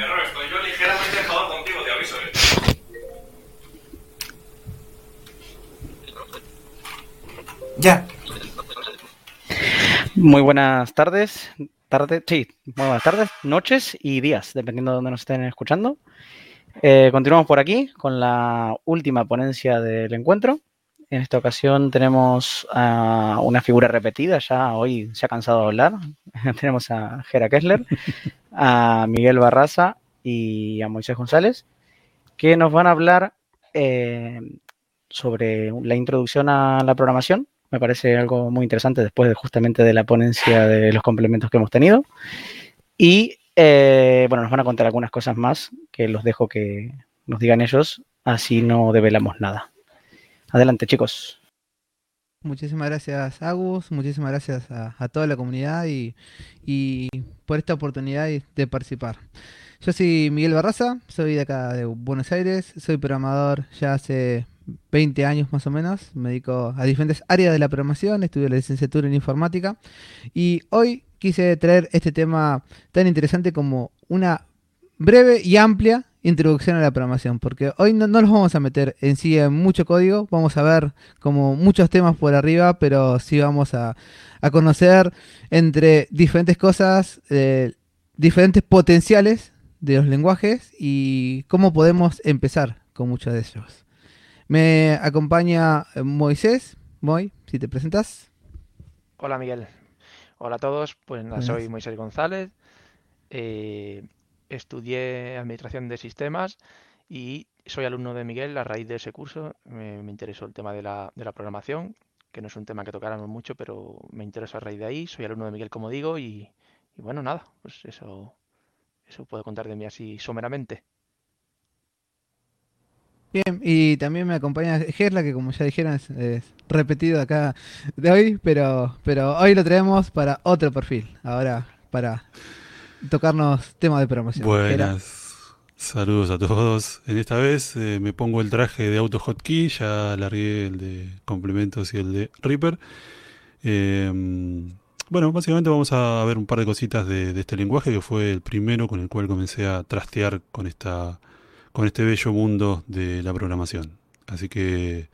Error, estoy yo ligeramente dejado contigo, te aviso, eh. Ya. Muy buenas tardes, tarde, sí, muy buenas tardes, noches y días, dependiendo de dónde nos estén escuchando. Eh, continuamos por aquí con la última ponencia del encuentro. En esta ocasión tenemos a una figura repetida, ya hoy se ha cansado de hablar. tenemos a Gera Kessler, a Miguel Barraza y a Moisés González, que nos van a hablar eh, sobre la introducción a la programación me parece algo muy interesante después de justamente de la ponencia de los complementos que hemos tenido. Y eh, bueno, nos van a contar algunas cosas más que los dejo que nos digan ellos, así no develamos nada. Adelante, chicos. Muchísimas gracias, Agus. Muchísimas gracias a, toda la comunidad y, y, por esta oportunidad de participar. Yo soy Miguel Barraza, soy de acá de Buenos Aires, soy programador ya hace 20 años más o menos, me dedico a diferentes áreas de la programación, estudio la licenciatura en informática y hoy quise traer este tema tan interesante como una breve y amplia introducción a la programación, porque hoy no, nos vamos a meter en sí en mucho código, vamos a ver como muchos temas por arriba, pero sí vamos a, conocer entre diferentes cosas, eh, diferentes potenciales de los lenguajes y cómo podemos empezar con muchos de ellos. Me acompaña eh, Moisés. Moy, si te presentas. Hola Miguel. Hola a todos. Pues nada, soy Moisés González. Eh, estudié Administración de Sistemas y soy alumno de Miguel. A raíz de ese curso me, interesó el tema de la, programación, que no es un tema que tocáramos mucho, pero me interesó a raíz de ahí. Soy alumno de Miguel, como digo, y, bueno, nada, pues eso, eso puedo contar de mí así someramente. Bien, y también me acompaña Gerla, que como ya dijeron es, repetido acá de hoy, pero, pero hoy lo traemos para otro perfil, ahora para tocarnos temas de promoción. Buenas, saludos a todos. En esta vez eh, me pongo el traje de Auto Hotkey, ya largué el de complementos y el de Reaper. Em, bueno, básicamente vamos a ver un par de cositas de este lenguaje que fue el primero con el cual comencé a trastear con esta con este bello mundo de la programación. Así que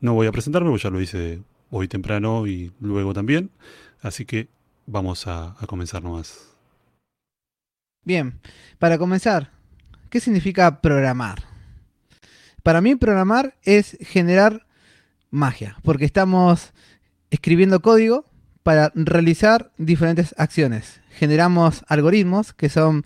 no voy a presentarme, porque ya lo hice hoy temprano y luego también. Así que vamos a, comenzar nomás. Bien, para comenzar, ¿qué significa programar? Para mí programar es generar magia, porque estamos escribiendo código para realizar diferentes acciones. Generamos algoritmos que son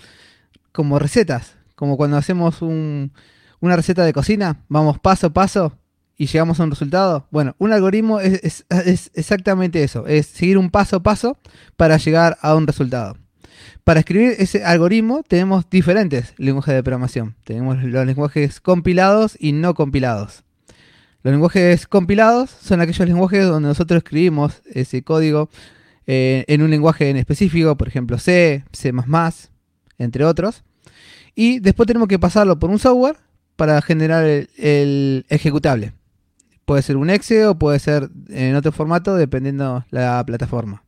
como recetas como cuando hacemos una receta de cocina, vamos paso a paso y llegamos a un resultado. Bueno, un algoritmo es, exactamente eso, es seguir un paso a paso para llegar a un resultado. Para escribir ese algoritmo tenemos diferentes lenguajes de programación. Tenemos los lenguajes compilados y no compilados. Los lenguajes compilados son aquellos lenguajes donde nosotros escribimos ese código eh, en un lenguaje en específico, por ejemplo C, C++, entre otros. Y después tenemos que pasarlo por un software para generar el, ejecutable. Puede ser un exe o puede ser en otro formato dependiendo la plataforma.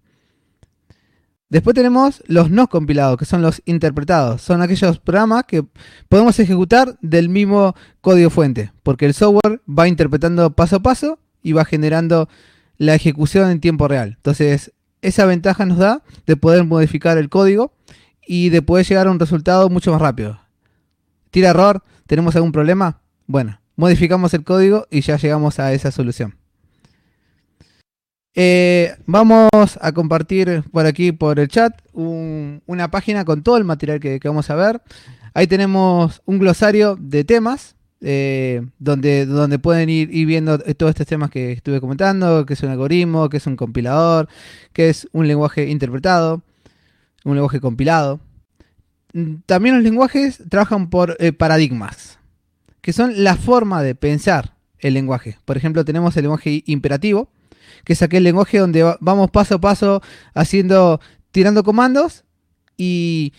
Después tenemos los no compilados, que son los interpretados. Son aquellos programas que podemos ejecutar del mismo código fuente, porque el software va interpretando paso a paso y va generando la ejecución en tiempo real. Entonces, esa ventaja nos da de poder modificar el código y de poder llegar a un resultado mucho más rápido. Tira error, tenemos algún problema, bueno, modificamos el código y ya llegamos a esa solución. Eh, vamos a compartir por aquí, por el chat, una página con todo el material que, vamos a ver. Ahí tenemos un glosario de temas, eh, donde, donde pueden ir, viendo todos estos temas que estuve comentando, que es un algoritmo, que es un compilador, que es un lenguaje interpretado un lenguaje compilado. También los lenguajes trabajan por eh, paradigmas, que son la forma de pensar el lenguaje. Por ejemplo, tenemos el lenguaje imperativo, que es aquel lenguaje donde vamos paso a paso haciendo, tirando comandos y,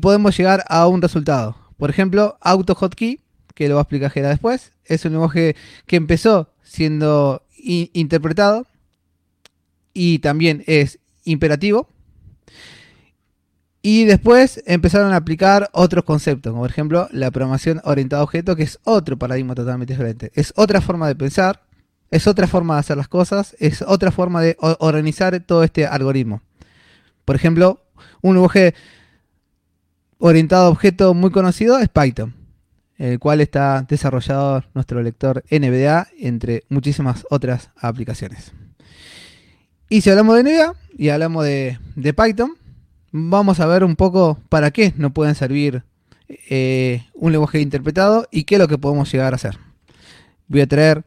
podemos llegar a un resultado. Por ejemplo, AutoHotkey, que lo va a explicar Gera después, es un lenguaje que empezó siendo interpretado y también es imperativo Y después empezaron a aplicar otros conceptos, como por ejemplo la programación orientada a objetos, que es otro paradigma totalmente diferente. Es otra forma de pensar, es otra forma de hacer las cosas, es otra forma de organizar todo este algoritmo. Por ejemplo, un lenguaje orientado a objetos muy conocido es Python, el cual está desarrollado nuestro lector NVDA, entre muchísimas otras aplicaciones. Y si hablamos de NVDA y hablamos de, de Python, vamos a ver un poco para qué nos pueden servir eh, un lenguaje interpretado y qué es lo que podemos llegar a hacer. Voy a traer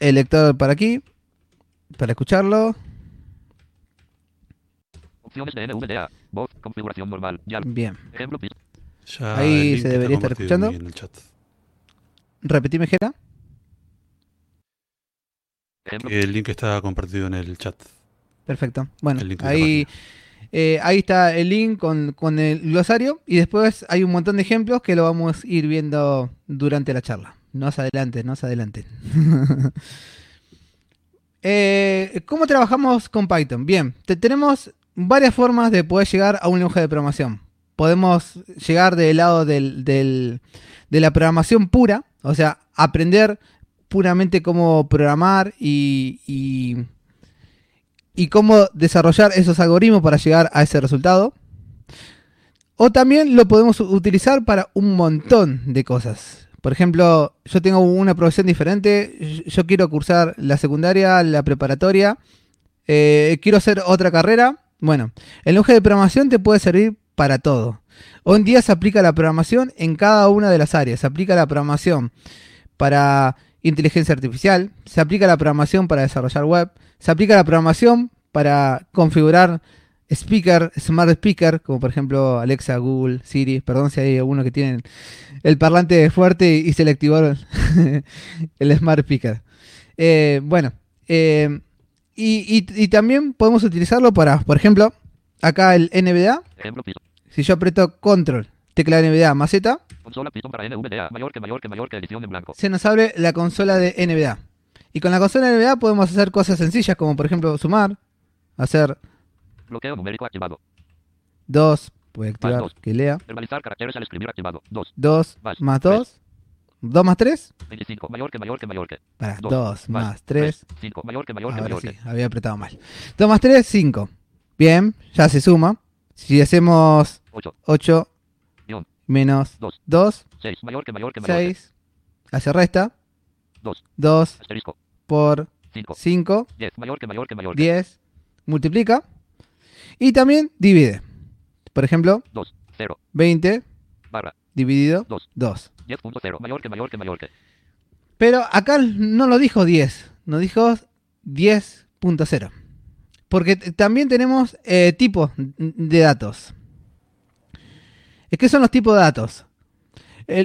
el lector para aquí, para escucharlo. Opciones de NVDA. Voz, configuración normal. Ya. Bien. Ejemplo, pi- Ya Ahí se está debería estar compartido escuchando. En el chat. Repetime, Jera. El link está compartido en el chat. Perfecto. Bueno, ahí, eh, ahí está el link con, con el glosario y después hay un montón de ejemplos que lo vamos a ir viendo durante la charla. No se adelante, no se adelante. Eh, ¿Cómo trabajamos con Python? Bien, te- tenemos varias formas de poder llegar a un lenguaje de programación. Podemos llegar del lado del- de la programación pura, o sea, aprender puramente cómo programar y, y, cómo desarrollar esos algoritmos para llegar a ese resultado. O también lo podemos utilizar para un montón de cosas. Por ejemplo, yo tengo una profesión diferente, yo quiero cursar la secundaria, la preparatoria, eh, quiero hacer otra carrera. Bueno, el lenguaje de programación te puede servir para todo. Hoy en día se aplica la programación en cada una de las áreas. Se aplica la programación para inteligencia artificial, se aplica la programación para desarrollar web, se aplica la programación para configurar speaker, smart speaker, como por ejemplo Alexa, Google, Siri, perdón si hay algunos que tienen el parlante fuerte y se le activó el, smart speaker. Eh, bueno, eh, y, y- y también podemos utilizarlo para, por ejemplo, acá el NVDA, ejemplo, si yo aprieto control, tecla NVDA más Z, Consola Python para NVDA. Mayor que mayor que mayor que edición en blanco. se nos abre la consola de NVDA. Y con la consola de NVDA podemos hacer cosas sencillas como por ejemplo sumar, hacer Bloqueo numérico activado. 2, voy a activar dos. que lea, Verbalizar caracteres al escribir activado. 2. 2 Más, más tres. 2, 2 más 3, 25. Mayor que mayor que mayor que. para Dos, 2 más, más 3, 5. Mayor que mayor que mayor sí, que. había apretado mal. 2 más 3, 5. Bien, ya se suma. Si hacemos 8. 8 Guión. menos Dos. 2, 6. Mayor que mayor que mayor que. 6, hace resta, Dos. 2 Asterisco. por 5. 5, 10. Mayor que mayor que mayor que. 10, multiplica y también divide. Por ejemplo, 2. 0. 20 Barra. dividido Dos. 2. 10.0. Mayor que mayor que mayor que. Pero acá no lo dijo 10, nos dijo 10.0. Porque también tenemos eh, tipos de datos. ¿Qué son los tipos de datos?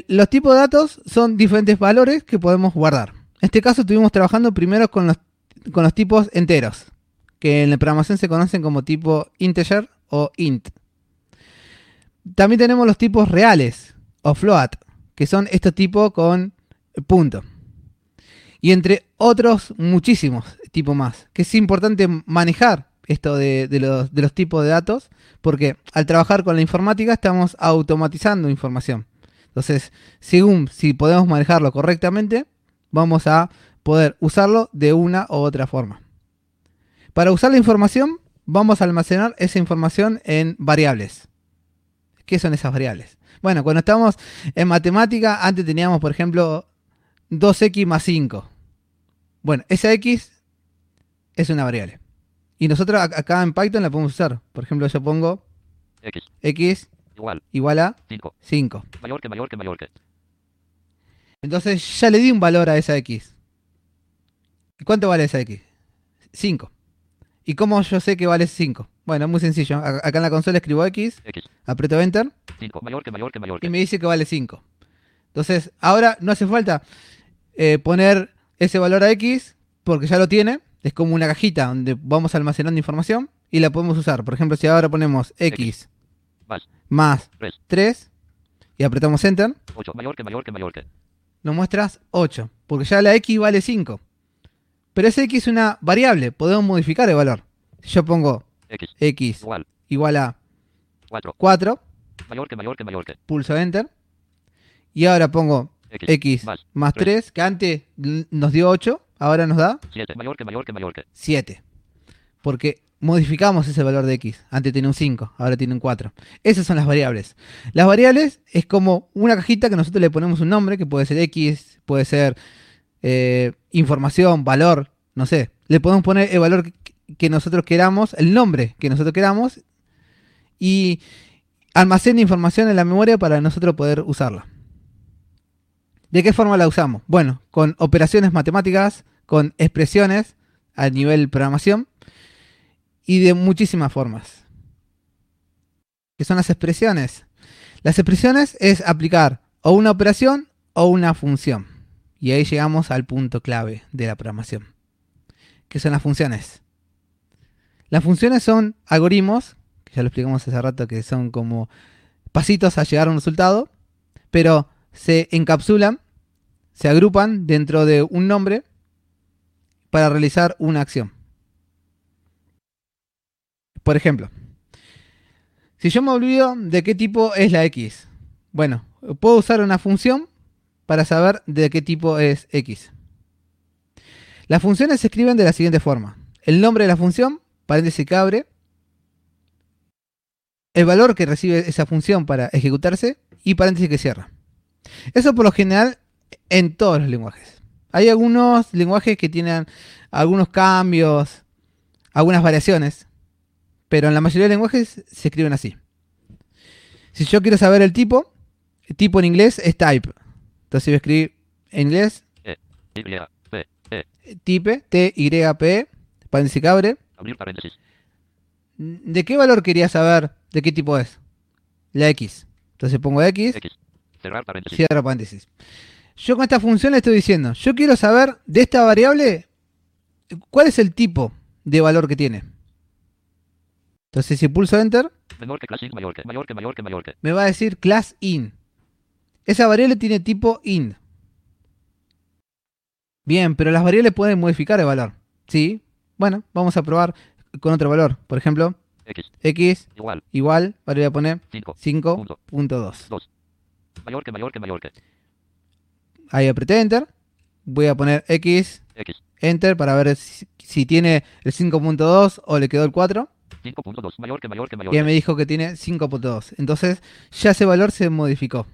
Los tipos de datos son diferentes valores que podemos guardar. En este caso estuvimos trabajando primero con los, con los tipos enteros, que en la programación se conocen como tipo integer o int. También tenemos los tipos reales o float, que son estos tipos con punto. Y entre otros muchísimos tipos más. Que es importante manejar esto de, los, de los tipos de datos, porque al trabajar con la informática estamos automatizando información. Entonces, según si podemos manejarlo correctamente, vamos a poder usarlo de una u otra forma. Para usar la información, vamos a almacenar esa información en variables. ¿Qué son esas variables? Bueno, cuando estamos en matemática, antes teníamos, por ejemplo, 2x más 5. Bueno, esa x es una variable. Y nosotros ac- acá en Python la podemos usar. Por ejemplo, yo pongo X. x Igual. igual a 5. 5. Mayor que mayor que mayor que. Entonces ya le di un valor a esa x. ¿Y cuánto vale esa x? 5. ¿Y cómo yo sé que vale 5? Bueno, muy sencillo. Acá en la consola escribo x, X. aprieto enter 5. Mayor que mayor que mayor y que. me dice que vale 5. Entonces, ahora no hace falta eh, poner ese valor a X porque ya lo tiene. Es como una cajita donde vamos almacenando información y la podemos usar. Por ejemplo, si ahora ponemos X X. Más. más Tres. 3 y apretamos Enter, 8. Mayor que mayor que mayor que. nos muestras 8. Porque ya la X vale 5. Pero ese X es una variable. Podemos modificar el valor. Si yo pongo X. X Igual. igual a 4. 4, Mayor que mayor que mayor que. pulso Enter. Y ahora pongo X. X Más. más 3, que antes nos dio 8, ahora nos da 7. Mayor que mayor que mayor que. 7. Porque modificamos ese valor de X. Antes tenía un 5, ahora tiene un 4. Esas son las variables. Las variables es como una cajita que nosotros le ponemos un nombre, que puede ser X, puede ser eh, información, valor, no sé. Le podemos poner el valor que, nosotros queramos, el nombre que nosotros queramos, y almacena información en la memoria para nosotros poder usarla. ¿De qué forma la usamos? Bueno, con operaciones matemáticas, con expresiones a nivel programación y de muchísimas formas. ¿Qué son las expresiones? Las expresiones es aplicar o una operación o una función. Y ahí llegamos al punto clave de la programación. ¿Qué son las funciones? Las funciones son algoritmos, que ya lo explicamos hace rato, que son como pasitos a llegar a un resultado, pero se encapsulan, se agrupan dentro de un nombre para realizar una acción. Por ejemplo, si yo me olvido de qué tipo es la X, bueno, puedo usar una función para saber de qué tipo es X. Las funciones se escriben de la siguiente forma. El nombre de la función, paréntesis que abre, el valor que recibe esa función para ejecutarse y paréntesis que cierra. Eso por lo general en todos los lenguajes. Hay algunos lenguajes que tienen algunos cambios, algunas variaciones, pero en la mayoría de lenguajes se escriben así. Si yo quiero saber el tipo, el tipo en inglés es type. Entonces voy a escribir en inglés Y. P. E. type, T-Y-P, paréntesis que abre. Abrir paréntesis. ¿De qué valor quería saber de qué tipo es? La X. Entonces pongo X, X. Cerrar paréntesis. cierro paréntesis. Yo con esta función le estoy diciendo, yo quiero saber de esta variable cuál es el tipo de valor que tiene. Entonces si pulso Enter, Menor que class mayor que. Mayor que mayor que mayor que. me va a decir class in. Esa variable tiene tipo int. Bien, pero las variables pueden modificar el valor. Sí. Bueno, vamos a probar con otro valor. Por ejemplo, X. x Igual. igual, ahora voy a poner 5. 5.2. Mayor que mayor que mayor que. Ahí apreté Enter. Voy a poner x, X. Enter para ver si, si tiene el 5.2 o le quedó el 4. 5.2. Mayor que mayor que mayor Y que. me dijo que tiene 5.2. Entonces ya ese valor se modificó.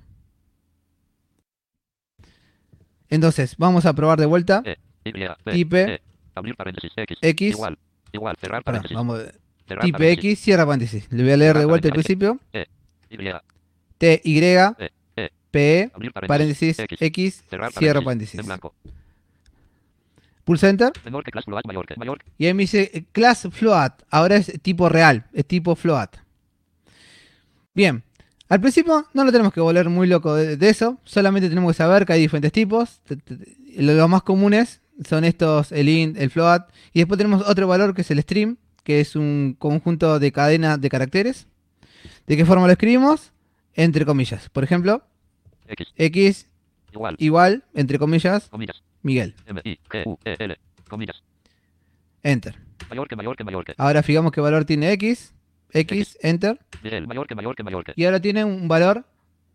Entonces, vamos a probar de vuelta. Y. E. Abrir paréntesis. X. X. Igual. Igual. Cerrar Pará, paréntesis. vamos, Cerrar type paréntesis. X, cierra paréntesis. Le voy a leer de vuelta el paréntesis. principio. Y. T, Y, E. E. P, paréntesis, X. X, Cerrar cierra paréntesis. Pulso Enter. Y ahí me dice eh, class float. Ahora es tipo real, es tipo float. Bien. Al principio no lo tenemos que volver muy loco de, de eso. Solamente tenemos que saber que hay diferentes tipos. Lo- Los más comunes son estos, el int, el float. Y después tenemos otro valor que es el stream, que es un conjunto de cadena de caracteres. ¿De qué forma lo escribimos? Entre comillas. Por ejemplo, X. x Igual. igual, entre comillas, Comillas. Miguel. M. I. G. U. E. L. Comillas. Enter. Mayor que mayor que mayor que. Ahora fijamos qué valor tiene x. X, enter. Y ahora tiene un valor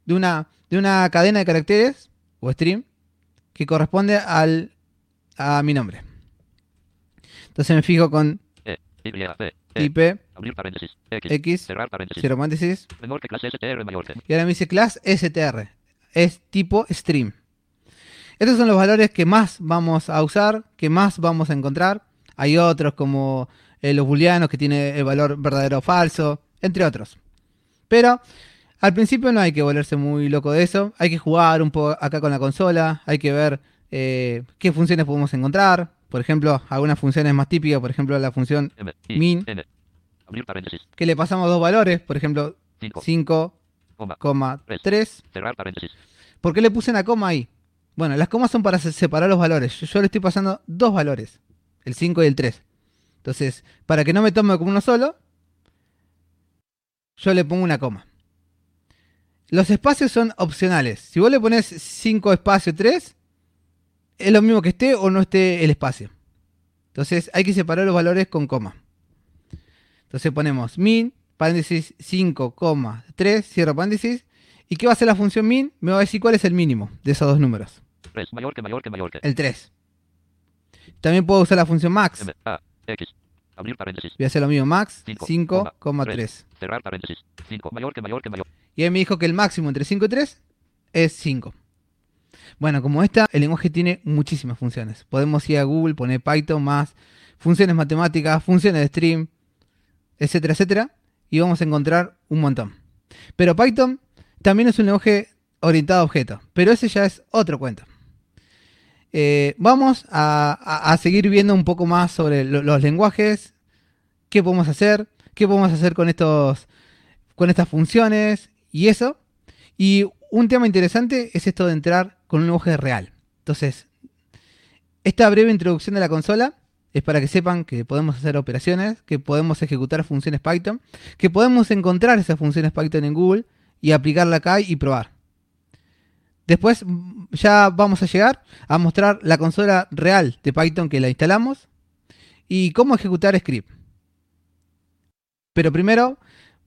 de una, de una cadena de caracteres o stream que corresponde al, a mi nombre. Entonces me fijo con E. Y. P. E. type Abrir paréntesis. X. x, Cerrar paréntesis. cierro paréntesis, Menor que clase STR mayor que. y ahora me dice class str. Es tipo stream. Estos son los valores que más vamos a usar, que más vamos a encontrar. Hay otros como eh, los booleanos que tiene el valor verdadero o falso, entre otros. Pero al principio no hay que volverse muy loco de eso. Hay que jugar un poco acá con la consola. Hay que ver eh, qué funciones podemos encontrar. Por ejemplo, algunas funciones más típicas. Por ejemplo, la función. Min. Que le pasamos dos valores. Por ejemplo, 5. Coma. 5,3. Cerrar paréntesis. ¿Por qué le puse una coma ahí? Bueno, las comas son para se- separar los valores. Yo, yo le estoy pasando dos valores. El 5 y el 3. Entonces, para que no me tome como uno solo, yo le pongo una coma. Los espacios son opcionales. Si vos le pones 5 espacio 3, es lo mismo que esté o no esté el espacio. Entonces hay que separar los valores con coma. Entonces ponemos min, paréntesis 5,3, cierro paréntesis. ¿Y qué va a hacer la función min? Me va a decir cuál es el mínimo de esos dos números. 3, mayor que mayor que mayor que. El 3. También puedo usar la función max. M, A, X. Abrir paréntesis. Voy a hacer lo mismo, max 5,3. 5,3. Cerrar paréntesis. 5, mayor que mayor que mayor. Y él me dijo que el máximo entre 5 y 3 es 5. Bueno, como esta, el lenguaje tiene muchísimas funciones. Podemos ir a Google, poner Python más funciones matemáticas, funciones de stream, etcétera, etcétera. Y vamos a encontrar un montón. Pero Python también es un lenguaje orientado a objetos. Pero ese ya es otro cuento. Eh, vamos a, seguir viendo un poco más sobre lo- los lenguajes, qué podemos hacer, qué podemos hacer con estos, con estas funciones y eso. Y un tema interesante es esto de entrar con un lenguaje real. Entonces, esta breve introducción de la consola es para que sepan que podemos hacer operaciones, que podemos ejecutar funciones Python, que podemos encontrar esas funciones Python en Google y aplicarla acá y probar. Después mm, ya vamos a llegar a mostrar la consola real de Python que la instalamos y cómo ejecutar script. Pero primero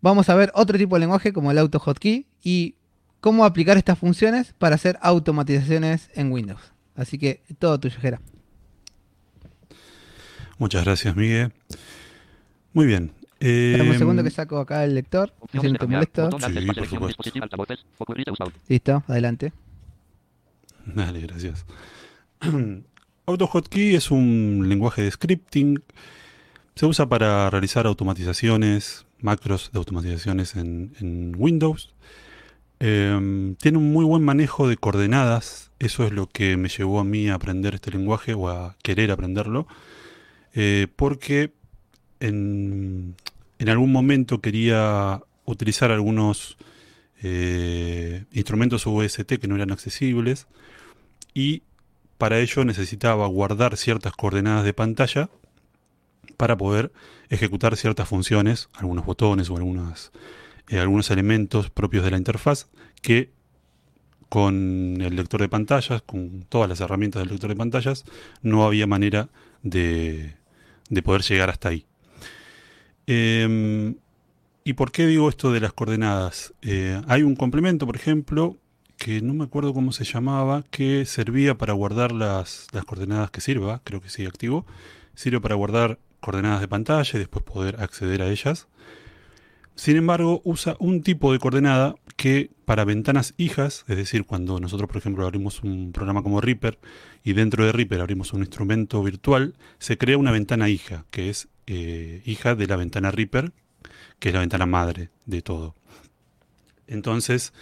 vamos a ver otro tipo de lenguaje como el AutoHotkey y cómo aplicar estas funciones para hacer automatizaciones en Windows. Así que todo tuyo, Jera. Muchas gracias, Miguel. Muy bien. Espérame un Eh, segundo que saco acá el lector. Si no te molesto. Sí, por supuesto. Listo, adelante. Dale, gracias. AutoHotkey es un lenguaje de scripting. Se usa para realizar automatizaciones, macros de automatizaciones en, Windows. Eh, tiene un muy buen manejo de coordenadas. Eso es lo que me llevó a mí a aprender este lenguaje o a querer aprenderlo. Eh, porque en, en algún momento quería utilizar algunos eh, instrumentos UST que no eran accesibles y para ello necesitaba guardar ciertas coordenadas de pantalla para poder ejecutar ciertas funciones, algunos botones o algunas, eh, algunos elementos propios de la interfaz que con el lector de pantallas, con todas las herramientas del lector de pantallas, no había manera de, de poder llegar hasta ahí. Em, ¿Y por qué digo esto de las coordenadas? Eh, hay un complemento, por ejemplo, que no me acuerdo cómo se llamaba, que servía para guardar las, las coordenadas que sirva, creo que sigue activo, sirve para guardar coordenadas de pantalla y después poder acceder a ellas. Sin embargo, usa un tipo de coordenada que para ventanas hijas, es decir, cuando nosotros, por ejemplo, abrimos un programa como Reaper y dentro de Reaper abrimos un instrumento virtual, se crea una ventana hija, que es eh, hija de la ventana Reaper, que es la ventana madre de todo. Entonces,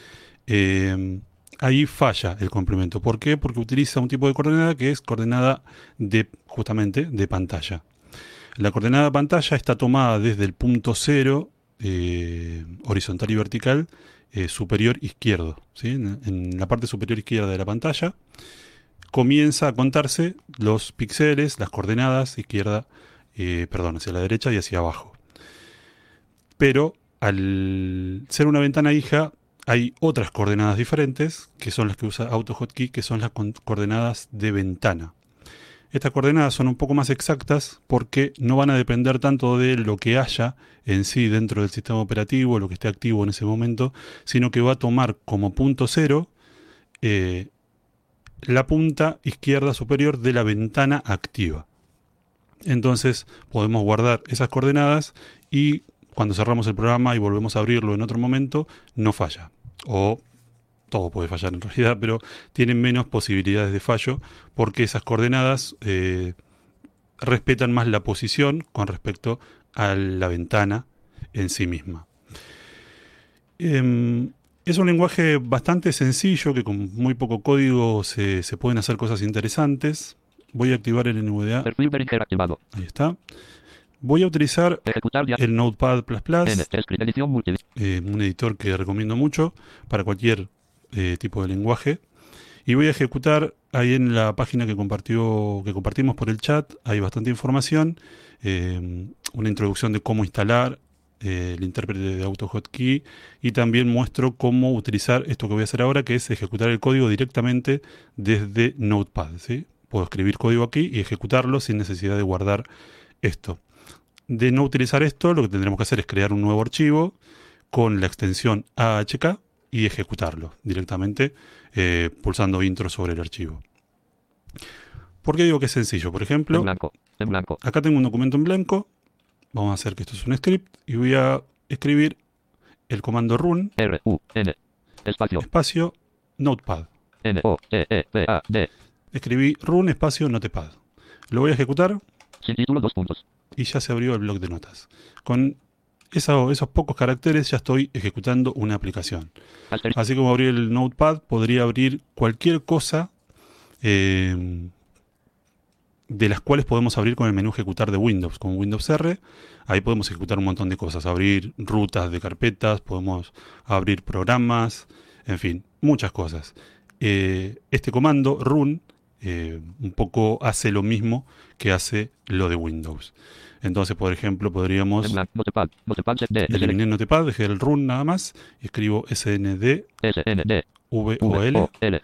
eh, ahí falla el complemento. ¿Por qué? Porque utiliza un tipo de coordenada que es coordenada de justamente de pantalla. La coordenada de pantalla está tomada desde el punto cero eh, horizontal y vertical eh, superior izquierdo. en la parte superior izquierda de la pantalla comienza a contarse los píxeles, las coordenadas izquierda, eh, perdón, hacia la derecha y hacia abajo. Pero al ser una ventana hija, hay otras coordenadas diferentes, que son las que usa AutoHotkey, que son las coordenadas de ventana. Estas coordenadas son un poco más exactas porque no van a depender tanto de lo que haya en sí dentro del sistema operativo, lo que esté activo en ese momento, sino que va a tomar como punto cero eh, la punta izquierda superior de la ventana activa. Entonces podemos guardar esas coordenadas y cuando cerramos el programa y volvemos a abrirlo en otro momento, no falla. O todo puede fallar en realidad, pero tienen menos posibilidades de fallo porque esas coordenadas eh, respetan más la posición con respecto a la ventana en sí misma. Em, es un lenguaje bastante sencillo que con muy poco código se, se pueden hacer cosas interesantes. Voy a activar el NVDA. Perfil activado. Ahí está. Voy a utilizar Ejecutar el Notepad++, eh, un editor que recomiendo mucho para cualquier eh, tipo de lenguaje. Y voy a ejecutar ahí en la página que compartió, que compartimos por el chat, hay bastante información, eh, una introducción de cómo instalar eh, el intérprete de AutoHotkey y también muestro cómo utilizar esto que voy a hacer ahora, que es ejecutar el código directamente desde Notepad. ¿sí? Puedo escribir código aquí y ejecutarlo sin necesidad de guardar esto. De no utilizar esto, lo que tendremos que hacer es crear un nuevo archivo con la extensión AHK y ejecutarlo directamente eh, pulsando intro sobre el archivo. ¿Por qué digo que es sencillo? Por En ejemplo, blanco. En blanco. acá tengo un documento en blanco. Vamos a hacer que esto es un script y voy a escribir el comando run R, U, N. Espacio. espacio notepad. N, O, E, E, P, A, D. Escribí run espacio notepad. Lo voy a ejecutar Sin título, dos puntos. Y ya se abrió el bloc de notas. Con eso- esos pocos caracteres ya estoy ejecutando una aplicación. Así como abrir el notepad, podría abrir cualquier cosa eh, de las cuales podemos abrir con el menú ejecutar de Windows, con Windows R. Ahí podemos ejecutar un montón de cosas, abrir rutas de carpetas, podemos abrir programas, en fin, muchas cosas. Eh, este comando, run, eh, un poco hace lo mismo que hace lo de Windows. Entonces, por ejemplo, podríamos. Notepad. Notepad. eliminar Notepad, dejé el run nada más, y escribo snd S, N, D. v V, o l. O, L.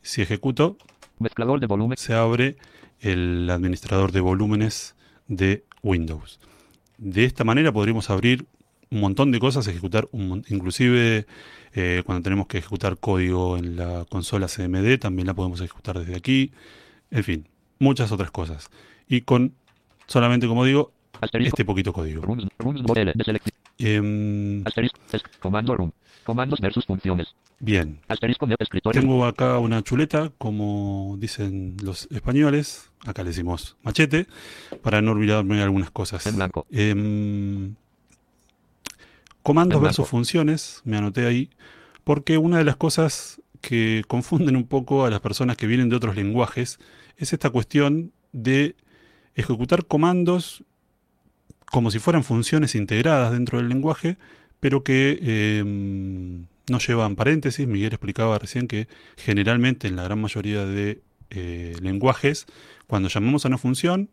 Si ejecuto, Mezclador de volumen. se abre el administrador de volúmenes de Windows. De esta manera podríamos abrir un montón de cosas, ejecutar un inclusive eh, cuando tenemos que ejecutar código en la consola CMD, también la podemos ejecutar desde aquí. En fin, muchas otras cosas. Y con solamente, como digo, este poquito código. Room. Comandos versus funciones. bien. Tengo acá una chuleta, como dicen los españoles, acá le decimos machete, para no olvidarme algunas cosas. En blanco. Em, comandos versus funciones, me anoté ahí, porque una de las cosas que confunden un poco a las personas que vienen de otros lenguajes es esta cuestión de ejecutar comandos como si fueran funciones integradas dentro del lenguaje, pero que em, no llevan paréntesis. Miguel explicaba recién que generalmente en la gran mayoría de eh, lenguajes, cuando llamamos a una función,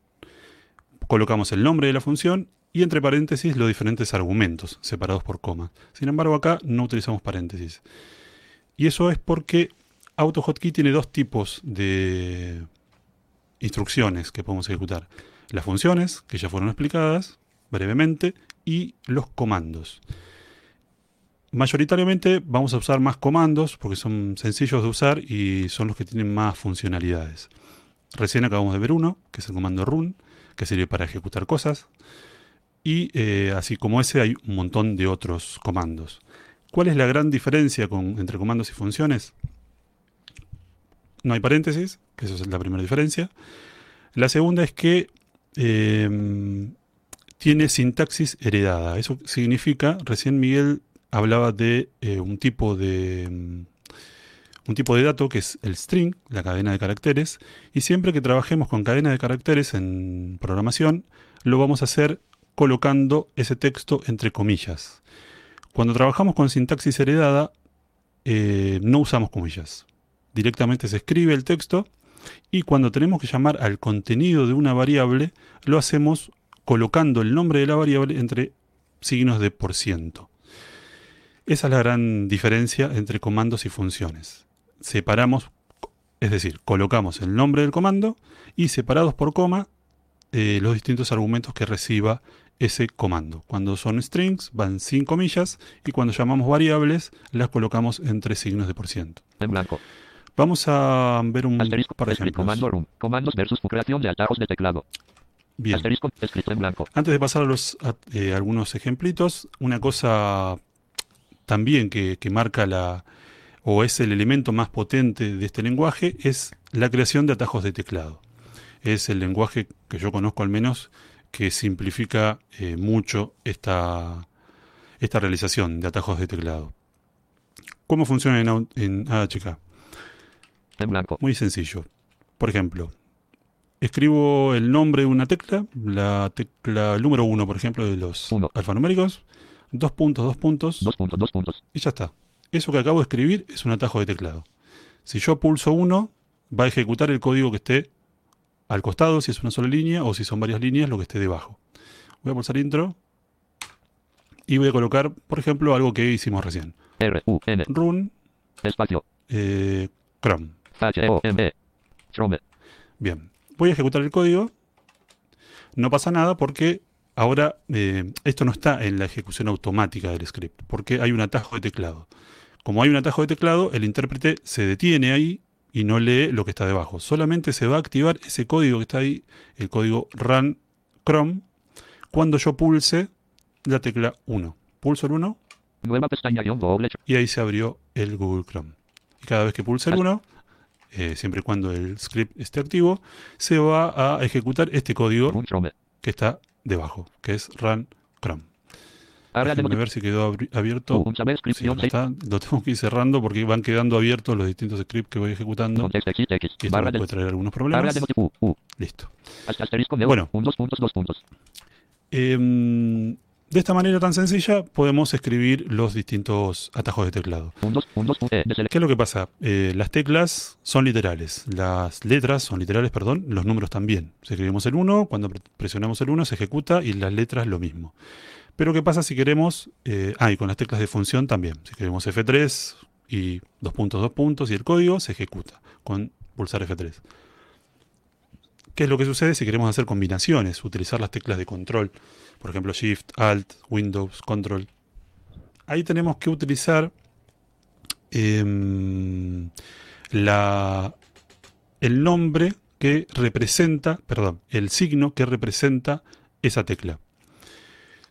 colocamos el nombre de la función y entre paréntesis los diferentes argumentos separados por comas. Sin embargo, acá no utilizamos paréntesis. Y eso es porque AutoHotkey tiene dos tipos de instrucciones que podemos ejecutar. Las funciones, que ya fueron explicadas brevemente, y los comandos. Mayoritariamente vamos a usar más comandos porque son sencillos de usar y son los que tienen más funcionalidades. Recién acabamos de ver uno, que es el comando run, que sirve para ejecutar cosas. Y eh, así como ese hay un montón de otros comandos. ¿Cuál es la gran diferencia entre comandos y funciones? No hay paréntesis, que esa es la primera diferencia. La segunda es que eh, tiene sintaxis heredada. Eso significa, recién Miguel hablaba de eh, un tipo de mm, un tipo de dato que es el string, la cadena de caracteres, y siempre que trabajemos con cadena de caracteres en programación, lo vamos a hacer colocando ese texto entre comillas. Cuando trabajamos con sintaxis heredada, eh, no usamos comillas. Directamente se escribe el texto y cuando tenemos que llamar al contenido de una variable, lo hacemos colocando el nombre de la variable entre signos de por ciento. Esa es la gran diferencia entre comandos y funciones. Separamos, es decir, colocamos el nombre del comando y separados por coma eh, los distintos argumentos que reciba ese comando. Cuando son strings van sin comillas y cuando llamamos variables las colocamos entre signos de por ciento. En blanco. Vamos a ver un Asterisco. par de ejemplos. Comando room. Comandos versus creación de atajos de teclado. Bien. Asterisco. Escrito en blanco. Antes de pasar a los a- eh, algunos ejemplitos, una cosa también que, que marca la o es el elemento más potente de este lenguaje es la creación de atajos de teclado. Es el lenguaje que yo conozco al menos que simplifica eh, mucho esta, esta realización de atajos de teclado. ¿Cómo funciona en, en AHK? En blanco. Muy sencillo. Por ejemplo, escribo el nombre de una tecla, la tecla número uno, por ejemplo, de los Uno. alfanuméricos, dos puntos, dos puntos, Dos puntos, dos puntos. y ya está. Eso que acabo de escribir es un atajo de teclado. Si yo pulso uno, va a ejecutar el código que esté al costado, si es una sola línea, o si son varias líneas, lo que esté debajo. Voy a pulsar intro y voy a colocar, por ejemplo, algo que hicimos recién. R, U, N. Run Espacio. eh, Chrome. H, O, M, E. Chrome. Bien, voy a ejecutar el código. No pasa nada porque Ahora, eh, esto no está en la ejecución automática del script, porque hay un atajo de teclado. Como hay un atajo de teclado, el intérprete se detiene ahí y no lee lo que está debajo. Solamente se va a activar ese código que está ahí, el código run Chrome, cuando yo pulse la tecla 1. Pulso el 1 Nueva pestaña guion doble. y ahí se abrió el Google Chrome. Y cada vez que pulse el 1, eh, siempre y cuando el script esté activo, se va a ejecutar este código que está debajo, que es run Chrome. De Déjenme ver si quedó abierto. Sí, no está. Lo tengo que ir cerrando porque van quedando abiertos los distintos scripts que voy ejecutando. Y esto puede traer algunos problemas. Listo. Bueno. Un dos puntos, dos puntos. Em, de esta manera tan sencilla podemos escribir los distintos atajos de teclado. Eh, ¿Qué es lo que pasa? Eh, las teclas son literales, las letras son literales, perdón, los números también. Si escribimos el 1, cuando pre- presionamos el 1 se ejecuta y las letras lo mismo. Pero ¿qué pasa si queremos, eh, ah, y con las teclas de función también. Si queremos F3 y dos puntos, dos puntos y el código se ejecuta con pulsar F3. ¿Qué es lo que sucede si queremos hacer combinaciones? Utilizar las teclas de control, por ejemplo Shift, Alt, Windows, Control. Ahí tenemos que utilizar em, la, el nombre que representa, perdón, el signo que representa esa tecla.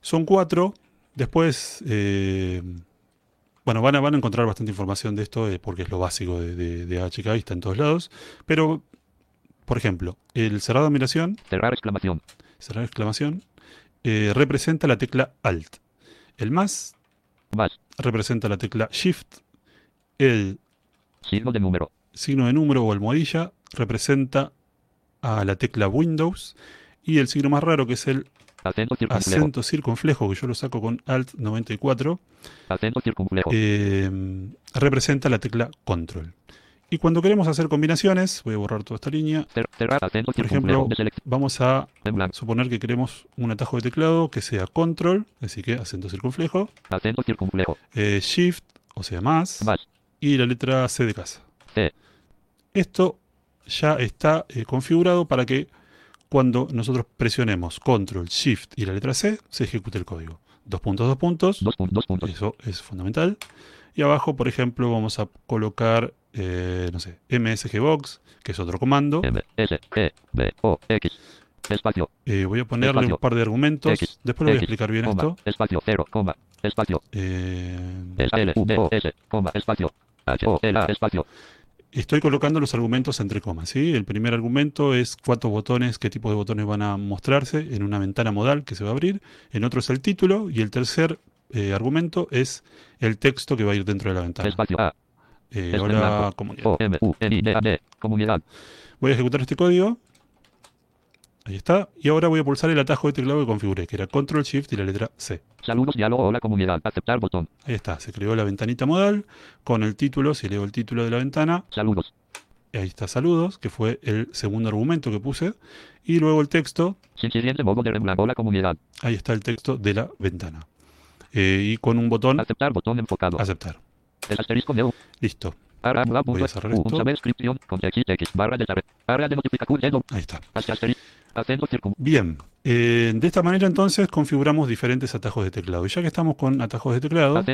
Son cuatro. Después, eh, bueno, van a, van a encontrar bastante información de esto eh, porque es lo básico de, de, de HK y está en todos lados. Pero, por ejemplo, el cerrado de admiración Cerrar exclamación. cerrar exclamación, eh, representa la tecla Alt. El más Más. representa la tecla Shift. El Signo de número. signo de número o almohadilla representa a la tecla Windows. Y el signo más raro, que es el Acento circunflejo. acento circunflejo, que yo lo saco con Alt 94, Acento circunflejo. eh, representa la tecla Control. Y cuando queremos hacer combinaciones, voy a borrar toda esta línea, por ejemplo, vamos a suponer que queremos un atajo de teclado que sea Control, así que acento circunflejo, Acento circunflejo. eh, Shift, o sea, más, Más. y la letra C de casa. C. Esto ya está eh, configurado para que cuando nosotros presionemos Control, Shift y la letra C, se ejecute el código. Dos puntos, dos puntos. Dos puntos. Dos puntos. Eso es fundamental. Y abajo, por ejemplo, vamos a colocar, eh, no sé, msgbox, que es otro comando. M, S, E, B, O, X. Espacio. Eh, voy a ponerle Espacio. un par de argumentos. X, Después lo voy a explicar bien esto. Espacio. Cero. Coma. Espacio. Eh, L, V, O, S. Coma. Espacio. H, O, L, A. Espacio. Estoy colocando los argumentos entre comas. ¿sí? El primer argumento es cuántos botones, qué tipo de botones van a mostrarse en una ventana modal que se va a abrir. En otro es el título. Y el tercer eh, argumento es el texto que va a ir dentro de la ventana. Espacio. A. Eh, ahora, blanco. comunidad. O, M, U, N, I, D, A, D. Comunidad. Voy a ejecutar este código. Ahí está. Y ahora voy a pulsar el atajo de teclado que configuré, que era Control Shift y la letra C. Saludos. Diálogo. Hola comunidad. Aceptar botón. Ahí está. Se creó la ventanita modal con el título. Si leo el título de la ventana, Saludos. ahí está saludos, que fue el segundo argumento que puse. Y luego el texto. Siguiente modo de Rembrandt. Hola comunidad. Ahí está el texto de la ventana. Eh, y con un botón Aceptar botón enfocado. aceptar. El asterisco neo. Listo. Voy a cerrar esto. De de. Ahí está. Bien. Eh, de esta manera entonces configuramos diferentes atajos de teclado. Y ya que estamos con atajos de teclado,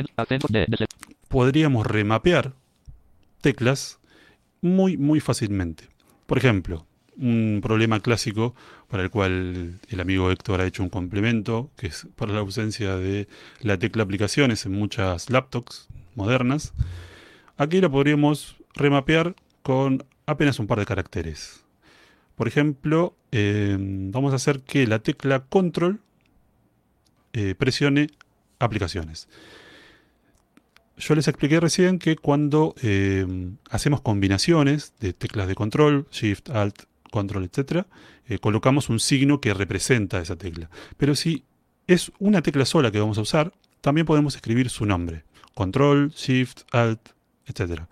podríamos remapear teclas muy, muy fácilmente. Por ejemplo, un problema clásico para el cual el amigo Héctor ha hecho un complemento, que es para la ausencia de la tecla aplicaciones en muchas laptops modernas. Aquí la podríamos remapear con apenas un par de caracteres. Por ejemplo, eh, vamos a hacer que la tecla control eh, presione aplicaciones. Yo les expliqué recién que cuando eh, hacemos combinaciones de teclas de control, Shift, Alt, Control, etc., colocamos un signo que representa esa tecla. Pero si es una tecla sola que vamos a usar, también podemos escribir su nombre. Control, Shift, Alt, etc.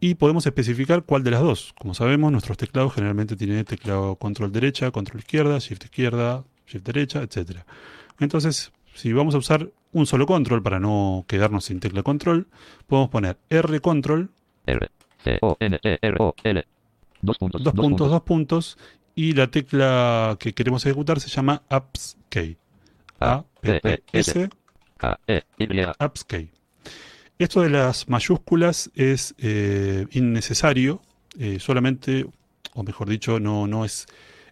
Y podemos especificar cuál de las dos. Como sabemos, nuestros teclados generalmente tienen teclado control derecha, control izquierda, shift izquierda, shift derecha, etc. Entonces, si vamos a usar un solo control para no quedarnos sin tecla control, podemos poner R control, R. C. O. N. E. R. O. L. Dos puntos. dos puntos, dos puntos, y la tecla que queremos ejecutar se llama apps key. A, P, S, K, E, Y, Upscale. Esto de las mayúsculas es eh, innecesario, eh, solamente, o mejor dicho, no, no es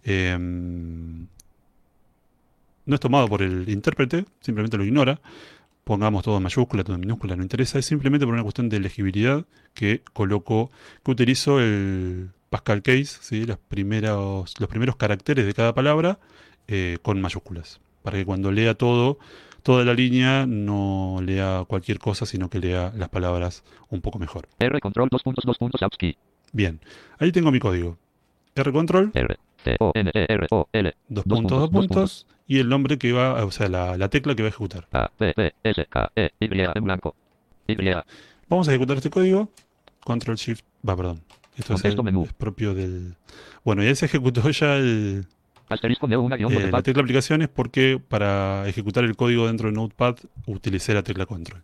eh, no es tomado por el intérprete, simplemente lo ignora. Pongamos todo en mayúscula, todo en minúscula, no interesa, es simplemente por una cuestión de legibilidad que coloco, que utilizo el Pascal Case, ¿sí? Las primeros, los primeros caracteres de cada palabra eh, con mayúsculas, para que cuando lea todo toda la línea no lea cualquier cosa, sino que lea las palabras un poco mejor. R control dos puntos dos puntos AppsKey. Bien, ahí tengo mi código. R control, R, C, O, N, E, R, O, L, dos dos puntos, dos puntos, y el nombre que va, o sea, la, la tecla que va a ejecutar. A, P, P, S, K, E, Y en blanco. Y, Vamos a ejecutar este código. Control Shift, va, perdón. Esto es, el- menú. es propio del... Bueno, ya se ejecutó ya el, asterisco neo una guion eh, la tecla aplicaciones porque para ejecutar el código dentro de Notepad utilicé la tecla Control.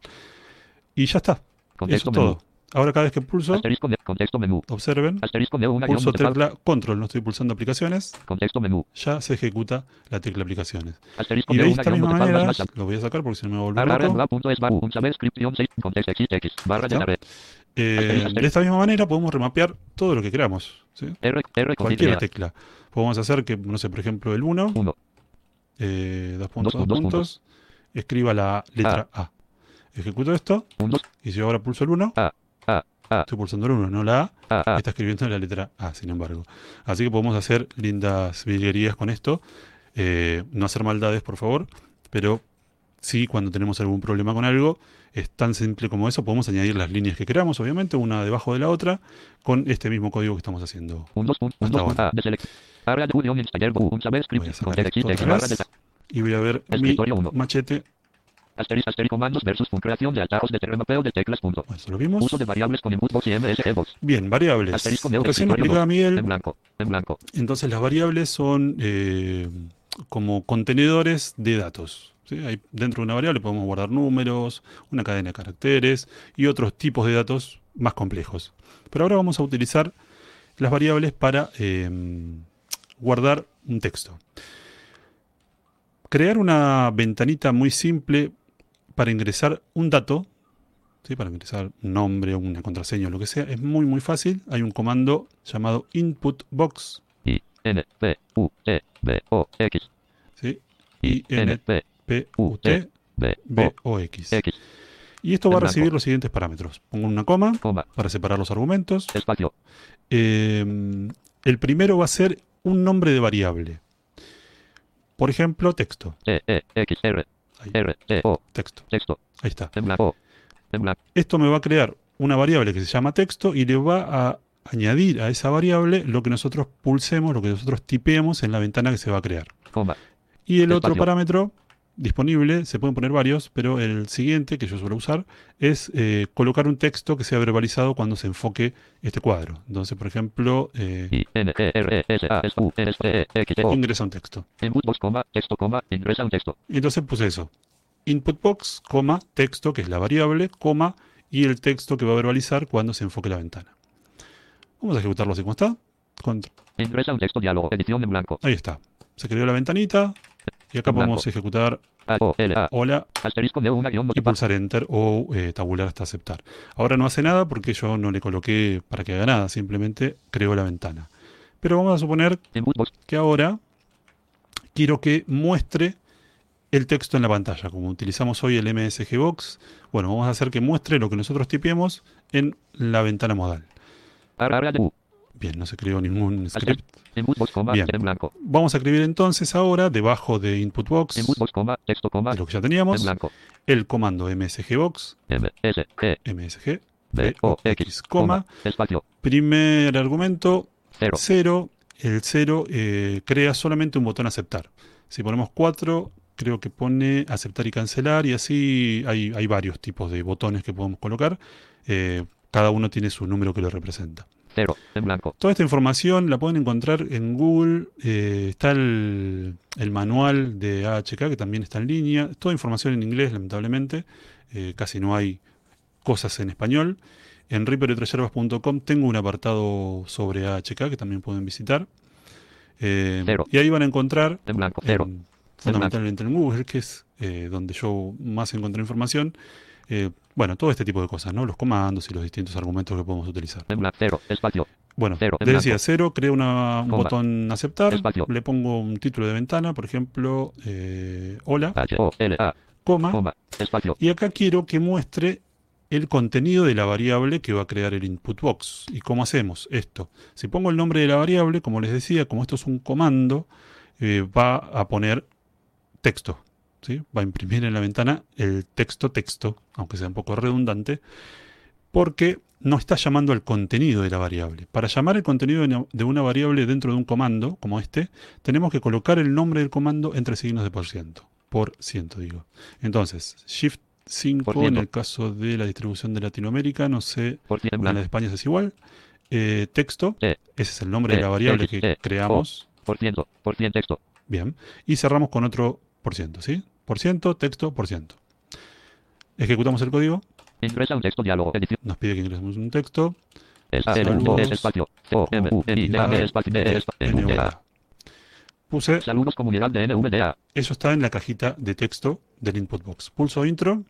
Y ya está. Eso Contexto es todo. Ahora cada vez que pulso, Asterisco, ne- contexto menú. observen, Asterisco una pulso notepad. tecla Control, no estoy pulsando aplicaciones, Contexto menú. ya se ejecuta la tecla aplicaciones. Asterisco Y de esta misma notepad manera, lo voy a sacar porque si no me voy a volver es. Eh, de esta misma manera podemos remapear todo lo que queramos. ¿sí? R, R Cualquier tecla. Podemos hacer que, no sé, por ejemplo, el 1, Uno. eh, dos puntos, Dos dos puntos, puntos, escriba la letra A. Ejecuto esto, y si yo ahora pulso el 1, A, A, A. estoy pulsando el 1, no la A. está escribiendo la letra A, sin embargo. Así que podemos hacer lindas virguerías con esto. Eh, no hacer maldades, por favor, pero sí, cuando tenemos algún problema con algo, es tan simple como eso. Podemos añadir las líneas que queramos, obviamente, una debajo de la otra, con este mismo código que estamos haciendo. Y voy a ver mi machete. Asterisco, asterisco, comandos versus creación de altavos de terremapeo de teclas punto. Eso lo vimos. Uso de variables con input box y MSE box. Bien, variables. Asterisco neo Recién explicaba. Miguel. En blanco. En blanco. Entonces las variables son eh, como contenedores de datos. ¿Sí? Hay- dentro de una variable podemos guardar números, una cadena de caracteres y otros tipos de datos más complejos. Pero ahora vamos a utilizar las variables para eh, guardar un texto. Crear una ventanita muy simple para ingresar un dato, ¿sí? para ingresar un nombre, una contraseña o lo que sea, es muy muy fácil. Hay un comando llamado input box I, N, P, U, E, B, O, X. ¿sí? I, N, P, P, U, U, T, B, B, O, O, X. X. Y esto va a recibir los siguientes parámetros. Pongo una coma para separar los argumentos. Eh, el primero va a ser un nombre de variable. Por ejemplo, texto. E, E, X, R, E, O. texto. Texto. Ahí está. Esto me va a crear una variable que se llama texto y le va a añadir a esa variable lo que nosotros pulsemos, lo que nosotros tipeemos en la ventana que se va a crear. Y el otro parámetro disponible, se pueden poner varios, pero el siguiente que yo suelo usar es eh, colocar un texto que sea verbalizado cuando se enfoque este cuadro. Entonces, por ejemplo, eh, ingresa un texto. Y entonces puse eso. Input box, coma, texto, que es la variable, coma, y el texto que va a verbalizar cuando se enfoque la ventana. Vamos a ejecutarlo así como está. Control. Ingresa un texto diálogo. Edición en blanco. Ahí está. Se creó la ventanita. Y acá podemos ejecutar hola y pulsar enter o eh, tabular hasta aceptar. Ahora no hace nada porque yo no le coloqué para que haga nada, simplemente creó la ventana. Pero vamos a suponer que ahora quiero que muestre el texto en la pantalla. Como utilizamos hoy el MSG Box, bueno, vamos a hacer que muestre lo que nosotros tipiemos en la ventana modal. Bien, no se creó ningún script. Input box, coma, Bien. en blanco. Vamos a escribir entonces ahora, debajo de Input Box, box, de lo que ya en teníamos, el comando MSG Box, M, S, E, MSG, B, O, X, coma. Primer argumento, Cero. 0. El 0 crea solamente un botón aceptar. Si ponemos 4, creo que pone aceptar y cancelar y así hay, hay varios tipos de botones que podemos colocar. Eh, cada uno tiene su número que lo representa. Cero. En blanco. Toda esta información la pueden encontrar en Google. eh, está el, el manual de AHK que también está en línea. Toda información en inglés, lamentablemente. Eh, casi no hay cosas en español. En reaperotrayervas.com tengo un apartado sobre AHK que también pueden visitar. Eh, Cero. y ahí van a encontrar En blanco. Cero. en fundamentalmente en Google, que es eh, donde yo más encontré información. Eh, bueno, todo este tipo de cosas, ¿no? Los comandos y los distintos argumentos que podemos utilizar. En blanco. Cero. Espacio. Bueno, le decía cero, creo una- un botón aceptar, Espacio. le pongo un título de ventana, por ejemplo, eh, hola, H O L A. coma. Espacio. y acá quiero que muestre el contenido de la variable que va a crear el input box. ¿Y cómo hacemos esto? Si pongo el nombre de la variable, como les decía, como esto es un comando, eh, va a poner texto. ¿Sí? Va a imprimir en la ventana el texto texto, aunque sea un poco redundante, porque no está llamando al contenido de la variable. Para llamar el contenido de una- variable dentro de un comando, como este, tenemos que colocar el nombre del comando entre signos de por ciento. Por ciento, digo. Entonces, Shift 5 Por en el caso de la distribución de Latinoamérica, no sé, en la de. España es igual. Eh, texto, ese es el nombre de la variable que creamos. Por ciento. Por ciento texto. Bien. Y cerramos con otro por ciento, ¿sí? Por ciento, texto, por ciento. Ejecutamos el código. Ingresa un texto diálogo. Edición. Nos pide que ingresemos un texto. Espacio. Espacio espacio. Puse, Saludos comunidad de NVDA. eso está en la cajita de texto del input box. Pulso intro.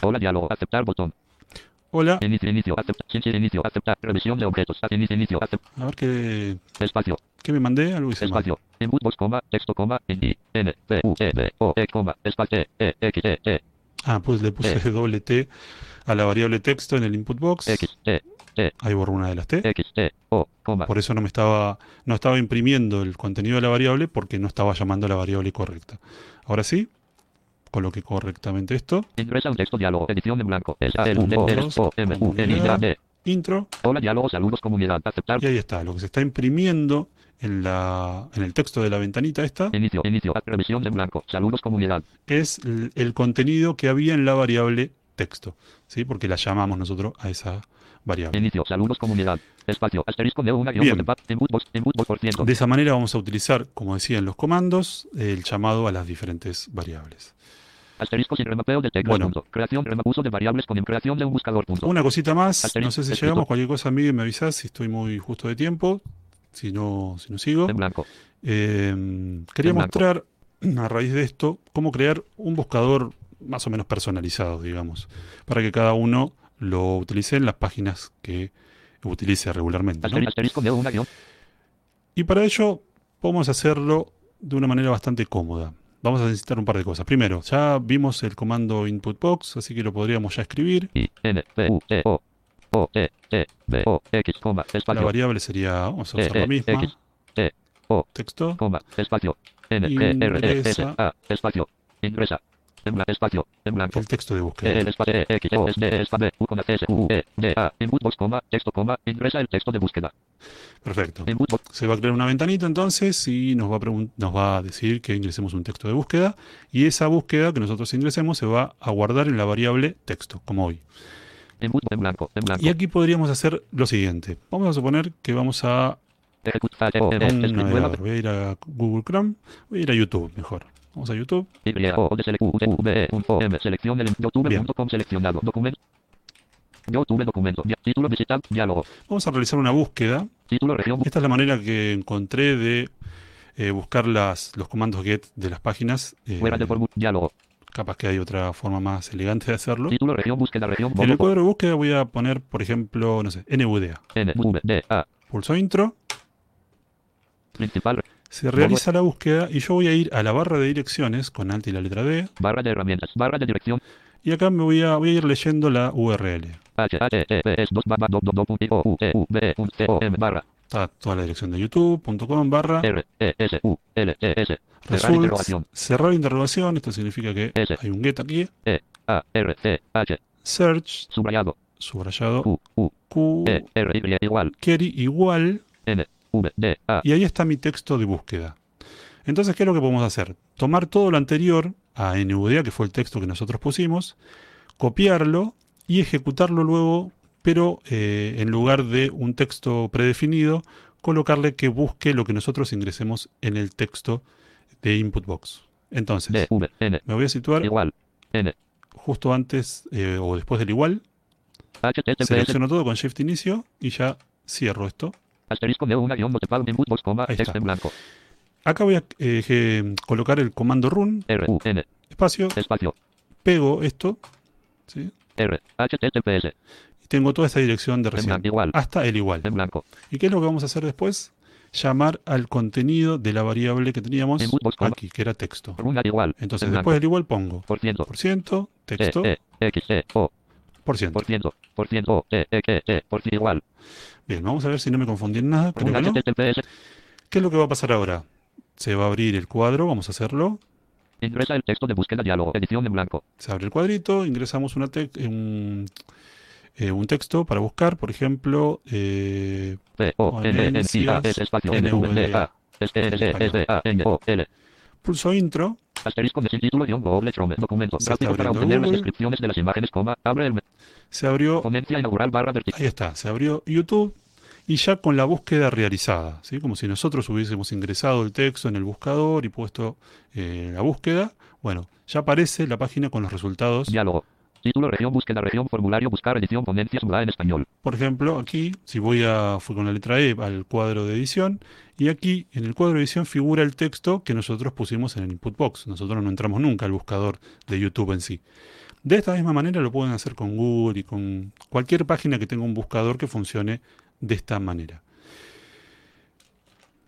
Hola diálogo. Aceptar botón. Hola. Inicio, inicio, aceptar. Chinche, inicio, aceptar. Revisión de objetos. Inicio, inicio, aceptar. A ver qué, Espacio. qué me mandé. Algo hice mal. Espacio. Input box, coma, texto, coma, N, I, N, P, U, E, D, O, E, coma, espacio, E, E, X, E, E, Ah, pues le puse Eh. doble T a la variable texto en el input box. X, E, Ahí borro una de las T. X, E, O, coma. Por eso no me estaba, no estaba imprimiendo el contenido de la variable porque no estaba llamando a la variable correcta. Ahora sí, coloqué correctamente esto. Ingresa un texto diálogo. Edición en blanco. Es A, L, U, D, L, O, M, U, N, I, D, A, D. Intro. Hola diálogo. Saludos comunidad. Aceptar. Y ahí está. Lo que se está imprimiendo en, la, en el texto de la ventanita esta Inicio, inicio, revisión en blanco. Saludos comunidad. es el, el contenido que había en la variable texto. ¿sí? Porque la llamamos nosotros a esa variable. Inicio, saludos comunidad. Espacio, asterisco de una Bien. de esa manera vamos a utilizar, como decía en los comandos, el llamado a las diferentes variables. Asterisco sin remapeo de teclas. Bueno. punto. Creación, rema- uso de variables con creación de un buscador. Punto. Una cosita más, Asterisco, no sé si escrito. llegamos, cualquier cosa a mí me avisás si estoy muy justo de tiempo, si no, si no sigo. En blanco. Eh, quería En blanco. mostrar, a raíz de esto, cómo crear un buscador más o menos personalizado, digamos, para que cada uno lo utilice en las páginas que utilice regularmente. Y para ello podemos hacerlo de una manera bastante cómoda. Vamos a necesitar un par de cosas. Primero, ya vimos el comando input box, así que lo podríamos ya escribir. I, N, P, U, E, O. O, E, E, B, O, X, coma, La espacio. variable sería, vamos a E, usar la E, misma, X, E, O, texto. coma, espacio. N, G, R, E, S. A, espacio. Ingresa. En blanco, espacio. En blanco. El texto de E, búsqueda. L, espacio, E, X, O, S, D, espacio, B, U, coma, S, U, E, D, A. Input box, coma, texto, coma. Ingresa el texto de búsqueda. Perfecto. Se va a crear una ventanita entonces y nos va, a nos va a decir que ingresemos un texto de búsqueda y esa búsqueda que nosotros ingresemos se va a guardar en la variable texto, como hoy. En blanco. En blanco. Y aquí podríamos hacer lo siguiente. Vamos a suponer que vamos a Ejecutar. a un Escribir nueva. navegador. Voy a ir a Google Chrome, voy a ir a YouTube mejor. Vamos a YouTube. Documento. YouTube documento. Título visitar. Diálogo. Vamos a realizar una búsqueda. Título región. Esta es la manera que encontré de eh, buscar las, los comandos get de las páginas. Eh, Fuera de. Diálogo. Capaz que hay otra forma más elegante de hacerlo. Título región. Búsqueda región. En el cuadro de búsqueda voy a poner, por ejemplo, no sé, NVDA. N, V, D, A. Pulso intro, Principal. se realiza la búsqueda y yo voy a ir a la barra de direcciones con alt y la letra D Barra de herramientas. Barra de dirección. y acá me voy a, voy a ir leyendo la URL. E, S, 2, barra, Está toda la dirección de youtube.com barra R, E, S, U, L, E, results, interrogación. cerrar interrogación, esto significa que hay un get aquí, E, A, R, C, H. search, Subrayado. subrayado, Q, E, igual. query igual, N, V, D, A. y ahí está mi texto de búsqueda. Entonces, ¿qué es lo que podemos hacer? Tomar todo lo anterior a NVDA, que fue el texto que nosotros pusimos, copiarlo y ejecutarlo luego, pero eh, en lugar de un texto predefinido, colocarle que busque lo que nosotros ingresemos en el texto de input box. Entonces, me voy a situar justo antes eh, o después del igual, selecciono todo con Shift inicio y ya cierro esto. Ahí está. acá voy a eh, colocar el comando run, espacio, pego esto, ¿sí? Tengo toda esta dirección de recién, igual, hasta el igual. en blanco, ¿Y qué es lo que vamos a hacer después? Llamar al contenido de la variable que teníamos aquí, que era texto. igual, Entonces en después del igual pongo por ciento, por ciento, E, texto, E, X, E, O, por ciento. por ciento, por ciento, O, E, X, E, por ciento igual, Bien, vamos a ver si no me confundí en nada, run bueno. HTTPS, ¿Qué es lo que va a pasar ahora? Se va a abrir el cuadro, vamos a hacerlo. ingresa el texto de búsqueda diálogo, edición en blanco, Se abre el cuadrito, ingresamos una un, eh, un texto para buscar, por ejemplo, eh, pulso intro, asterisco de título, guion, doble, trome, documento, gráfico para obtener las Google. descripciones de las imágenes, coma, abre el, se abrió, ponencia inaugural barra vertical, ahí está, se abrió YouTube y ya con la búsqueda realizada, ¿sí? como si nosotros hubiésemos ingresado el texto en el buscador y puesto eh, la búsqueda, bueno, ya aparece la página con los resultados. diálogo, título, región, búsqueda, región, formulario, buscar, edición, ponencia, sumada en español, Por ejemplo, aquí, si voy a, fui con la letra E al cuadro de edición, y aquí en el cuadro de edición figura el texto que nosotros pusimos en el input box. Nosotros no entramos nunca al buscador de YouTube en sí. De esta misma manera lo pueden hacer con Google y con cualquier página que tenga un buscador que funcione de esta manera.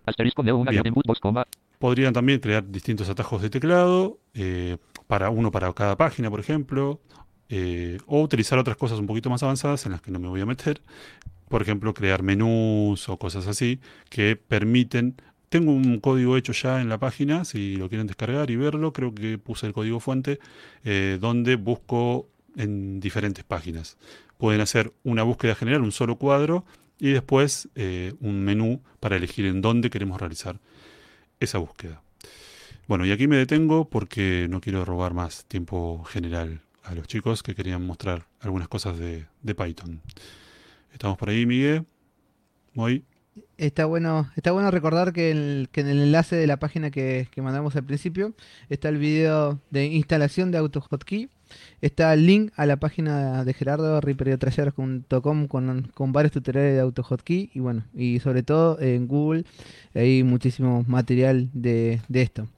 asterisco de una, input box, coma, Podrían también crear distintos atajos de teclado, eh, para uno para cada página, por ejemplo, eh, o utilizar otras cosas un poquito más avanzadas en las que no me voy a meter. Por ejemplo, crear menús o cosas así que permiten. Tengo un código hecho ya en la página, si lo quieren descargar y verlo, creo que puse el código fuente, eh, donde busco en diferentes páginas. Pueden hacer una búsqueda general, un solo cuadro, y después eh, un menú para elegir en dónde queremos realizar esa búsqueda. Bueno, y aquí me detengo porque no quiero robar más tiempo general a los chicos que querían mostrar algunas cosas de, de Python. Estamos por ahí, Miguel. Muy. Está bueno, está bueno recordar que, en el enlace de la página que, que mandamos al principio está el video de instalación de AutoHotkey. Está el link a la página de Gerardo riperiotrayeros.com con, con varios tutoriales de AutoHotkey y bueno, y sobre todo en Google hay muchísimo material de, de esto.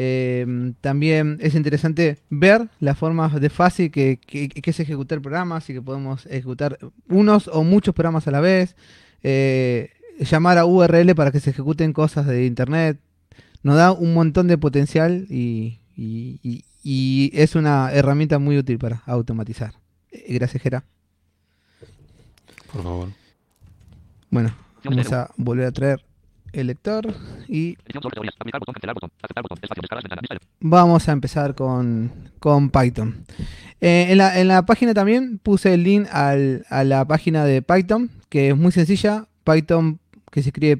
Eh, también es interesante ver las formas de fácil que, que, que es ejecutar el programa, así que podemos ejecutar unos o muchos programas a la vez. eh, llamar a URL para que se ejecuten cosas de internet. Nos da un montón de potencial y, y- y- y es una herramienta muy útil para automatizar. Eh, Gracias, Gera. Por favor. Bueno, vamos a volver a traer el lector y vamos a empezar con, con Python. Eh, en, la, en la página también puse el link al- a la página de Python, que es muy sencilla. Python, que se escribe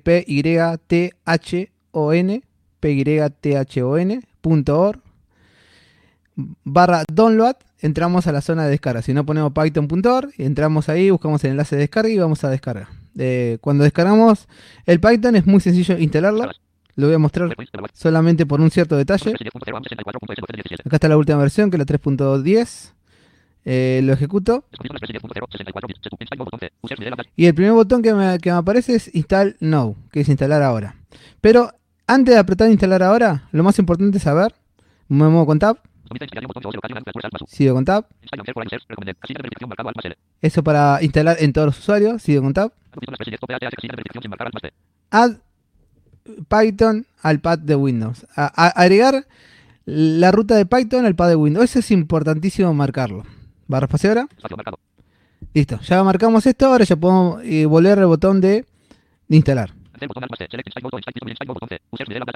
P-Y-T-H-O-N, P-Y-T-H-O-N, punto org, barra download, entramos a la zona de descarga. Si no ponemos python.org, entramos ahí, buscamos el enlace de descarga y vamos a descargar. Eh, cuando descargamos el Python es muy sencillo instalarlo. Lo voy a mostrar solamente por un cierto detalle. 64.0, Acá está la última versión, que es la 3.10. Eh, lo ejecuto. descripción, 64 bits, se install botón C, users de la Y el primer botón que me, que me aparece es Install Now, que es instalar ahora. Pero antes de apretar instalar ahora, lo más importante es saber. Me muevo con Tab, Somete instalación botón 2 ocasional fuerzas más U. sigo con Tab. Eso para instalar en todos los usuarios, sigo con Tab. Add Python al pad de Windows. A- a- agregar la ruta de Python al pad de Windows. Eso es importantísimo marcarlo. Barra espaciadora. Listo, ya marcamos esto. Ahora ya podemos eh, volver al botón de, de instalar.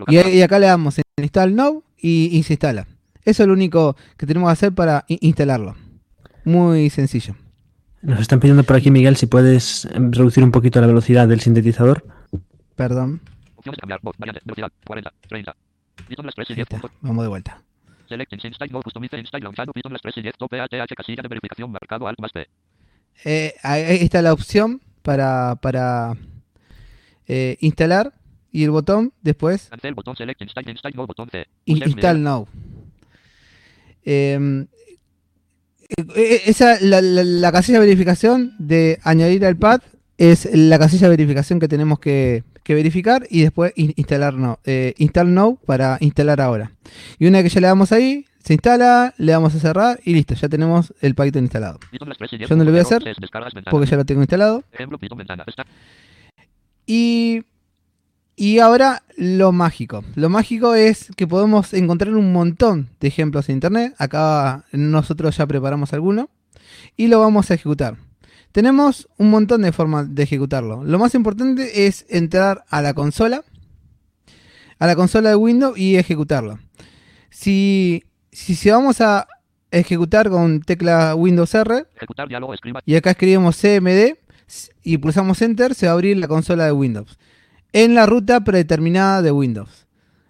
Y acá le damos en Install Now y, y se instala. Eso es lo único que tenemos que hacer para instalarlo. Muy sencillo. Nos están pidiendo por aquí, Miguel, si puedes em, reducir un poquito la velocidad del sintetizador. Perdón. Opciones cambiar, voz, variante, velocidad, 40, 30. Python las 3 y Ahí 10 está. puntos. Vamos de vuelta. Select install no customize install launchado Python las 3 y 10 tope ATH casilla de verificación marcado alt más T. Eh, ahí está la opción para, para eh, instalar y el botón después Cancel botón select install install no botón C. in- Users de install now. Em, eh, eh, esa la, la- la casilla de verificación de añadir al pad es la casilla de verificación que tenemos que, que verificar y después in- instalar no, eh, install now para instalar ahora. Y una vez que ya le damos ahí, se instala, le damos a cerrar y listo, ya tenemos el Python instalado. Python las 3 y 10 Yo no lo voy a hacer. Porque ya lo tengo instalado. Y, y ahora lo mágico. Lo mágico es que podemos encontrar un montón de ejemplos en internet. Acá nosotros ya preparamos alguno. Y lo vamos a ejecutar. Tenemos un montón de formas de ejecutarlo. Lo más importante es entrar a la consola. A la consola de Windows y ejecutarlo. Si, si, si vamos a ejecutar con tecla Windows R, Ejecutar diálogo, y acá escribimos CMD y pulsamos Enter, se va a abrir la consola de Windows. En la ruta predeterminada de Windows.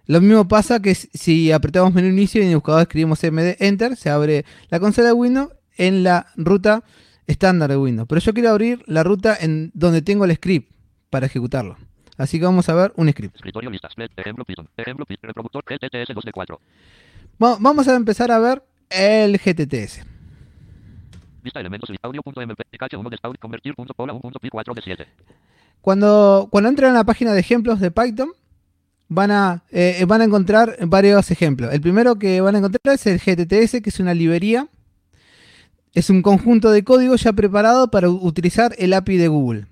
Lo mismo pasa que si- apretamos menú inicio y en el buscador escribimos CMD Enter, se abre la consola de Windows en la ruta estándar de Windows. Pero yo quiero abrir la ruta en donde tengo el script para ejecutarlo. Así que vamos a ver un script. Escritorio listas. Flat, ejemplo Python. Ejemplo. Reproductor GTTS 2 de 4. Va- vamos a empezar a ver el GTTS. Vista elementos. Audio.mp. Cache1 de Spawn. Convertir.pola 1.pi4 de 7. Cuando, cuando entran a la página de ejemplos de Python, van a, eh, van a encontrar varios ejemplos. El primero que van a encontrar es el GTTS, que es una librería. Es un conjunto de código ya preparado para utilizar el API de Google.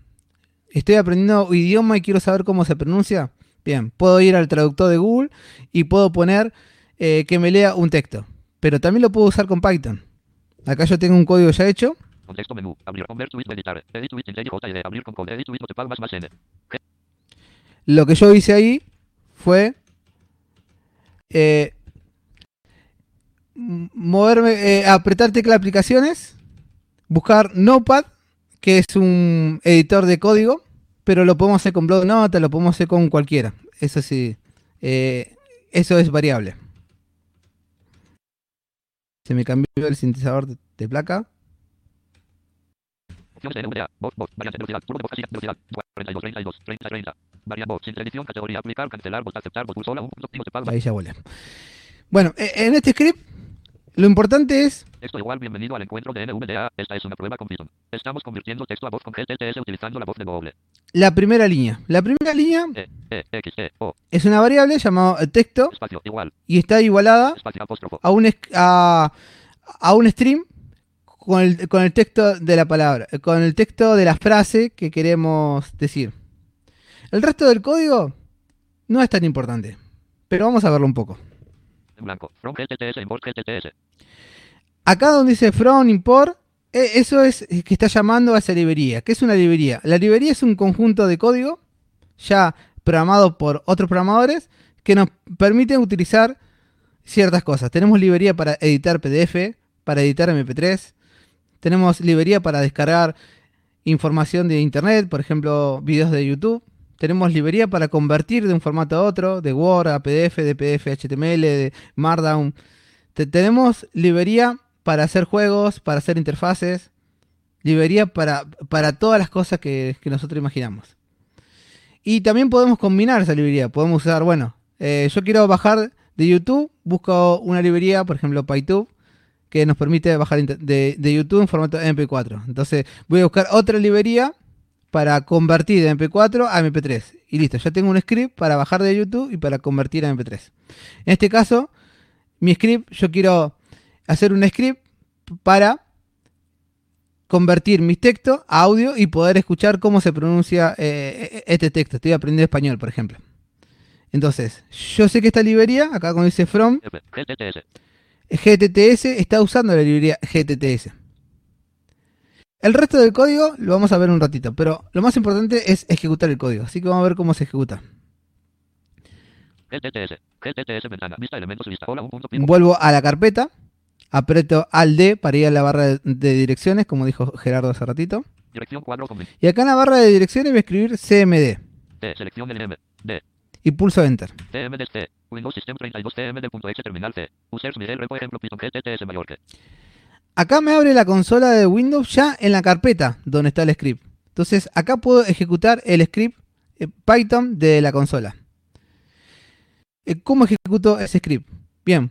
Estoy aprendiendo idioma y quiero saber cómo se pronuncia. Bien, puedo ir al traductor de Google y puedo poner eh, que me lea un texto. Pero también lo puedo usar con Python. Acá yo tengo un código ya hecho. Contexto menú. Abrir. Convert tweet. Editar. Edit tweet. JL. Abrir con code. Edit tweet. Notepad más más N. Lo que yo hice ahí fue eh, moverme, eh, apretar tecla aplicaciones, buscar Notepad, que es un editor de código, pero lo podemos hacer con Block Nota, lo podemos hacer con cualquiera. Eso sí, eh, eso es variable. Se me cambió el sintetizador de placa. Opciones de NVDA. Voz, voz. Variante velocidad. Turbo de voz. Casilla. Velocidad. 42, 32, 30, 30. Variante voz. Sin edición. Categoría. Aplicar. Cancelar. Voz. Aceptar. Voz. Pulsola. 1.pi. Notepad más. Ahí ya volé. Bueno, e- en este script lo importante es Texto igual. Bienvenido al encuentro de NVDA. Esta es una prueba con Python. Estamos convirtiendo texto a voz con GTTS utilizando la voz de la primera línea. La primera línea E, E, X, E, O. es una variable llamada texto Espacio. Igual. y está igualada Espacio. A un, a, a un stream con el, con el texto de la palabra, con el texto de la frase que queremos decir. El resto del código no es tan importante, pero vamos a verlo un poco. Blanco. From GTTS. Import GTTS. Acá donde dice from import, eh, eso es eh, que está llamando a esa librería. ¿Qué es una librería? La librería es un conjunto de código ya programado por otros programadores que nos permiten utilizar ciertas cosas. Tenemos librería para editar PDF, para editar MP3, tenemos librería para descargar información de internet, por ejemplo, videos de YouTube. Tenemos librería para convertir de un formato a otro, de Word a PDF, de PDF a HTML, de Markdown. Te- tenemos librería para hacer juegos, para hacer interfaces, librería para, para todas las cosas que, que nosotros imaginamos. Y también podemos combinar esa librería. Podemos usar, bueno, eh, yo quiero bajar de YouTube, busco una librería, por ejemplo, PyTube, que nos permite bajar de, YouTube en formato MP4. Entonces voy a buscar otra librería para convertir de MP4 a MP3. Y listo, ya tengo un script para bajar de YouTube y para convertir a MP3. En este caso, mi script, yo quiero hacer un script para convertir mis textos a audio y poder escuchar cómo se pronuncia eh, este texto. Estoy aprendiendo español, por ejemplo. Entonces, yo sé que esta librería, acá cuando dice from. GTTS. Está usando la librería GTTS. El resto del código lo vamos a ver un ratito, pero lo más importante es ejecutar el código. Así que vamos a ver cómo se ejecuta. GTTS. GTTS ventana. Vista elementos lista. Hola 1.pi. Vuelvo a la carpeta, aprieto al D para ir a la barra de, direcciones, como dijo Gerardo hace ratito. Dirección cuadro Y acá en la barra de direcciones voy a escribir CMD T. Selección LM. D. y pulso Enter. Windows System 32 TM del punto X terminal C. Users repo ejemplo Python GTTS Mallorca. Acá me abre la consola de Windows ya en la carpeta donde está el script. Entonces acá puedo ejecutar el script eh, Python de la consola. Eh, ¿Cómo ejecuto ese script? Bien,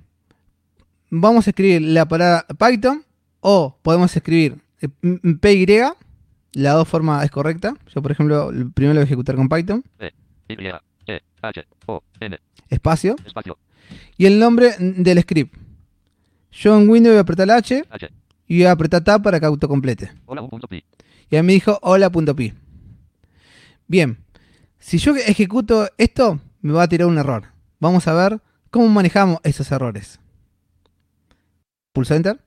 vamos a escribir la palabra Python o podemos escribir eh, PY. La dos formas es correcta. Yo, por ejemplo, primero lo voy a ejecutar con Python. Y, H, O, N, espacio, espacio, y el nombre del script. Yo en Windows voy a apretar la H H. y voy a apretar Tab para que autocomplete. Hola, un punto pi. Y ahí me dijo hola.py. Bien, si yo ejecuto esto, me va a tirar un error. Vamos a ver cómo manejamos esos errores. Pulso Enter.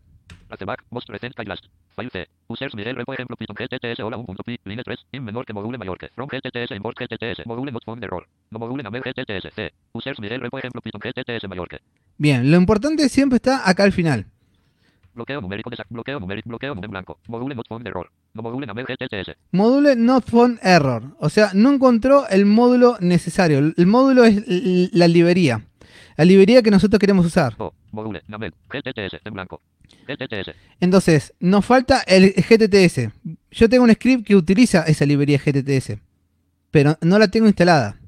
File C. Users Miguel repo ejemplo Python GTTS hola 1.pi, line 3, in menor que module mayor que. From GTTS import GTTS, module not found error. No module name GTTS C. Users Miguel repo ejemplo Python GTTS mayor que. Bien, lo importante siempre está acá al final. Bloqueo numérico de bloqueo numérico, bloqueo en blanco. Module not found error. No module name GTTS. Module not found error. O sea, no encontró el módulo necesario. El módulo es la librería. La librería que nosotros queremos usar. O, module name GTTS en blanco. GTTS. Entonces, nos falta el GTTS. Yo tengo un script que utiliza esa librería GTTS, pero no la tengo instalada.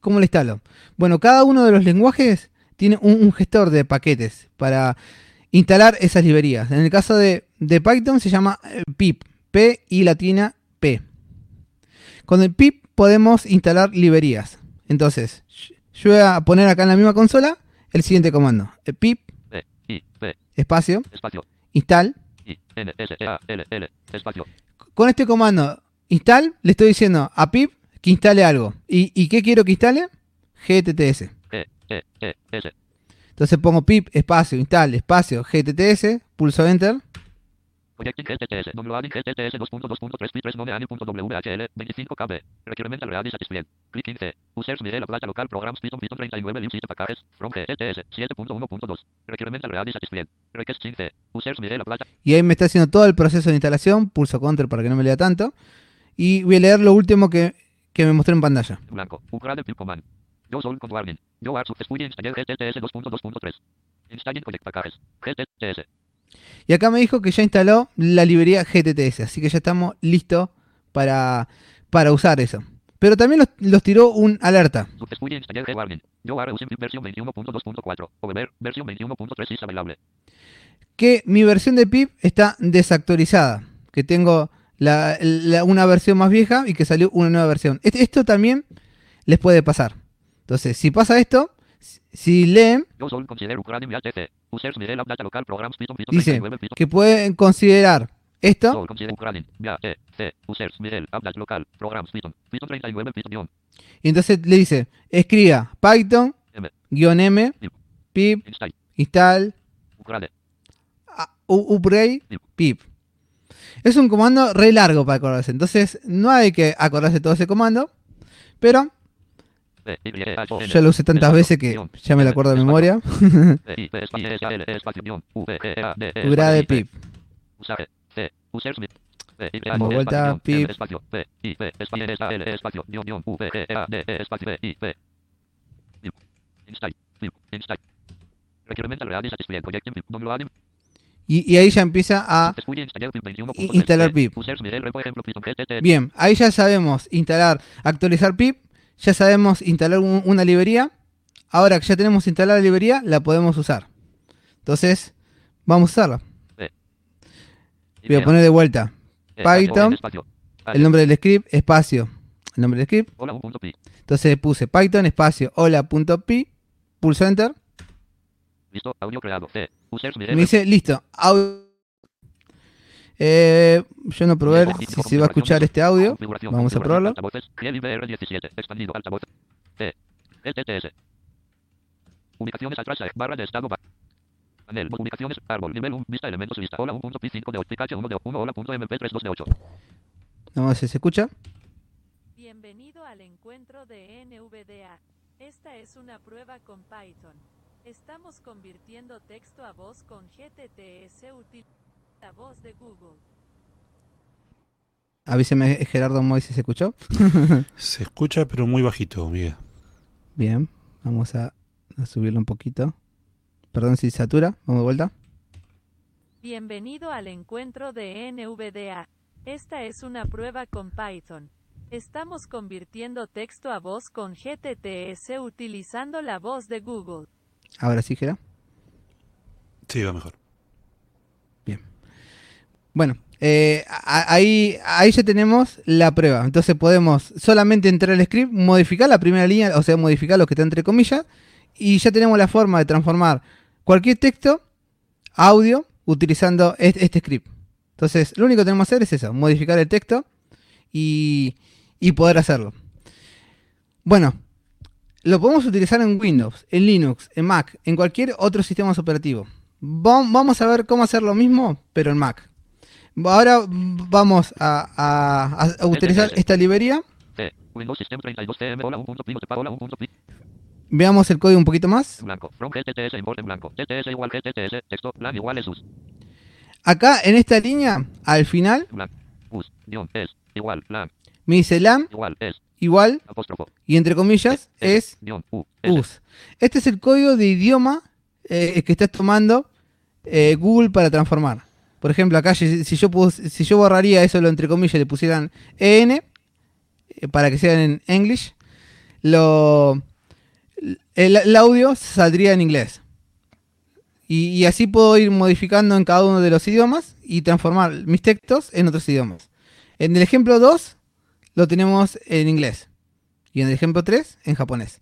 ¿Cómo la instalo? Bueno, cada uno de los lenguajes tiene un, un gestor de paquetes para instalar esas librerías. En el caso de, de Python se llama eh, pip, P y latina P. Con el pip podemos instalar librerías. Entonces, yo voy a poner acá en la misma consola el siguiente comando. El pip, espacio, espacio. install. E. Con este comando install le estoy diciendo a pip que instale algo. ¿Y, y qué quiero que instale? GTTS. E, E, S. Entonces pongo pip espacio install espacio GTTS, pulso enter Projecting GTTS, downloading GTTS 2.2.3 pi 3 nodeani.whl 25kb. Requirement already satisfied. Click 15. Users Miguel Plata local programs Python Python 39 libs packages from GTTS 7.1.2. Requirement already satisfied. Request 15. Users Miguel Plata. y ahí me está haciendo todo el proceso de instalación, pulso control para que no me lea tanto y voy a leer lo último que, que me mostró en pantalla. Blanco. Upgrade pip command. Yo soy con warning. Yo are successfully installed GTTS 2.2.3. Installing project packages. GTTS. Y acá me dijo que ya instaló la librería GTTS, así que ya estamos listos para, para usar eso. Pero también los, los tiró un alerta. Successfully installed G warning. Yo are using pip versión 21.2.4. Over versión 21.3 is available. que mi versión de pip está desactualizada, que tengo la- la- una versión más vieja y que salió una nueva versión. Est- Esto también les puede pasar. Entonces, si pasa esto, si- leen, dice 39 Python. que pueden considerar esto Soy consider Ukraine. Via E, C. Users Miguel App Data Local Programs Python. Python 39 Python guion. y entonces le dice, escriba Python, guion M, Pip. Install. upgrade, Pip. Es un comando re largo para acordarse, entonces no hay que acordarse todo ese comando, pero. Ya lo usé tantas veces que ya me lo acuerdo de memoria. E, E, E, P. pip. Como vuelta, pip. Y, y ahí ya empieza a... Successfully installed pip 21.3. I- instalar pip. Bien, ahí ya sabemos instalar, actualizar pip, ya sabemos instalar un- una librería. Ahora que ya tenemos instalada la librería, la podemos usar. Entonces, vamos a usarla. Voy a poner de vuelta E, H, O, N, Python, el nombre del script, espacio, el nombre del script. Entonces puse Python, espacio, hola.py, pulso enter. Listo. Audio creado. Me dice, listo, audio. Eh, yo no probé si se va a escuchar este audio. Configuración, Vamos a probarlo. Altavoces. GL IBR17. Expandido. Altavoz. T. LTTS. Ubicaciones atrás. eh, Barra de estado. Panel. Ubicaciones. Árbol. Nivel 1. Vista. Elementos. Vista. Hola 1.pi5 de 8. Pikachu 1 de 1. Hola.mp3 2 de 8. Vamos a ver si se escucha. Bienvenido al encuentro de NVDA. Esta es una prueba con Python. Estamos convirtiendo texto a voz con GTTS útil la voz de Google. Avíseme Gerardo Moy si se escuchó. Se escucha, pero muy bajito, Miguel. Bien, vamos a, a subirlo un poquito. Perdón si satura, vamos de vuelta. Bienvenido al encuentro de NVDA. Esta es una prueba con Python. Estamos convirtiendo texto a voz con GTTS utilizando la voz de Google. Ahora sí, Gera. Sí, va mejor. Bueno, Eh, ahí, ahí ya tenemos la prueba. Entonces podemos solamente entrar al script, modificar la primera línea, o sea, modificar lo que está entre comillas, y ya tenemos la forma de transformar cualquier texto a audio utilizando este, script. Entonces, lo único que tenemos que hacer es eso, modificar el texto y, y poder hacerlo. Bueno, lo podemos utilizar en Windows, en Linux, en Mac, en cualquier otro sistema operativo. Va- Vamos a ver cómo hacer lo mismo, pero en Mac. Ahora vamos a, a- a utilizar esta librería. C. Windows System 32 CM. Hola, un punto primo sepa. Hola, un punto pri- Veamos el código un poquito más. Blanco. From GTTS import en blanco. TTS igual GTTS. Texto. Plan igual es us. Acá en esta línea, al final, Blanco. Us. Guión. Es. Igual. Plan. me dice LAM Igual. Es. igual Apóstrofo. y entre comillas es Guión. U. S. US. Este es el código de idioma eh, que está tomando eh, Google para transformar. Por ejemplo, acá si, yo si yo borraría eso lo entre comillas le pusieran EN eh, para que sean en English, lo el, audio saldría en inglés. Y, así puedo ir modificando en cada uno de los idiomas y transformar mis textos en otros idiomas. En el ejemplo 2 lo tenemos en inglés. Y en el ejemplo 3 en japonés.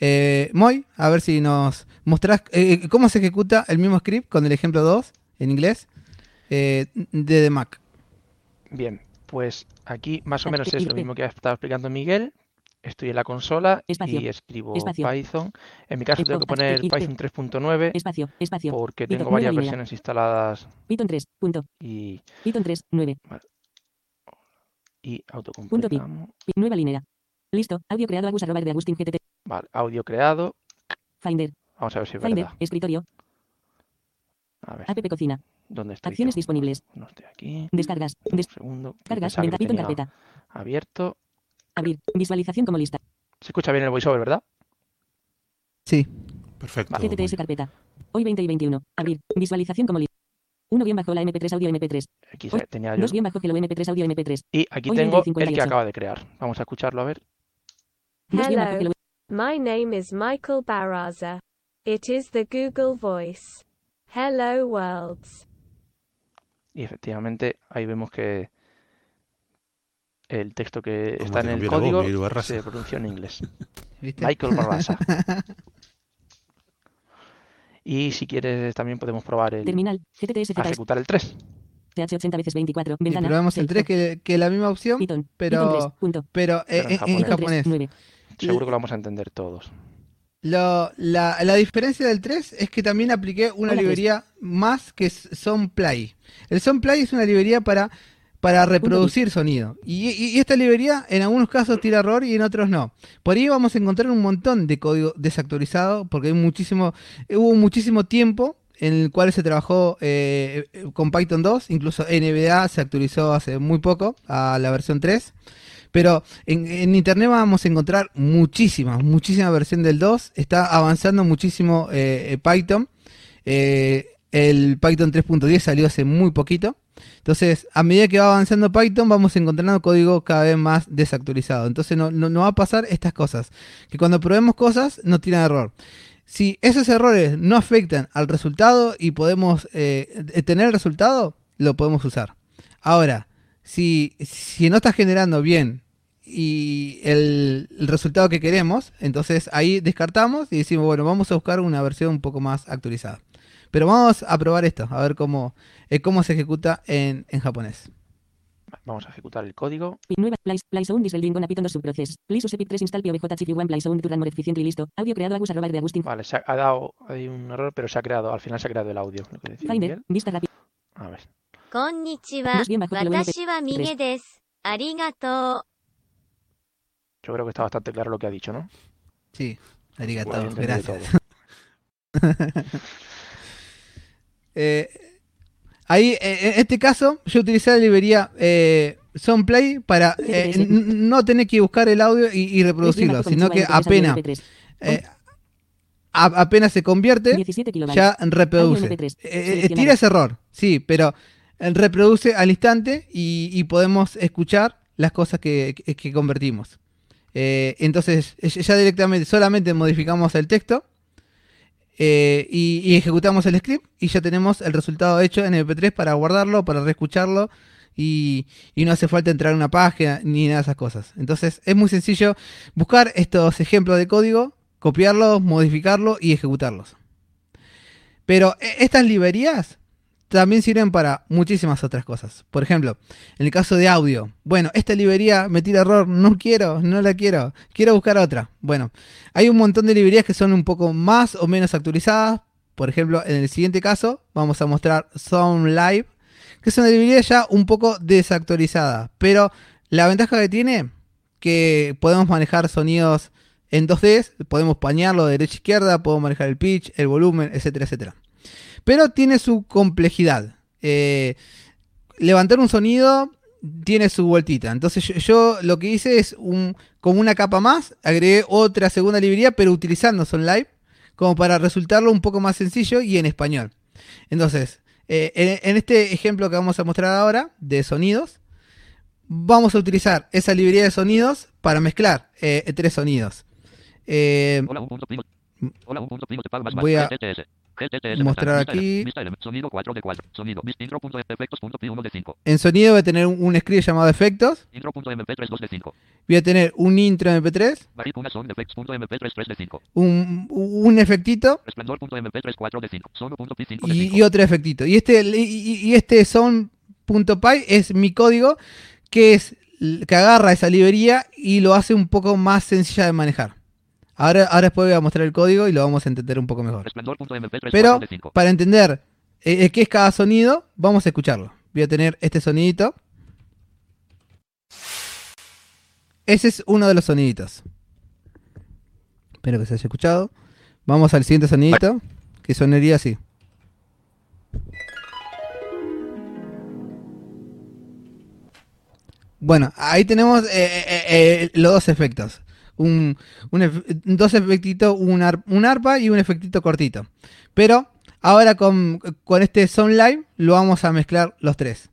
Eh, Moy, a ver si nos mostrás eh, cómo se ejecuta el mismo script con el ejemplo 2 en inglés eh, de The Mac. Bien, pues aquí más o menos es lo mismo que ha estado explicando Miguel. Estoy en la consola Espacio. y escribo Espacio. Python. En mi caso tengo que poner Espacio. Python 3.9 Espacio, espacio. porque Python, tengo varias línea. versiones instaladas Python 3, punto. y, Python 3, 9. y autocompletamos. Nueva línea. Listo. Audio creado Agus arroba de Agustín GTT. Vale, audio creado. Finder. Vamos a ver si es Finder. verdad. Escritorio. A ver, App Cocina. ¿Dónde estoy? Acciones yo? disponibles. No estoy aquí. Descargas. Un Des- segundo. Cargas. Venta tenía carpeta. Abierto. Abrir. Visualización como lista. Se escucha bien el voiceover, ¿verdad? Sí. Perfecto. GTTS carpeta. Hoy 20 y 21. Abrir. Visualización como lista. 1 guion bajo la MP3 audio MP3. Aquí Hoy- tenía yo. 2 guion bajo Hello MP3 audio MP3. Y aquí Hoy tengo 20 y el que 58. acaba de crear. Vamos a escucharlo a ver. 2 guion bajo Hello. Hello. My name is Michael Barraza. It is the Google Voice. Hello worlds. Y efectivamente ahí vemos que el texto que ¿Cómo está en el código se pronuncia en inglés. ¿Viste? Michael Barraza. Y si quieres también podemos probar el, Terminal. GTTS ejecutar el 3. TH 80 veces 24. Y Ventana. probamos el 3 texto. que, que es la misma opción, Python. pero- Python 3. Punto. pero eh, Pero en en, en japonés. Python 3, japonés. 9. Seguro que lo vamos a entender todos. Lo- la, la diferencia del 3 es que también apliqué una Hola, librería más que es Sonplay. El Sonplay es una librería para, para reproducir sonido. Y, y- y esta librería en algunos casos tira error y en otros no. Por ahí vamos a encontrar un montón de código desactualizado porque hay muchísimo, hubo muchísimo tiempo en el cual se trabajó eh, con Python 2, incluso NBA se actualizó hace muy poco a la versión 3. Pero en, en internet vamos a encontrar muchísima, muchísima versión del 2. Está avanzando muchísimo eh, eh, Python. Eh, el Python 3.10 salió hace muy poquito. Entonces, a medida que va avanzando Python, vamos encontrando código cada vez más desactualizado. Entonces, no, no, no va a pasar estas cosas. Que cuando probemos cosas, no tiran error. Si esos errores no afectan al resultado y podemos eh, tener el resultado, lo podemos usar. Ahora, si, si no está generando bien y el, el resultado que queremos, entonces ahí descartamos y decimos, bueno, vamos a buscar una versión un poco más actualizada. Pero vamos a probar esto, a ver cómo, eh, cómo se ejecuta en, en japonés. Vamos a ejecutar el código. Vale, se ha, dado, hay un error, pero se ha creado, al final se ha creado el audio. A ver. Yo creo que está bastante claro lo que ha dicho, ¿no? Sí, arigato, gracias. Eh, ahí, eh, en este caso, yo utilicé la librería eh, Soundplay para eh, no tener que buscar el audio y, reproducirlo, sino que Consumer MP3 audio apenas, MP3. eh, a- apenas se convierte, 17 kilobytes. ya reproduce. Audio MP3, Eh, eh, seleccionado. tira ese error, sí, pero eh, reproduce al instante y, y podemos escuchar las cosas que, que- que convertimos. Eh, entonces, eh, ya directamente, solamente modificamos el texto eh, y, ejecutamos el script y ya tenemos el resultado hecho en MP3 para guardarlo, para reescucharlo y, y no hace falta entrar a una página ni nada de esas cosas. Entonces es muy sencillo buscar estos ejemplos de código, copiarlos, modificarlos y ejecutarlos. Pero e- estas librerías también sirven para muchísimas otras cosas. Por ejemplo, en el caso de audio, bueno, esta librería me tira error, no quiero, no la quiero, quiero buscar otra. Bueno, hay un montón de librerías que son un poco más o menos actualizadas. Por ejemplo, en el siguiente caso vamos a mostrar Sound Live, que es una librería ya un poco desactualizada. Pero la ventaja que tiene, que podemos manejar sonidos en 2D, podemos pañarlo de derecha a izquierda, podemos manejar el pitch, el volumen, etcétera, etcétera. Pero tiene su complejidad. Eh, levantar un sonido tiene su vueltita. Entonces yo, yo lo que hice es un, como una capa más, agregué otra segunda librería, pero utilizando Sound Live, como para resultarlo un poco más sencillo y en español. Entonces, eh, en, en este ejemplo que vamos a mostrar ahora de sonidos, vamos a utilizar esa librería de sonidos para mezclar eh, tres sonidos. Eh. Voy a mostrar aquí. Vista element, Sonido 4 de 4. Sonido. Vista intro punto efectos punto pi 1 de 5. en sonido voy a tener un, un script llamado efectos. Intro punto mp3 2 de 5. Voy a tener un intro MP3, Varic una son effects punto mp3 3 de 5. un, un efectito Resplandor punto mp3 4 de 5. Sono punto pi 5 de y, 5. y otro efectito. Y este, y, y este son.py es mi código que es que agarra esa librería y lo hace un poco más sencilla de manejar. Ahora, ahora después voy a mostrar el código y lo vamos a entender un poco mejor. Resplandor punto mp3 Pero 4 de 5. para entender eh, eh, qué es cada sonido, vamos a escucharlo. Voy a tener este sonidito. Ese es uno de los soniditos. Espero que se haya escuchado. Vamos al siguiente sonidito, que sonaría así. Bueno, ahí tenemos eh, los dos efectos. Un, dos efectitos, un, ar- un arpa y un efectito cortito. Pero ahora con, con este Sound Live lo vamos a mezclar los tres.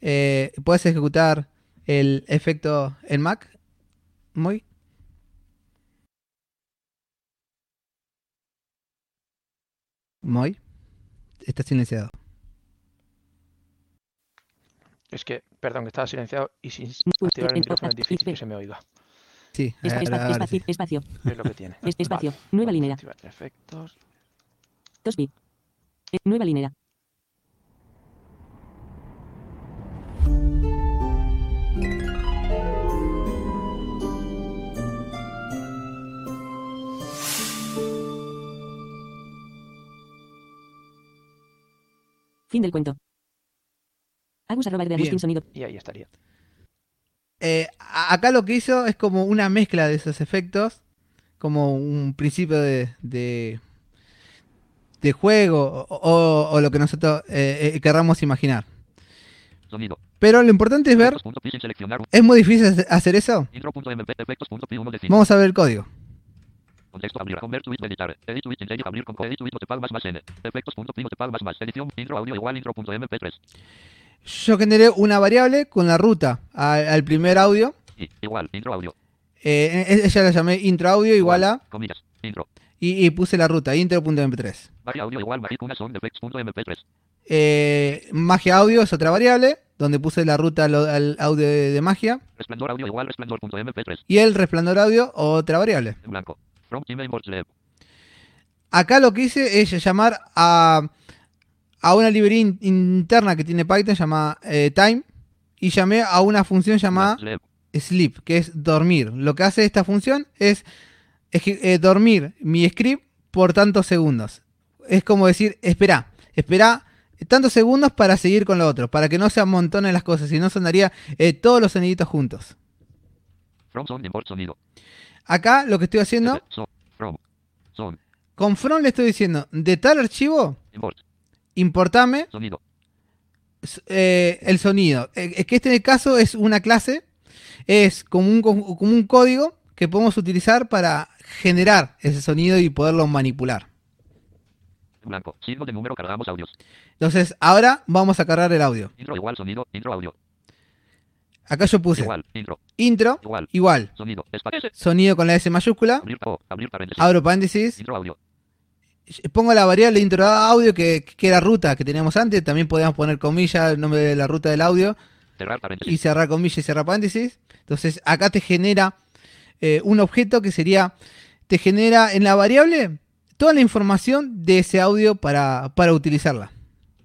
Eh, ¿Puedes ejecutar el efecto en Mac? Muy. Muy. Está silenciado. Es que, perdón, que estaba silenciado y sin activar el en micrófono es podcast, difícil que se me oiga. Sí, Espa- ahora- espa- ahora sí. espacio, espacio. Es lo que tiene. Es- espacio. Vale. Nueva línea. efectos. 2 bit. Eh, Nueva línea. Fin del cuento. Agus arroba de. Agustín sonido. Y ahí estaría. Eh, acá lo que hizo es como una mezcla de esos efectos, como un principio de, de, de juego o, o- o lo que nosotros eh, eh, querramos imaginar. Sonido. Pero lo importante es ver. ¿es muy difícil hace- hacer eso? Intro punto mp efectos punto pi 1 de 5. Vamos a ver el código. Contexto abrir. Convert to it editar. Edit to it engine abrir con edit to it notepad más más n. Efectos punto pi notepad más más. Edición. Intro audio igual intro punto mp3. Yo generé una variable con la ruta al, al primer audio. Igual intro audio. Eh, e- ella la llamé intro audio igual a Comillas. Intro. y, y puse la ruta intro.mp3. Varia audio igual magic una son effects punto mp3. Eh, magia audio es otra variable donde puse la ruta al, al audio de, de magia Resplandor audio igual resplandor punto mp3. y el resplandor audio otra variable. En blanco. From. Acá lo que hice es llamar a, a una librería in- interna que tiene Python llamada eh, time y llamé a una función llamada sleep, que es dormir. Lo que hace esta función es eje- eh, dormir mi script por tantos segundos. Es como decir, espera, espera tantos segundos para seguir con lo otro, para que no se amontonen las cosas, si no sonaría eh, todos los soniditos juntos. From import sonido. Acá lo que estoy haciendo, from. Con from le estoy diciendo, de tal archivo, Import. Importame Sonido. eh, el sonido. Eh, es que este caso es una clase, es como un, co- como un código que podemos utilizar para generar ese sonido y poderlo manipular. En blanco. Signo de número cargamos audios. Entonces, ahora vamos a cargar el audio. Intro igual sonido. Intro audio. Acá yo puse Igual. Intro. intro, Igual. igual, Sonido. Sonido con la S mayúscula, Abrir. Abrir paréntesis. abro paréntesis, Intro audio. Pongo la variable intro audio que, que era ruta que teníamos antes. También podíamos poner comillas, el nombre de la ruta del audio Cerrar paréntesis. y cerrar comillas y cerrar paréntesis. Entonces acá te genera eh, un objeto que sería, te genera en la variable toda la información de ese audio para, para utilizarla.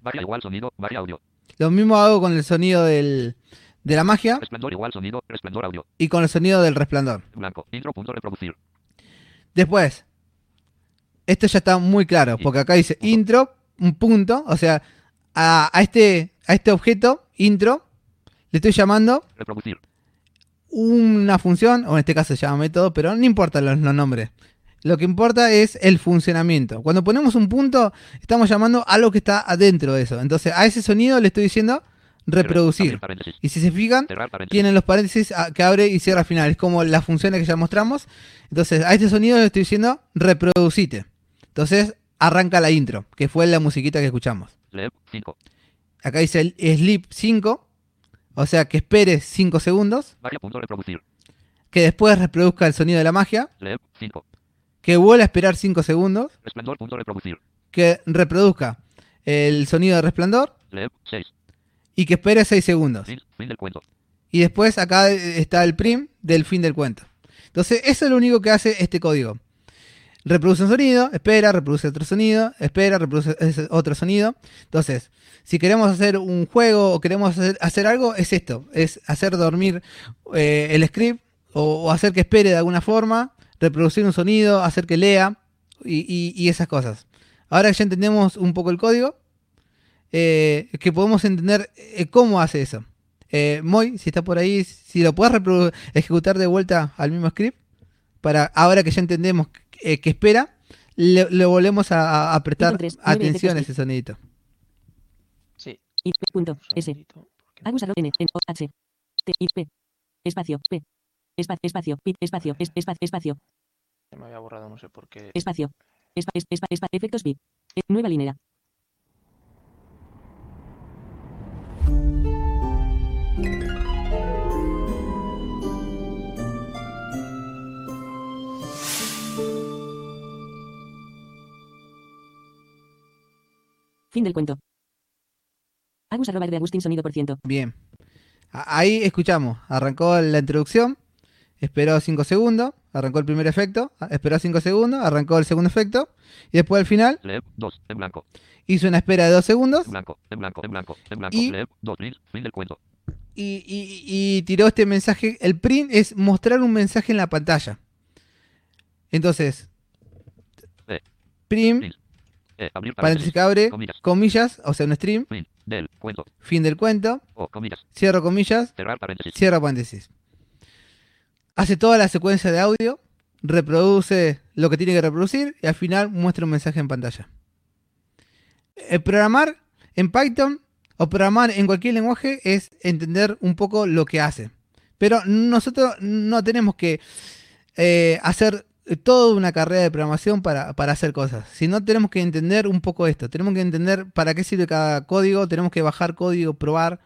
Varia igual sonido, varia audio. Lo mismo hago con el sonido del, de la magia Resplandor igual sonido, resplandor audio. y con el sonido del resplandor. Blanco. Intro punto reproducir. Después, esto ya está muy claro, porque acá dice intro, un punto, o sea, a, a este, a este objeto, intro, le estoy llamando Reproducir. una función, o en este caso se llama método, pero no importa los, los nombres. Lo que importa es el funcionamiento. Cuando ponemos un punto, estamos llamando a algo que está adentro de eso. Entonces, a ese sonido le estoy diciendo reproducir. Y si se fijan, tienen los paréntesis ah, que abre y cierra al final. Es como las funciones que ya mostramos. Entonces, a este sonido le estoy diciendo reproducite. Entonces, arranca la intro, que fue la musiquita que escuchamos. Lev 5. Acá dice el sleep 5, o sea que espere 5 segundos, reproducir. que después reproduzca el sonido de la magia, Lev 5. que vuelva a esperar 5 segundos, reproducir. que reproduzca el sonido de resplandor Lev 6. y que espere 6 segundos. Fin, fin del cuento. Y después acá está el prim del fin del cuento. Entonces, eso es lo único que hace este código. Reproduce un sonido, espera, reproduce otro sonido, espera, reproduce otro sonido. Entonces, si queremos hacer un juego o queremos hacer, algo, es esto: es hacer dormir eh, el script o, hacer que espere de alguna forma, reproducir un sonido, hacer que lea y, esas cosas. Ahora que ya entendemos un poco el código, eh, que podemos entender eh, cómo hace eso. Eh, Moy, si está por ahí, si lo puedes ejecutar de vuelta al mismo script, para ahora que ya entendemos eh, que espera, le, le volvemos a, a prestar Punto tres, nueve atención a ese sonidito. Sí. Punto, un S. Agus N, N, O, H. T, I, P. Espacio, P. Espa- espacio, P, espacio, es- espacio, espacio, Se me había borrado, no sé por qué. espacio. Espa, es- espa- espa- efectos VIP. Eh, nueva línea. Fin del cuento. Agus arroba de Agustín sonido por ciento. Bien. Ahí escuchamos, arrancó la introducción, esperó 5 segundos, arrancó el primer efecto, esperó 5 segundos, arrancó el segundo efecto, y después al final 2. En blanco. hizo una espera de 2 segundos En blanco. En blanco. En blanco. En blanco. Y- 2. Fin, fin del cuento. y, y- y tiró este mensaje. El print es mostrar un mensaje en la pantalla. Entonces, Eh. print, Fin. Eh, abrir paréntesis que abre, Comillas. comillas, o sea, un stream, Fin. Del cuento. fin del cuento, O comillas. cierro comillas, Cerrar paréntesis. cierra paréntesis. Hace toda la secuencia de audio, reproduce lo que tiene que reproducir y al final muestra un mensaje en pantalla. El programar en Python o programar en cualquier lenguaje es entender un poco lo que hace. Pero nosotros no tenemos que eh, hacer toda una carrera de programación para, para hacer cosas, sino tenemos que entender un poco esto. Tenemos que entender para qué sirve cada código, tenemos que bajar código, probar.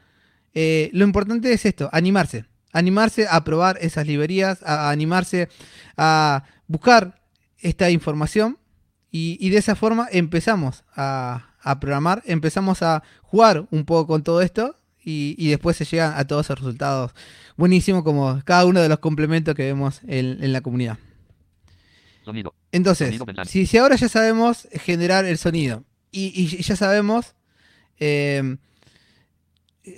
Eh, lo importante es esto, animarse. Animarse a probar esas librerías, a, animarse a buscar esta información y, y de esa forma empezamos a, a programar, empezamos a jugar un poco con todo esto y, y después se llegan a todos esos resultados buenísimos como cada uno de los complementos que vemos en, en la comunidad. Sonido. Entonces, Sonido si, si ahora ya sabemos generar el sonido y, y ya sabemos eh,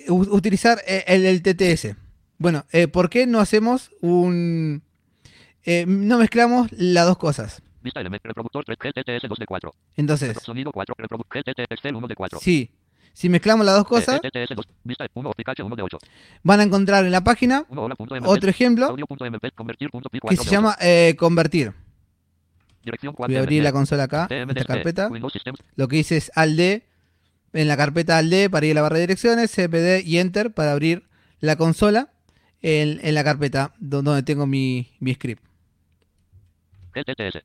utilizar e- el, el TTS, bueno, eh, ¿por qué no hacemos un... eh, no mezclamos las dos cosas? Vista. Reproductor 3. GTTS 2 de 4. Entonces, Sonido 4. Reproduc GTT Excel 1 de 4. sí, si mezclamos las dos cosas, GTTS 2. Vista 1. Opticache 1 de 8. van a encontrar en la página 1 hola punto MP. otro ejemplo que 4 se llama eh, convertir. 8. Dirección 4. Voy a abrir la consola acá, TMDSP, esta carpeta. Lo que hice es al D, en la carpeta al D para ir a la barra de direcciones, CPD y Enter para abrir la consola en, en la carpeta do- donde tengo mi, mi script. GTTS.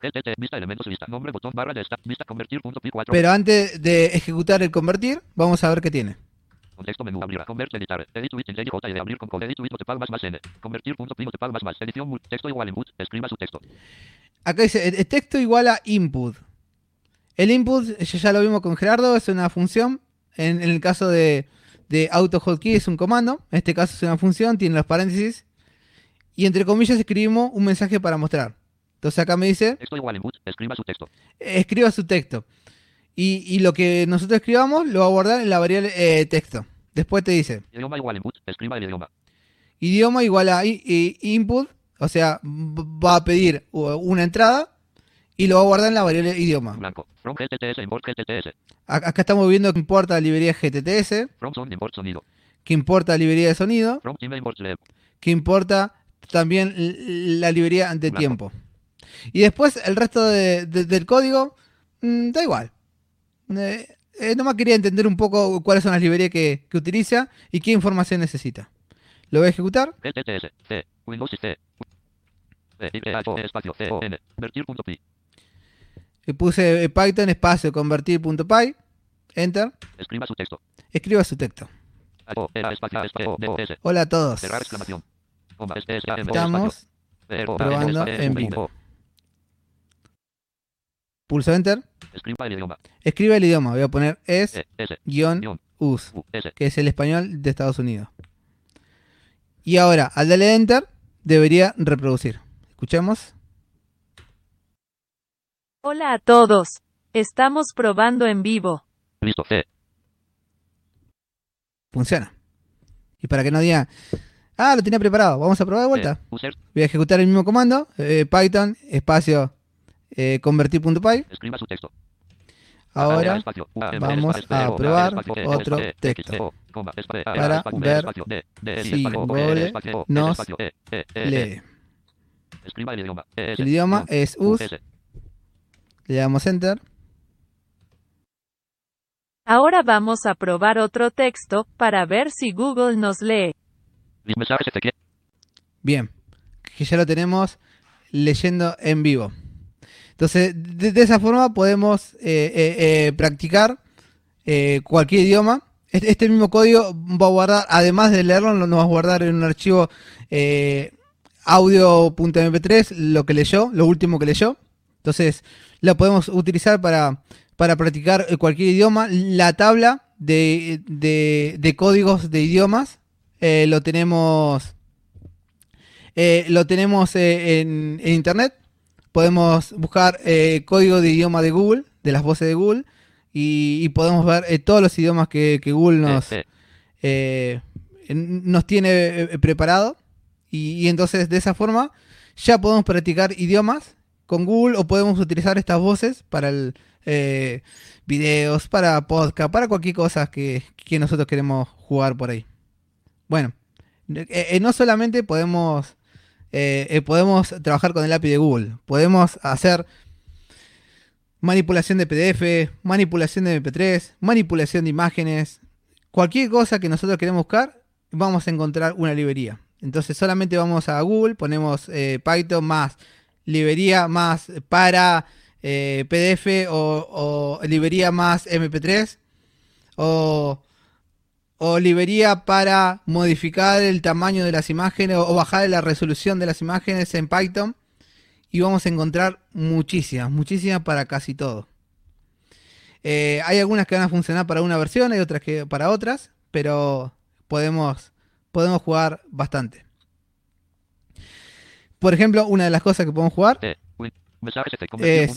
GTT. Vista elementos. Vista. Nombre. Botón. Barra de esta. Vista. Convertir punto pi 4. Pero antes de ejecutar el convertir, vamos a ver qué tiene. Contexto menú. Abrir. Convert. Editar. Edit. J. J. Abrir con code. Edit. Notepad más más N. Convertir punto. Notepad más más. Edición. Texto igual input. Escriba su texto. Acá dice, el, texto igual a input. El input, ya ya lo vimos con Gerardo, es una función. En, en el caso de, de AutoHotkey es un comando. En este caso es una función, tiene los paréntesis. Y entre comillas escribimos un mensaje para mostrar. Entonces acá me dice, Texto igual input. Escriba su texto. escriba su texto. Y, y lo que nosotros escribamos lo va a guardar en la variable eh, texto. Después te dice, Idioma igual input. Escriba el idioma. idioma igual a i- i- input, o sea, va a pedir u- una entrada y lo va a guardar en la variable idioma. Blanco. From GTTS import GTTS. A- Acá estamos viendo que importa la librería GTTS, From sound import sonido. que importa la librería de sonido, From time import sleep. que importa también la librería de Blanco. tiempo. Y después el resto de- de- del código, mm, da igual. Eh, eh, nomás quería entender un poco cuáles son las librerías que, que utiliza y qué información necesita. Lo voy a ejecutar. GTTS. C. Windows C. Espacio. C. O. N. Vertir.py. Le puse eh, Python espacio convertir.py. Enter. Escriba su texto. Escriba su texto. S. Hola a todos. Estamos probando en vivo. Pulso Enter. Escriba el idioma. Escribe el idioma. Voy a poner es E. Que es el español de Estados Unidos. Y ahora, al darle Enter, debería reproducir. Escuchemos. Hola a todos. Estamos probando en vivo. Listo. C. Funciona. Y para que no diga, ah, lo tenía preparado, vamos a probar de vuelta. User. Voy a ejecutar el mismo comando, eh, Python, espacio, eh, convertir.py. Escriba su texto. Ahora vamos a probar otro texto. Para ver si. Google nos. E. E. E. E. lee. El idioma. Es U. us, le damos Enter. Ahora vamos a probar otro texto para ver si Google nos lee. Bien, que ya lo tenemos leyendo en vivo. Entonces, de, esa forma podemos eh, eh, eh, practicar cualquier idioma. Este, este mismo código va a guardar, además de leerlo, lo- nos va a guardar en un archivo eh, audio.mp3 lo que leyó, lo último que leyó. Entonces, la podemos utilizar para, para practicar cualquier idioma. La tabla de, de- códigos de idiomas lo tenemos lo tenemos en, en internet. Podemos buscar eh, código de idioma de Google, de las voces de Google, y, y podemos ver eh, todos los idiomas que, que Google nos, eh, nos tiene preparado. Y, y entonces de esa forma ya podemos practicar idiomas con Google o podemos utilizar estas voces para el, videos, para podcast, para cualquier cosa que, que nosotros queremos jugar por ahí. Bueno, no solamente podemos, eh, eh, podemos trabajar con el API de Google, podemos hacer manipulación de PDF, manipulación de MP3, manipulación de imágenes, cualquier cosa que nosotros queremos buscar, vamos a encontrar una librería. Entonces solamente vamos a Google, ponemos eh, Python más librería más para PDF o, o librería más MP3 o, o librería para modificar el tamaño de las imágenes o, bajar la resolución de las imágenes en Python y vamos a encontrar muchísimas, muchísimas para casi todo. Eh, hay algunas que van a funcionar para una versión, hay otras que para otras, pero podemos, podemos jugar bastante. Por ejemplo, una de las cosas que podemos jugar E. Es-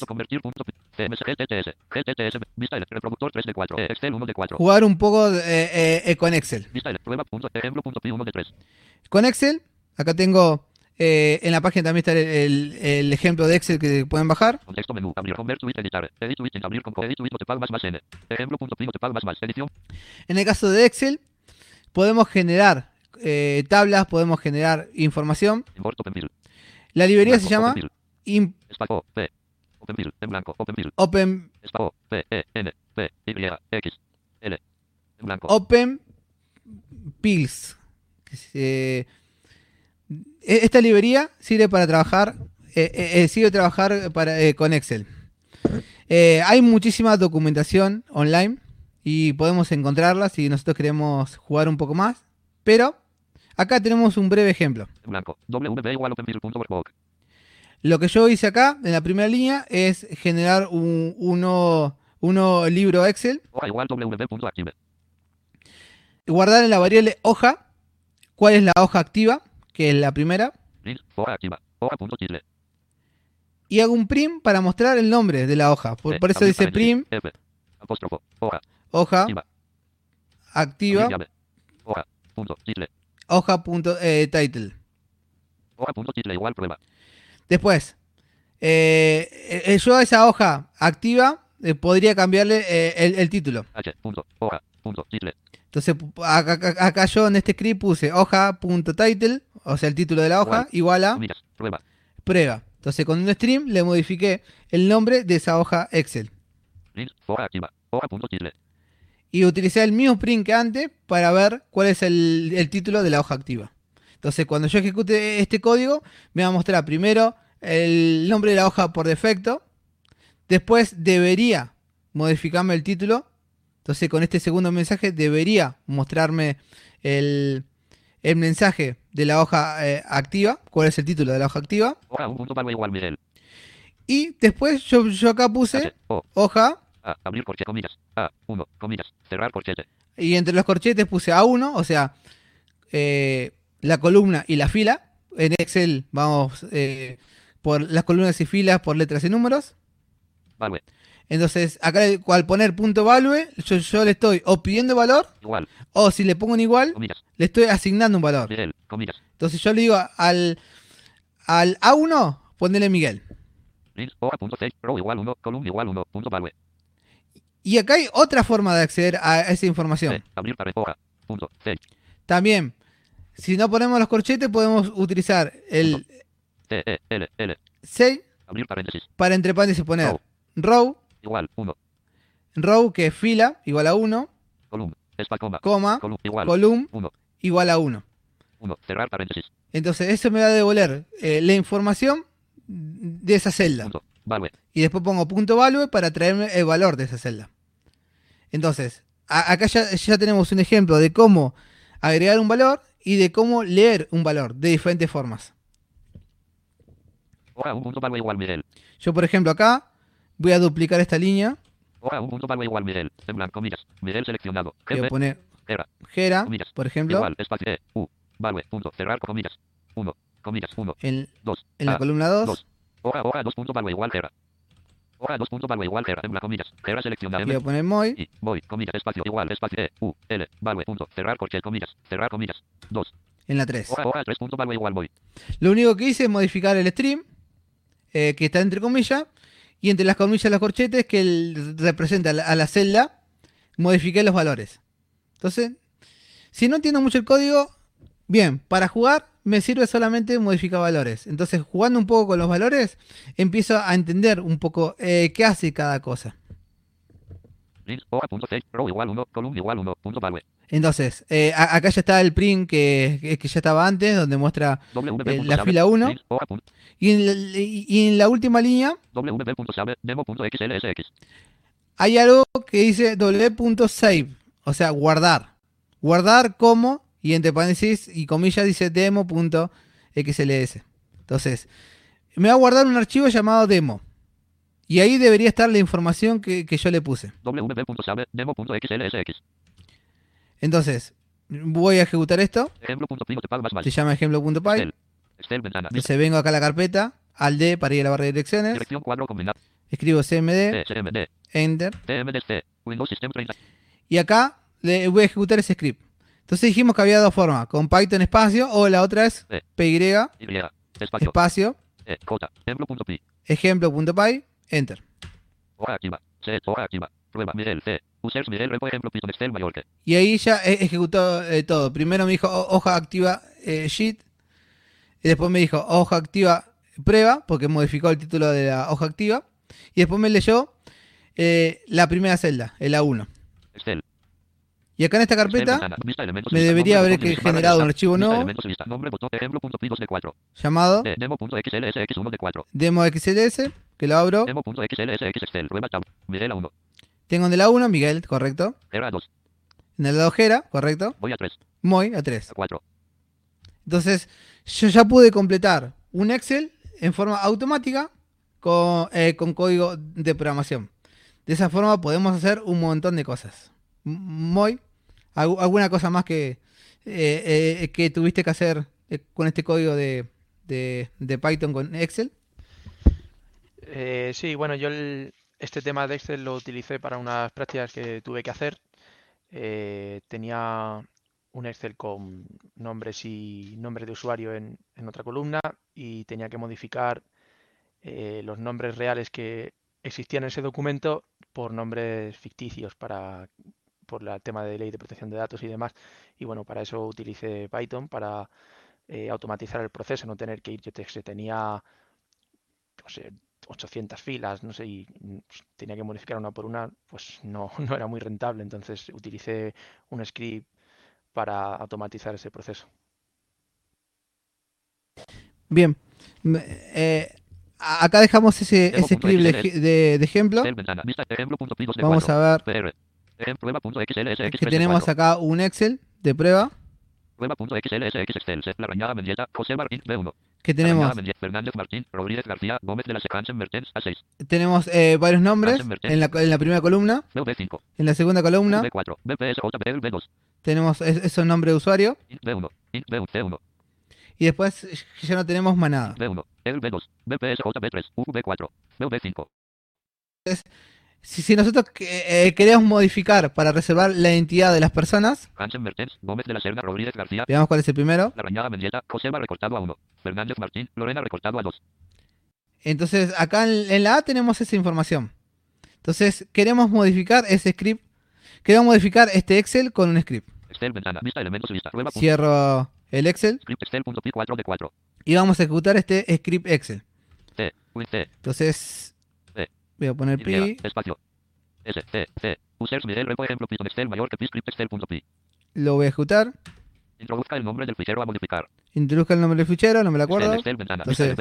Punto, convertir. Punto. C. MS GTTS. GTTS. Vista L. Reproductor 3 de 4. Excel 1 de 4. jugar un poco de- eh, eh, con Excel. Vista L. Prueba. Punto. Ejemplo. Punto. Pi 1 de 3. Con Excel, acá tengo eh, en la página también está el, el- el ejemplo de Excel que pueden bajar. Contexto menú. Abrir. Convert. Tweet. Editar. Edit. Tweet. Abrir. Con. Edit. Tweet. Notepad más más N. Ejemplo. Punto. Pi. Notepad más más. Edición. En el caso de Excel, podemos generar eh, tablas, podemos generar información. La librería se llama OpenView. OpenView. En blanco. OpenView. Open. P. E. N. P. Y. X. L. En blanco. Open Pills. eh, e- esta librería sirve para trabajar, eh, eh, eh, sirve trabajar para, eh, con Excel. Hay muchísima documentación online y podemos encontrarla si nosotros queremos jugar un poco más. Pero acá tenemos un breve ejemplo. En blanco. Igual OpenView.workbook. Lo que yo hice acá, en la primera línea, es generar un uno, uno libro Excel, guardar en la variable hoja cuál es la hoja activa, que es la primera, y hago un prim para mostrar el nombre de la hoja. Por, por eso dice prim. Hoja. Activa. Hoja. Punto. Title. hoja punto, eh, title. Hoja.title igual prueba. Después, eh, eh, yo a esa hoja activa eh, podría cambiarle eh, el, el título. H. Punto. Hoja. Punto. Title. Entonces, acá, yo en este script puse hoja.title, o sea, el título de la hoja, igual a. Prueba. prueba. Entonces, con un stream le modifiqué el nombre de esa hoja Excel. Hoja activa. Y utilicé el mismo print que antes para ver cuál es el, el título de la hoja activa. Entonces, cuando yo ejecute este código, me va a mostrar primero el nombre de la hoja por defecto. Después debería modificarme el título. Entonces, con este segundo mensaje debería mostrarme el, el mensaje de la hoja eh, activa. ¿Cuál es el título de la hoja activa? Hoja 1.value igual Miguel. Y después yo, yo acá puse H. O. hoja A. Abrir corchete. Comillas. A. 1. Comillas. Cerrar corchete. Y entre los corchetes puse A1, o sea, eh, la columna y la fila. En Excel vamos eh, por las columnas y filas por letras y números. Value. Entonces, acá al poner punto value, yo, yo le estoy o pidiendo valor, Igual. o si le pongo un igual, Comillas. le estoy asignando un valor. Miguel. Comillas. Entonces yo le digo al, al A1, ponele Miguel. Link. Hoja.6. Row igual 1. Column igual 1. Punto value. Y acá hay otra forma de acceder a esa información. C. Abrir para hoja. Punto. 6. También, si no ponemos los corchetes, podemos utilizar el. E. L. L. 6 Abrir paréntesis. para entre paréntesis poner Row. row, Igual. 1. row que es fila igual a 1, Column. Coma. coma, Column. Igual. column 1. igual a 1. 1. Cerrar paréntesis. Entonces eso me va a devolver eh, la información de esa celda. Punto. Value. Y después pongo punto value para traerme el valor de esa celda. Entonces, a- acá ya, ya tenemos un ejemplo de cómo agregar un valor y de cómo leer un valor de diferentes formas. Hoja 1.value igual Miguel. Yo, por ejemplo, acá voy a duplicar esta línea. Hoja 1.value igual Miguel. En blanco. Comillas. Miguel seleccionado. Voy a poner Era. Gera, Comillas. por ejemplo, Igual. Espacio. E. U. Value. Punto. Cerrar comillas. 1. Comillas. 1. en, 2. en la columna 2. Dos. Hoja, hoja 2.value igual Gera. Hoja 2.value igual Gera. En blanco. Comillas. Gera selecciona M. Voy a poner Moy. Y. Voy. Comillas. Espacio. Igual. Espacio. E. U. L. Value. Punto. Cerrar corchete. Comillas. Cerrar comillas. 2. en la 3. Hoja, hoja 3.value igual voy. Lo único que hice es modificar el stream, eh, que está entre comillas, y entre las comillas y los corchetes, que el- representa a la, a la celda, modifiqué los valores. Entonces, si no entiendo mucho el código, bien, para jugar me sirve solamente modificar valores. Entonces, jugando un poco con los valores, empiezo a entender un poco eh, qué hace cada cosa. Link. Hoja punto 6. Row igual 1. Column igual 1. Punto value. Entonces, eh, acá ya está el print que, que- ya estaba antes, donde muestra eh, la fila 1. Link. Hoja punto. Y en, la, y- en la última línea hay algo que dice w.save, o sea, guardar. Guardar como, y entre paréntesis y comillas dice demo.xls. Entonces, me va a guardar un archivo llamado demo. Y ahí debería estar la información que, que yo le puse. WB. punto llave. Demo. punto XLSX. Entonces, voy a ejecutar esto. Se llama ejemplo.py. Entonces vengo acá a la carpeta, al D para ir a la barra de direcciones. Escribo cmd. CMD. enter. TMDC. Windows System 30. Y acá le voy a ejecutar ese script. Entonces dijimos que había dos formas, con Python espacio o la otra es E. py Y. Espacio. espacio E. Ejemplo. ejemplo.py, enter. Ejemplo. Mallorca. Y ahí ya e- ejecutó eh, todo. Primero me dijo ho- hoja activa eh, sheet. Y después me dijo hoja activa prueba, porque modificó el título de la hoja activa. Y después me leyó eh, la primera celda, el A1. Excel. Y acá en esta carpeta me debería haber generado un archivo nuevo elementos, lista, nombre, botón, ejemplo, punto pi, dos de 4. llamado De, demo.xlsx1 de 4. demo.xls, que lo abro. Demo.xlsx Excel. Prueba tab. Miguel a 1. Tengo en el A1, Miguel, correcto. Era 2. En el lado Jera, correcto. Voy a 3. Moy, a 3. A 4. Entonces, yo ya pude completar un Excel en forma automática con, eh, con código de programación. De esa forma podemos hacer un montón de cosas. Moy, ¿algu- ¿alguna cosa más que, eh, eh, que tuviste que hacer eh, con este código de, de- Python con Excel? Sí, bueno, yo este tema de Excel lo utilicé para unas prácticas que tuve que hacer. Tenía un Excel con nombres y nombres de usuario en, en otra columna y tenía que modificar los nombres reales que existían en ese documento por nombres ficticios para por el tema de ley de protección de datos y demás. Y bueno, para eso utilicé Python para eh, automatizar el proceso, no tener que ir, yo te, se tenía no sé, 800 filas, no sé, y mm, pues, tenía que modificar una por una, pues no, no era muy rentable. Entonces utilicé un script para automatizar ese proceso. Bien. Eh, a- acá dejamos ese, ese script de, de- de ejemplo. Excel ventana. Vista ejemplo.pi 2 de Vamos 4. a ver Que tenemos acá un Excel de prueba. Prueba.xlsx Excel. Set la rañada Mendieta. José Martín B1. Que tenemos, rañada Mendieta, Fernández Martín. Rodríguez García. Gómez de la Secansen Mertens A6. tenemos eh, varios nombres en la, en la primera columna. B5. En la segunda columna B4. BPS JBL B2. tenemos es- esos nombres de usuario. Int B1. Int B1. C1. Y después ya no tenemos más nada. B1. El B2. BPS JB3. UV4. B5. Si, si nosotros que- eh, queremos modificar para reservar la identidad de las personas, Hansen Mertens. Gómez de la Serna. Rodríguez García. veamos cuál es el primero. La rañada Mendieta. Joseba recortado a 1. Fernández Martín. Lorena recortado a 2. Entonces acá en, en la A tenemos esa información. Entonces queremos modificar ese script. Queremos modificar este Excel con un script. Excel ventana. Vista elementos vista. Prueba. Cierro el Excel Script Excel.pi 4 de 4. y vamos a ejecutar este script Excel. T. C. Entonces. Voy a poner pi, Espacio. S. C. C. Users Miguel Repo ejemplo Python Excel mayor que script Excel.pi. lo voy a ejecutar. Introduzca el nombre del fichero a modificar. Introduzca el nombre del fichero, no me lo acuerdo. Excel ventana. Entonces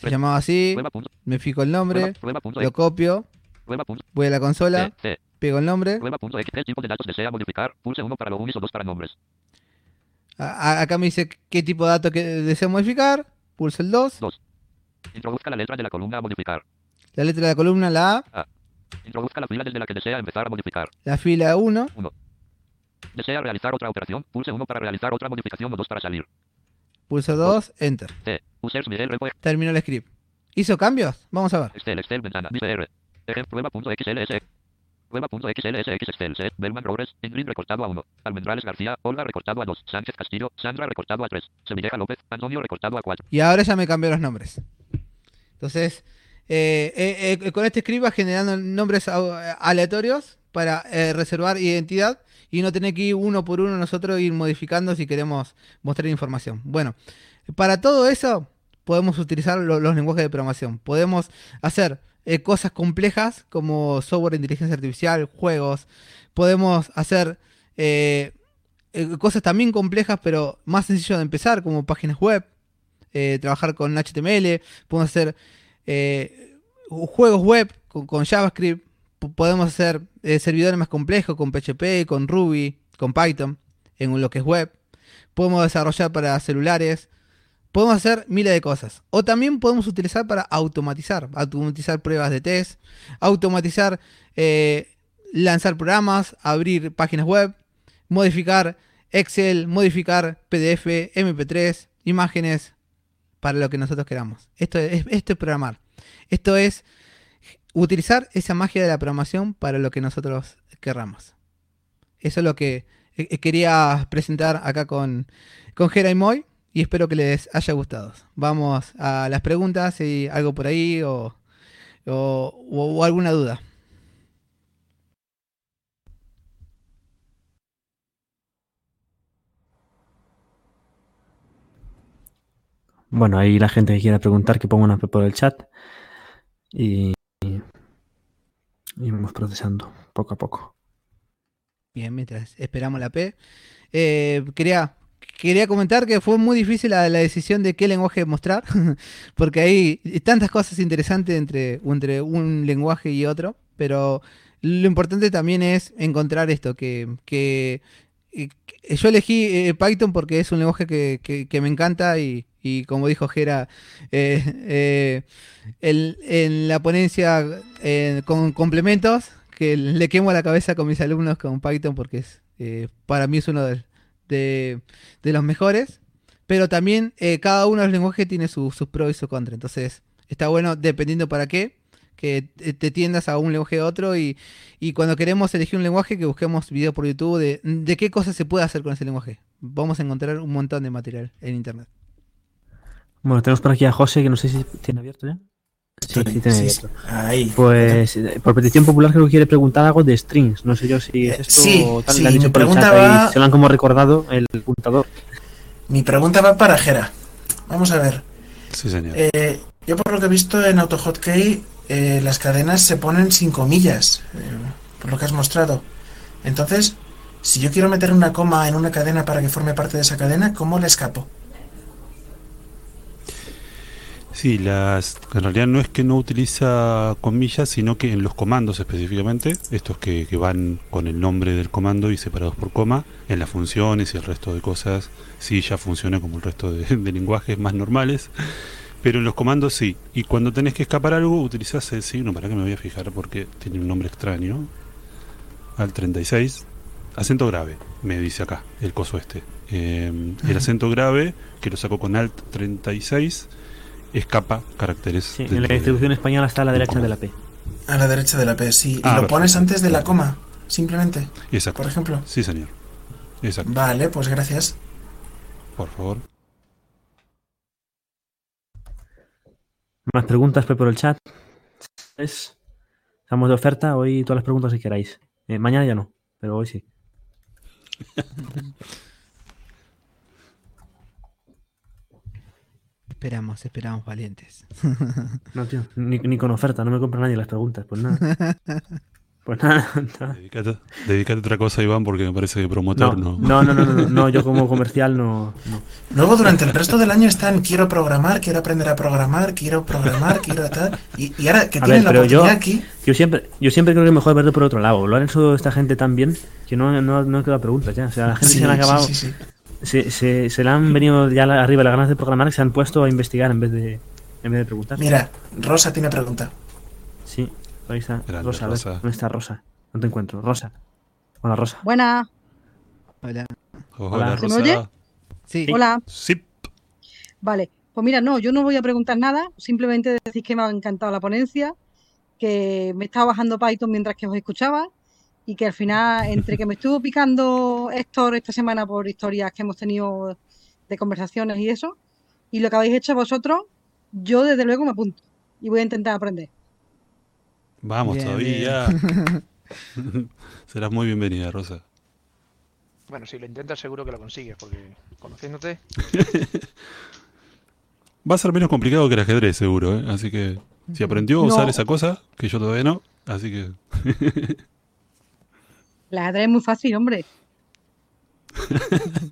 se llamaba así. Me fijo el nombre, lo copio, voy a la consola, pego el nombre. ¿Qué tipo de datos desea modificar? Pulse 1 para logins o 2 para nombres. Acá me dice qué tipo de dato que deseo modificar. Pulso el 2. 2. Introduzca la letra de la columna a modificar. La letra de la columna, la A. Introduzca la fila desde la que desea empezar a modificar. La fila 1. 1. Desea realizar otra operación. Pulse 1 para realizar otra modificación o 2 para salir. Pulso 2. Enter. C. Users Miguel Terminó el script. ¿Hizo cambios? Vamos a ver. Excel, Excel, ventana. Ejem, prueba.xls. Prueba.xlsx Excel, set, Bellman Robres, Ingrid recortado a 1. Almendrales García, Olga recortado a 2. Sánchez Castillo, Sandra recortado a 3. Semilleja López, Antonio recortado a 4. Y ahora ya me cambió los nombres. Entonces, eh, eh, eh, con este script va generando nombres aleatorios para eh, reservar identidad y no tener que ir uno por uno nosotros ir modificando si queremos mostrar información. Bueno, para todo eso podemos utilizar lo- los lenguajes de programación. Podemos hacer eh, cosas complejas como software de inteligencia artificial, juegos. Podemos hacer cosas también complejas pero más sencillo de empezar como páginas web eh, trabajar con HTML, podemos hacer eh, juegos web con, JavaScript, podemos hacer eh, servidores más complejos con PHP, con Ruby, con Python, en lo que es web, podemos desarrollar para celulares, podemos hacer miles de cosas. O también podemos utilizar para automatizar, automatizar pruebas de test, automatizar, lanzar programas, abrir páginas web, modificar Excel, modificar PDF, MP3, imágenes, para lo que nosotros queramos. Esto es, esto es programar. Esto es utilizar esa magia de la programación para lo que nosotros querramos. Eso es lo que eh, quería presentar acá con, con y Moy y espero que les haya gustado. Vamos a las preguntas, si algo por ahí o- o alguna duda. Bueno, ahí la gente que quiera preguntar que ponga una por el chat y, y vamos procesando poco a poco. Bien, mientras esperamos la P. Eh, quería, quería comentar que fue muy difícil la, la decisión de qué lenguaje mostrar, porque hay tantas cosas interesantes entre, entre un lenguaje y otro, pero lo importante también es encontrar esto, que, que yo elegí eh, Python porque es un lenguaje que, que- me encanta y, y como dijo Gera, eh, eh, el- en la ponencia con complementos, que le quemo la cabeza con mis alumnos con Python porque es, para mí es uno de, de- los mejores, pero también cada uno de los lenguajes tiene su- sus pros y sus contras, entonces está bueno dependiendo para qué, que te tiendas a un lenguaje a otro y, y cuando queremos elegir un lenguaje que busquemos videos por YouTube de, de qué cosas se puede hacer con ese lenguaje. Vamos a encontrar un montón de material en internet. Bueno, tenemos por aquí a José, que no sé si tiene abierto ya. Sí, sí tiene Sí, abierto. Ahí. Pues eh, por petición popular creo que quiere preguntar algo de strings. No sé yo si es esto sí, o tal. sí, le han dicho mi por el pregunta chat ahí, va- se lo han como recordado el puntador. Mi pregunta va para Jera. Vamos a ver. Sí, señor. Eh, yo por lo que he visto en AutoHotkey, eh, las cadenas se ponen sin comillas, eh, por lo que has mostrado. Entonces, si yo quiero meter una coma en una cadena para que forme parte de esa cadena, ¿cómo le escapo? Sí, las, en realidad no es que no utiliza comillas, sino que en los comandos específicamente, estos que, van con el nombre del comando y separados por coma, en las funciones y el resto de cosas, sí ya funciona como el resto de lenguajes más normales, pero en los comandos sí. Y cuando tenés que escapar algo, utilizás el signo, para que me voy a fijar porque tiene un nombre extraño, al 36, acento grave, me dice acá, el coso este. Eh, el acento grave, que lo saco con Alt 36, escapa caracteres. Sí, en la de- distribución española está a la derecha de la. P. A la derecha de la P, sí. Y Ah, lo perfecto. pones antes de la coma, simplemente. Exacto. Por ejemplo. Sí, señor. Exacto. Vale, pues gracias. Por favor. Más preguntas por el chat. Es- Estamos de oferta hoy todas las preguntas que queráis. Eh, mañana ya no, pero hoy sí. Esperamos, esperamos valientes. No, tío, ni, ni con oferta, no me compra nadie las preguntas. Pues nada. Pues nada. nada. Dedicate, dedicate a otra cosa, Iván, porque me parece que promotor No, no. no, no, no, no, no, yo como comercial no. no. Luego durante el resto del año están quiero programar, quiero aprender a programar, quiero programar, quiero tal. Y, y ahora que A tienen ver, la pero yo, oportunidad aquí, yo siempre, yo siempre creo que es mejor verlo por otro lado. Lo han hecho esta gente tan bien que no, no, no queda preguntas ya. O sea, la gente Sí, se le ha sí, acabado. sí, sí. Se, se, se le han venido ya la- arriba las ganas de programar que se han puesto a investigar en vez de, en vez de preguntar. Mira, Rosa tiene pregunta. Ahí está. Grande, Rosa, a ver, Rosa. ¿dónde está Rosa? No te encuentro. Rosa. Hola, Rosa. Buena. Hola. Hola, ¿Se me Rosa. oye? Sí. Hola. Sí. Vale. Pues mira, no, yo no voy a preguntar nada. Simplemente decir que me ha encantado la ponencia, que me estaba bajando Python mientras que os escuchaba y que al final, entre que me estuvo picando Héctor esta semana por historias que hemos tenido de conversaciones y eso, y lo que habéis hecho vosotros, yo desde luego me apunto y voy a intentar aprender. Vamos Bien, todavía. bien. Serás muy bienvenida, Rosa. Bueno, si lo intentas seguro que lo consigues, porque conociéndote, Va a ser menos complicado que el ajedrez, seguro, ¿eh? Así que si aprendió a usar esa cosa, que yo todavía no, así que El ajedrez es muy fácil, hombre.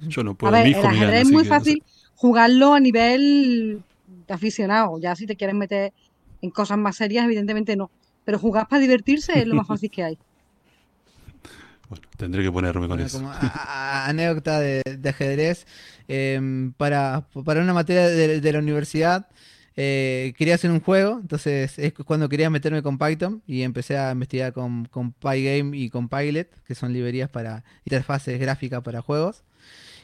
yo no A puedo. ver, Mi el ajedrez es muy que no sé. fácil jugarlo a nivel de aficionado. Ya si te quieres meter en cosas más serias, evidentemente no. Pero jugar para divertirse es lo más fácil que hay. Bueno, tendré que ponerme con Bueno, eso. como a- a- anécdota de, de ajedrez, em, para, para una materia de, de la universidad eh, quería hacer un juego, entonces es cuando quería meterme con Python y empecé a investigar con, con Pygame y con Pyglet, que son librerías para interfaces gráficas para juegos.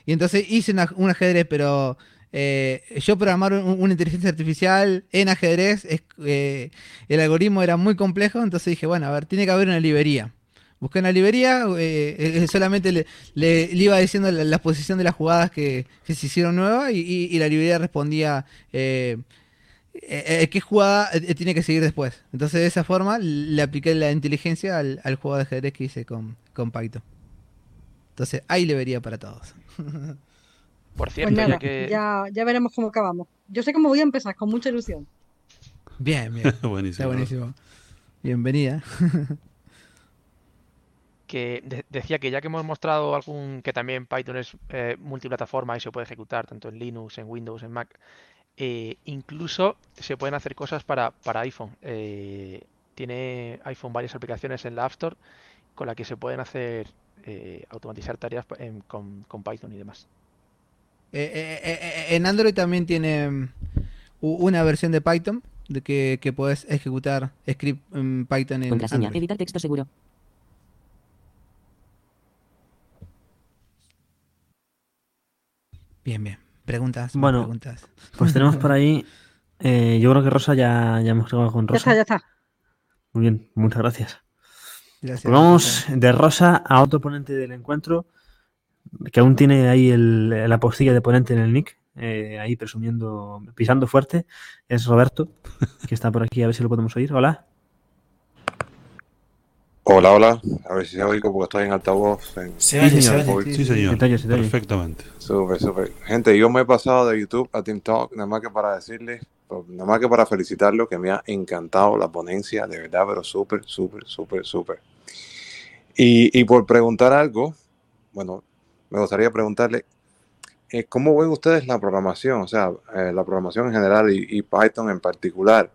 Y entonces hice una- un ajedrez, pero eh, yo programar un- una inteligencia artificial en ajedrez, eh, el algoritmo era muy complejo, entonces dije, bueno, a ver, tiene que haber una librería. Busqué una librería, eh, solamente le, iba diciendo la, la posición de las jugadas que, se hicieron nuevas y, la librería respondía qué jugada tiene que seguir después. Entonces de esa forma le apliqué la inteligencia al, juego de ajedrez que hice con, con. Entonces hay librería para todos. por Pues cierto, nada, ya que ya, ya veremos cómo acabamos. Yo sé cómo voy a empezar, con mucha ilusión. Bien, bien. buenísimo. Está buenísimo. Bienvenida. que de- decía que ya que hemos mostrado algún que también Python es eh, multiplataforma y se puede ejecutar tanto en Linux, en Windows, en Mac, eh, incluso se pueden hacer cosas para, para iPhone. Eh, tiene iPhone varias aplicaciones en la App Store con la que se pueden hacer eh, automatizar tareas en- con, con Python y demás. Eh, eh, eh, en Android también tiene mm, una versión de Python de que, que puedes ejecutar script en Python en Contraseña. Android. Editar texto seguro. Bien, bien. Preguntas. Bueno, preguntas. Pues tenemos por ahí. eh, yo creo que Rosa ya, ya hemos acabado con Ya Rosa. está, ya está. Muy bien, muchas gracias. Gracias. Pues vamos de Rosa a otro ponente del encuentro que aún tiene ahí el- la postilla de ponente en el nick, eh, ahí presumiendo, pisando fuerte. Es Roberto, que está por aquí, a ver si lo podemos oír. Hola. Hola, hola. A ver si se oigo porque estoy en altavoz. En... Se oye, se señor. oye. Sí, señor. Se te oye, se te oye. Perfectamente. Súper, súper. Gente, yo me he pasado de YouTube a Team Talk, nada más que para decirles, nada más que para felicitarlo, que me ha encantado la ponencia, de verdad, pero súper, súper, súper, súper. Y, y por preguntar algo, bueno, me gustaría preguntarle, eh, ¿cómo ven ustedes la programación? O sea, eh, la programación en general y, y Python en particular,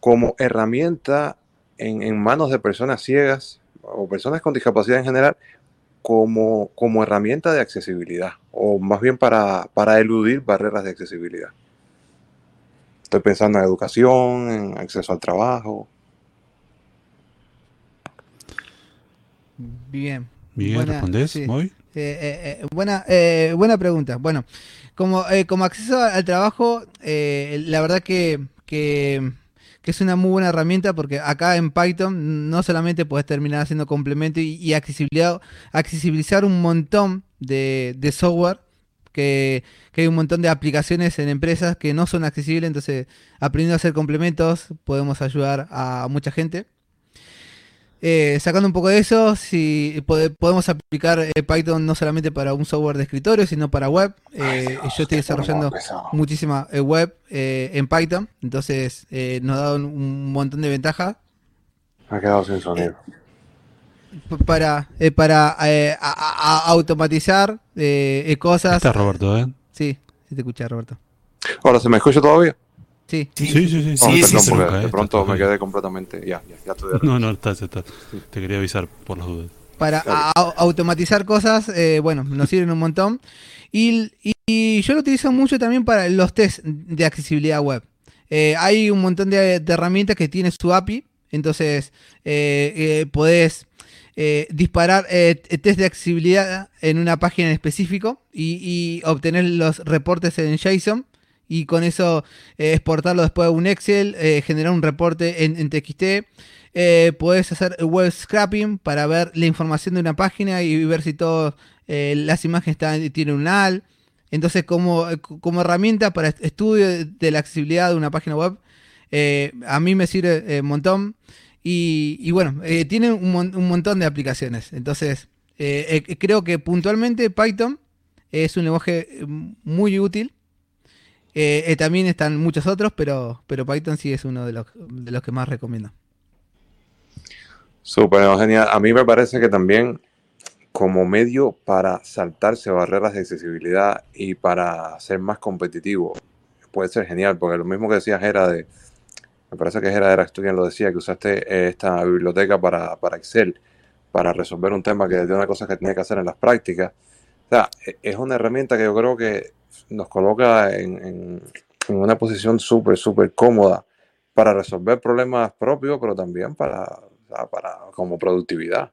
como herramienta en, en manos de personas ciegas o personas con discapacidad en general, como, como herramienta de accesibilidad, o más bien para, para eludir barreras de accesibilidad. Estoy pensando en educación, en acceso al trabajo. Bien. Bien, Buena- ¿respondés, sí. Moy? Eh, eh, eh, buena, eh, buena pregunta. Bueno, como, como acceso al trabajo, la verdad que, que, es una muy buena herramienta porque acá en Python no solamente puedes terminar haciendo complemento y, y accesibilidad, accesibilizar un montón de, de software, que, que hay un montón de aplicaciones en empresas que no son accesibles, entonces aprendiendo a hacer complementos podemos ayudar a mucha gente. Eh, sacando un poco de eso, si pode- podemos aplicar eh, Python no solamente para un software de escritorio, sino para web. Eh, yo estoy desarrollando muchísima eh, web eh, en Python, entonces eh, nos da un, un montón de ventajas ha quedado sin sonido. para, eh, para eh, a- a- a automatizar eh, eh, cosas. Está Roberto, ¿eh? Sí, sí te escucha Roberto. Ahora, ¿se me escucha todavía? Sí. Sí, sí, sí. Oh, Sí, perdón, sí, porque de pronto me quedé completamente. Ya, ya, ya estoy de No, no, estás, estás. Te quería avisar por las dudas. para automatizar cosas, eh, bueno, nos sirven un montón. Y, y- y yo lo utilizo mucho también para los test de accesibilidad web. Eh, hay un montón de, de herramientas que tiene su API, entonces eh, eh, podés eh, disparar eh, test de accesibilidad en una página en específico y, y obtener los reportes en JSON y con eso eh, exportarlo después a un Excel, eh, generar un reporte en, en TXT. Eh, puedes hacer web scrapping para ver la información de una página y ver si todas las imágenes están, tienen un null. Entonces, como, como herramienta para est- estudio de, la accesibilidad de una página web, eh, a mí me sirve eh, un montón. Y, bueno, eh, tiene un, un montón de aplicaciones. Entonces, eh, eh, creo que puntualmente Python es un lenguaje eh, muy útil. Eh, eh, también están muchos otros, pero, pero Python sí es uno de los, de los que más recomiendo. Súper, genial. A mí me parece que también como medio para saltarse barreras de accesibilidad y para ser más competitivo puede ser genial, porque lo mismo que decías era de, me parece que era, era quien lo decía, que usaste eh, esta biblioteca para, para Excel, para resolver un tema que de una cosa que tenía que hacer en las prácticas. O sea, e- es una herramienta que yo creo que nos coloca en, en- una posición súper, súper cómoda para resolver problemas propios, pero también para, para como productividad.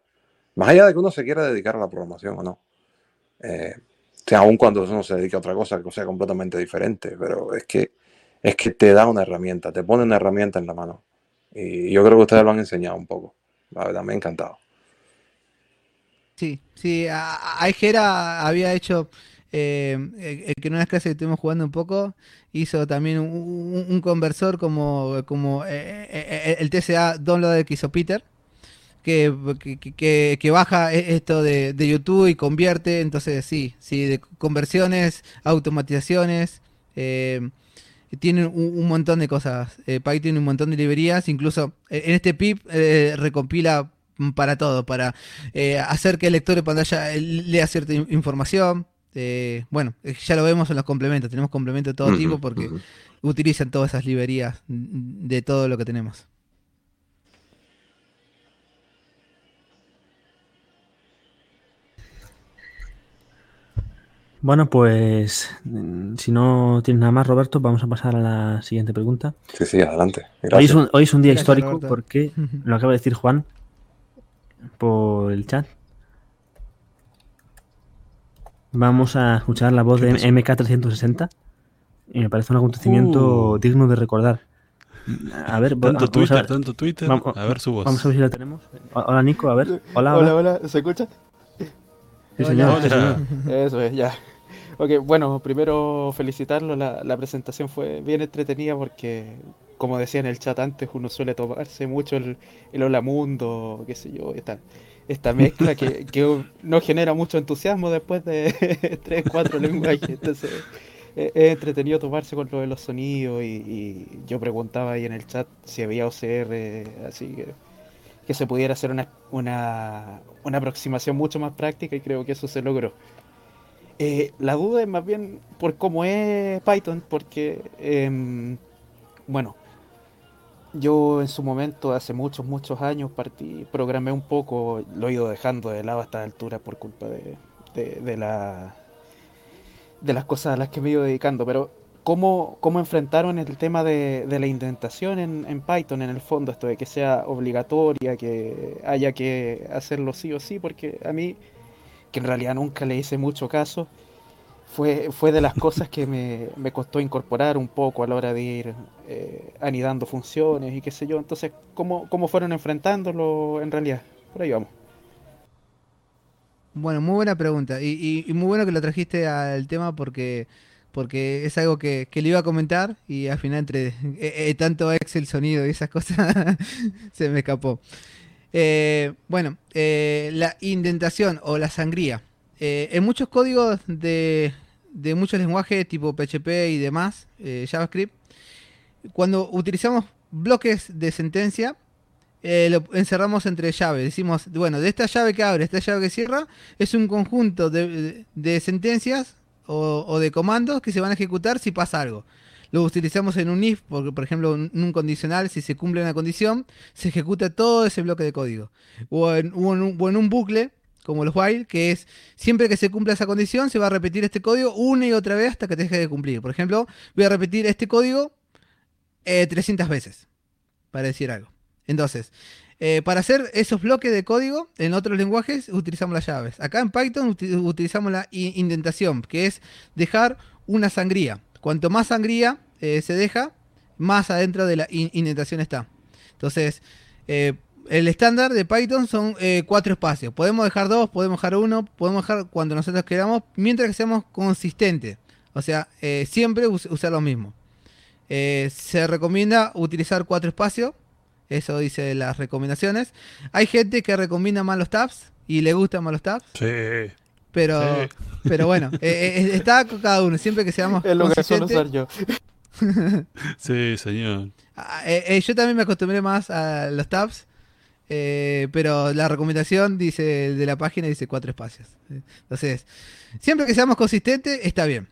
Más allá de que uno se quiera dedicar a la programación o no. Eh, o aun cuando uno se dedica a otra cosa que sea completamente diferente, pero es que, es que te da una herramienta, te pone una herramienta en la mano. Y yo creo que ustedes lo han enseñado un poco. La verdad, me ha encantado. Sí, sí, Aigera había hecho, eh, eh, que en unas clases que estuvimos jugando un poco, hizo también un, conversor como, como eh, el TCA Downloader que hizo Peter, que, que, baja e- esto de, de YouTube y convierte, entonces sí, sí, de conversiones, automatizaciones, eh, tienen un, montón de cosas. Eh, Python tiene un montón de librerías, incluso en este pip eh, recompila para todo, para hacer que el lector de pantalla lea cierta in- información. Este, bueno, ya lo vemos en los complementos. Tenemos complementos de todo tipo porque utilizan todas esas librerías de todo lo que tenemos. Bueno, pues si no tienes nada más, Roberto, vamos a pasar a la siguiente pregunta. Sí, sí, adelante. Hoy es, un, día histórico porque lo acaba de decir Juan por el chat, Vamos a escuchar la voz de MK360 y me parece un acontecimiento Uh. digno de recordar. A ver, Tanto vamos a Twitter, ver. tanto Twitter. Vamos, A ver su voz. Vamos a ver si la tenemos. Hola, Nico, a ver. Hola, hola. hola, ¿se escucha? Sí, señor, sí, Hola. señor. Eso es, ya. Ok, bueno, primero felicitarlo, la, la presentación fue bien entretenida porque, como decía en el chat antes, uno suele tomarse mucho el, el hola mundo, qué sé yo, esta, esta mezcla que, que no genera mucho entusiasmo después de tres, cuatro lenguajes, entonces es es entretenido tomarse con lo de los sonidos y, yo preguntaba ahí en el chat si había OCR, así que que se pudiera hacer una, una, una aproximación mucho más práctica y creo que eso se logró. Eh, la duda es más bien por cómo es Python, porque, em, bueno, yo en su momento, hace muchos, muchos años, partí, programé un poco, lo he ido dejando de lado a esta altura por culpa de, de, de la, de las cosas a las que me he ido dedicando, pero ¿cómo, cómo enfrentaron el tema de, de la indentación en, en Python en el fondo? Esto de que sea obligatoria, que haya que hacerlo sí o sí, porque a mí, que en realidad nunca le hice mucho caso, fue, fue de las cosas que me, me costó incorporar un poco a la hora de ir eh, anidando funciones y qué sé yo. Entonces, ¿cómo, cómo fueron enfrentándolo en realidad? Por ahí vamos. Bueno, muy buena pregunta. Y, y- muy bueno que lo trajiste al tema porque, porque es algo que, que le iba a comentar y al final entre eh, eh, tanto Excel, sonido y esas cosas se me escapó. Eh, bueno, eh, la indentación o la sangría. Eh, en muchos códigos de, muchos lenguajes tipo PHP y demás, eh, JavaScript, cuando utilizamos bloques de sentencia, eh, lo encerramos entre llaves. Decimos, bueno, de esta llave que abre, esta llave que cierra, es un conjunto de, sentencias o, de comandos que se van a ejecutar si pasa algo. Lo utilizamos en un if, porque por ejemplo en un condicional, si se cumple una condición, se ejecuta todo ese bloque de código. O en un bucle, como los while, que es siempre que se cumpla esa condición, se va a repetir este código una y otra vez hasta que deje de cumplir. Por ejemplo, voy a repetir este código eh, 300 veces, para decir algo. Entonces, eh, para hacer esos bloques de código, en otros lenguajes utilizamos las llaves. Acá en Python uti- utilizamos la indentación, que es dejar una sangría. Cuanto más sangría eh, se deja, más adentro de la in- indentación está. Entonces, eh, el estándar de Python son eh, cuatro espacios. Podemos dejar dos, podemos dejar uno, podemos dejar cuando nosotros queramos, mientras que seamos consistentes. O sea, eh, siempre us- usar lo mismo. Eh, se recomienda utilizar cuatro espacios. Eso dice las recomendaciones. Hay gente que recomienda más los tabs y le gustan más los tabs. Sí. Pero, Sí. pero bueno, eh, eh, está con cada uno. Siempre que seamos Es lo que suelo consistentes. usar yo. Sí, señor. Ah, eh, eh, yo también me acostumbré más a los tabs. Eh, pero la recomendación dice de la página dice cuatro espacios. Entonces, siempre que seamos consistentes, está bien.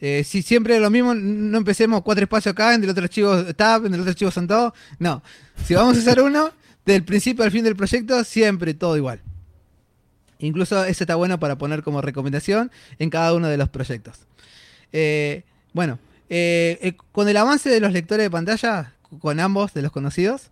Eh, si siempre lo mismo, no empecemos cuatro espacios acá, en el otro archivo tab, en el otro archivo son todos. No. Si vamos a usar uno, del principio al fin del proyecto, siempre todo igual. Incluso eso está bueno para poner como recomendación en cada uno de los proyectos. Eh, bueno, con el avance de los lectores de pantalla, con ambos de los conocidos,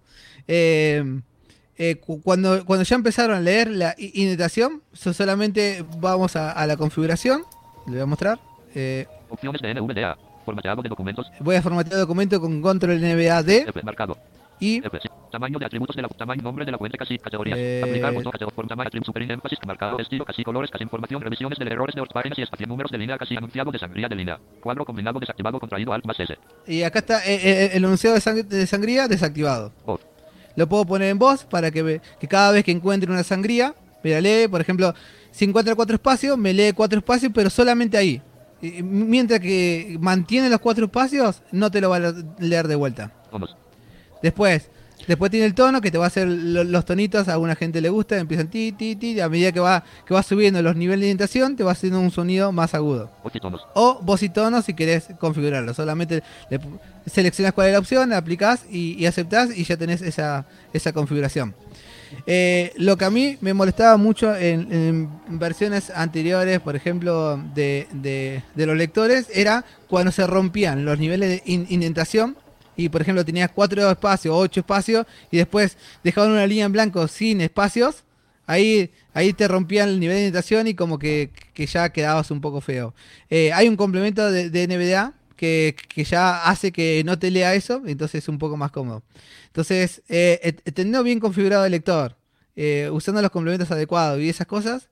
eh, cu- cuando, cuando ya empezaron a leer la indentación, so- solamente vamos a, a la configuración, le voy a mostrar. eh, Opciones de NVDA. Formateado de documentos. voy a formatear documento con control D F marcado. y F. Tamaño de atributos de la tamaño nombre de la cuenta casi categorías. Eh, Aplicar botón categoría forma tamaño atributo super énfasis marcado estilo casi colores casi información revisiones de errores de páginas y espacio números de línea casi anunciado de sangría de línea. Cuadro combinado desactivado contraído alt más S. Y acá está eh, eh, el enunciado de, sang- de sangría desactivado. Voz. Lo puedo poner en voz para que, ve- que cada vez que encuentre una sangría, me la lee. Por ejemplo, si encuentra cuatro espacios, me lee cuatro espacios, pero solamente ahí. Y- Mientras que mantiene los cuatro espacios, no te lo va a leer de vuelta. Después, después tiene el tono que te va a hacer lo- los tonitos, a alguna gente le gusta, empiezan ti, ti, ti, y a medida que va, que va subiendo los niveles de indentación, te va haciendo un sonido más agudo. O voz y tono si querés configurarlo. Solamente le seleccionas cuál es la opción, la aplicás y, y aceptás y ya tenés esa, esa configuración. Eh, lo que a mí me molestaba mucho en, en versiones anteriores, por ejemplo, de, de- de los lectores, era cuando se rompían los niveles de in- indentación y, por ejemplo, tenías cuatro espacios ocho espacios y después dejaban una línea en blanco sin espacios. Ahí, ahí te rompían el nivel de indentación y como que, que ya quedabas un poco feo. Eh, hay un complemento de, de que, que ya hace que no te lea eso, entonces es un poco más cómodo. Entonces, eh, eh, teniendo bien configurado el lector, usando los complementos adecuados y esas cosas,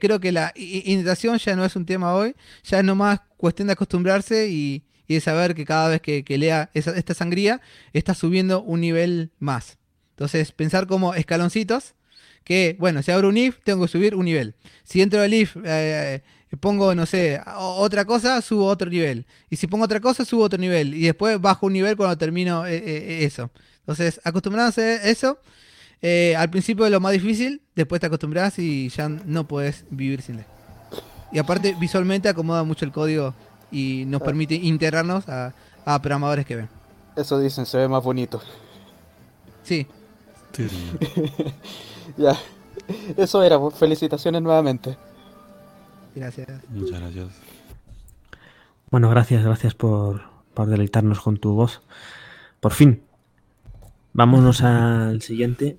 creo que la i- i- indentación ya no es un tema hoy, ya es nomás cuestión de acostumbrarse y, y de saber que cada vez que, que lea esa- esta sangría está subiendo un nivel más. Entonces, pensar como escaloncitos, que, bueno, si abro un if, tengo que subir un nivel. Si entro del if, eh, pongo, no sé, otra cosa, subo otro nivel. Y si pongo otra cosa, subo otro nivel. Y después bajo un nivel cuando termino eh, eh, eso. Entonces, acostumbrándose a eso, al principio es lo más difícil, después te acostumbras y ya no puedes vivir sin él. Y aparte, visualmente acomoda mucho el código y nos permite integrarnos a, a programadores que ven. Eso dicen, se ve más bonito. Sí. ya. Eso era, pues, felicitaciones nuevamente. Gracias. Muchas gracias. Bueno, gracias, gracias por, por deleitarnos con tu voz. Por fin. Vámonos al siguiente,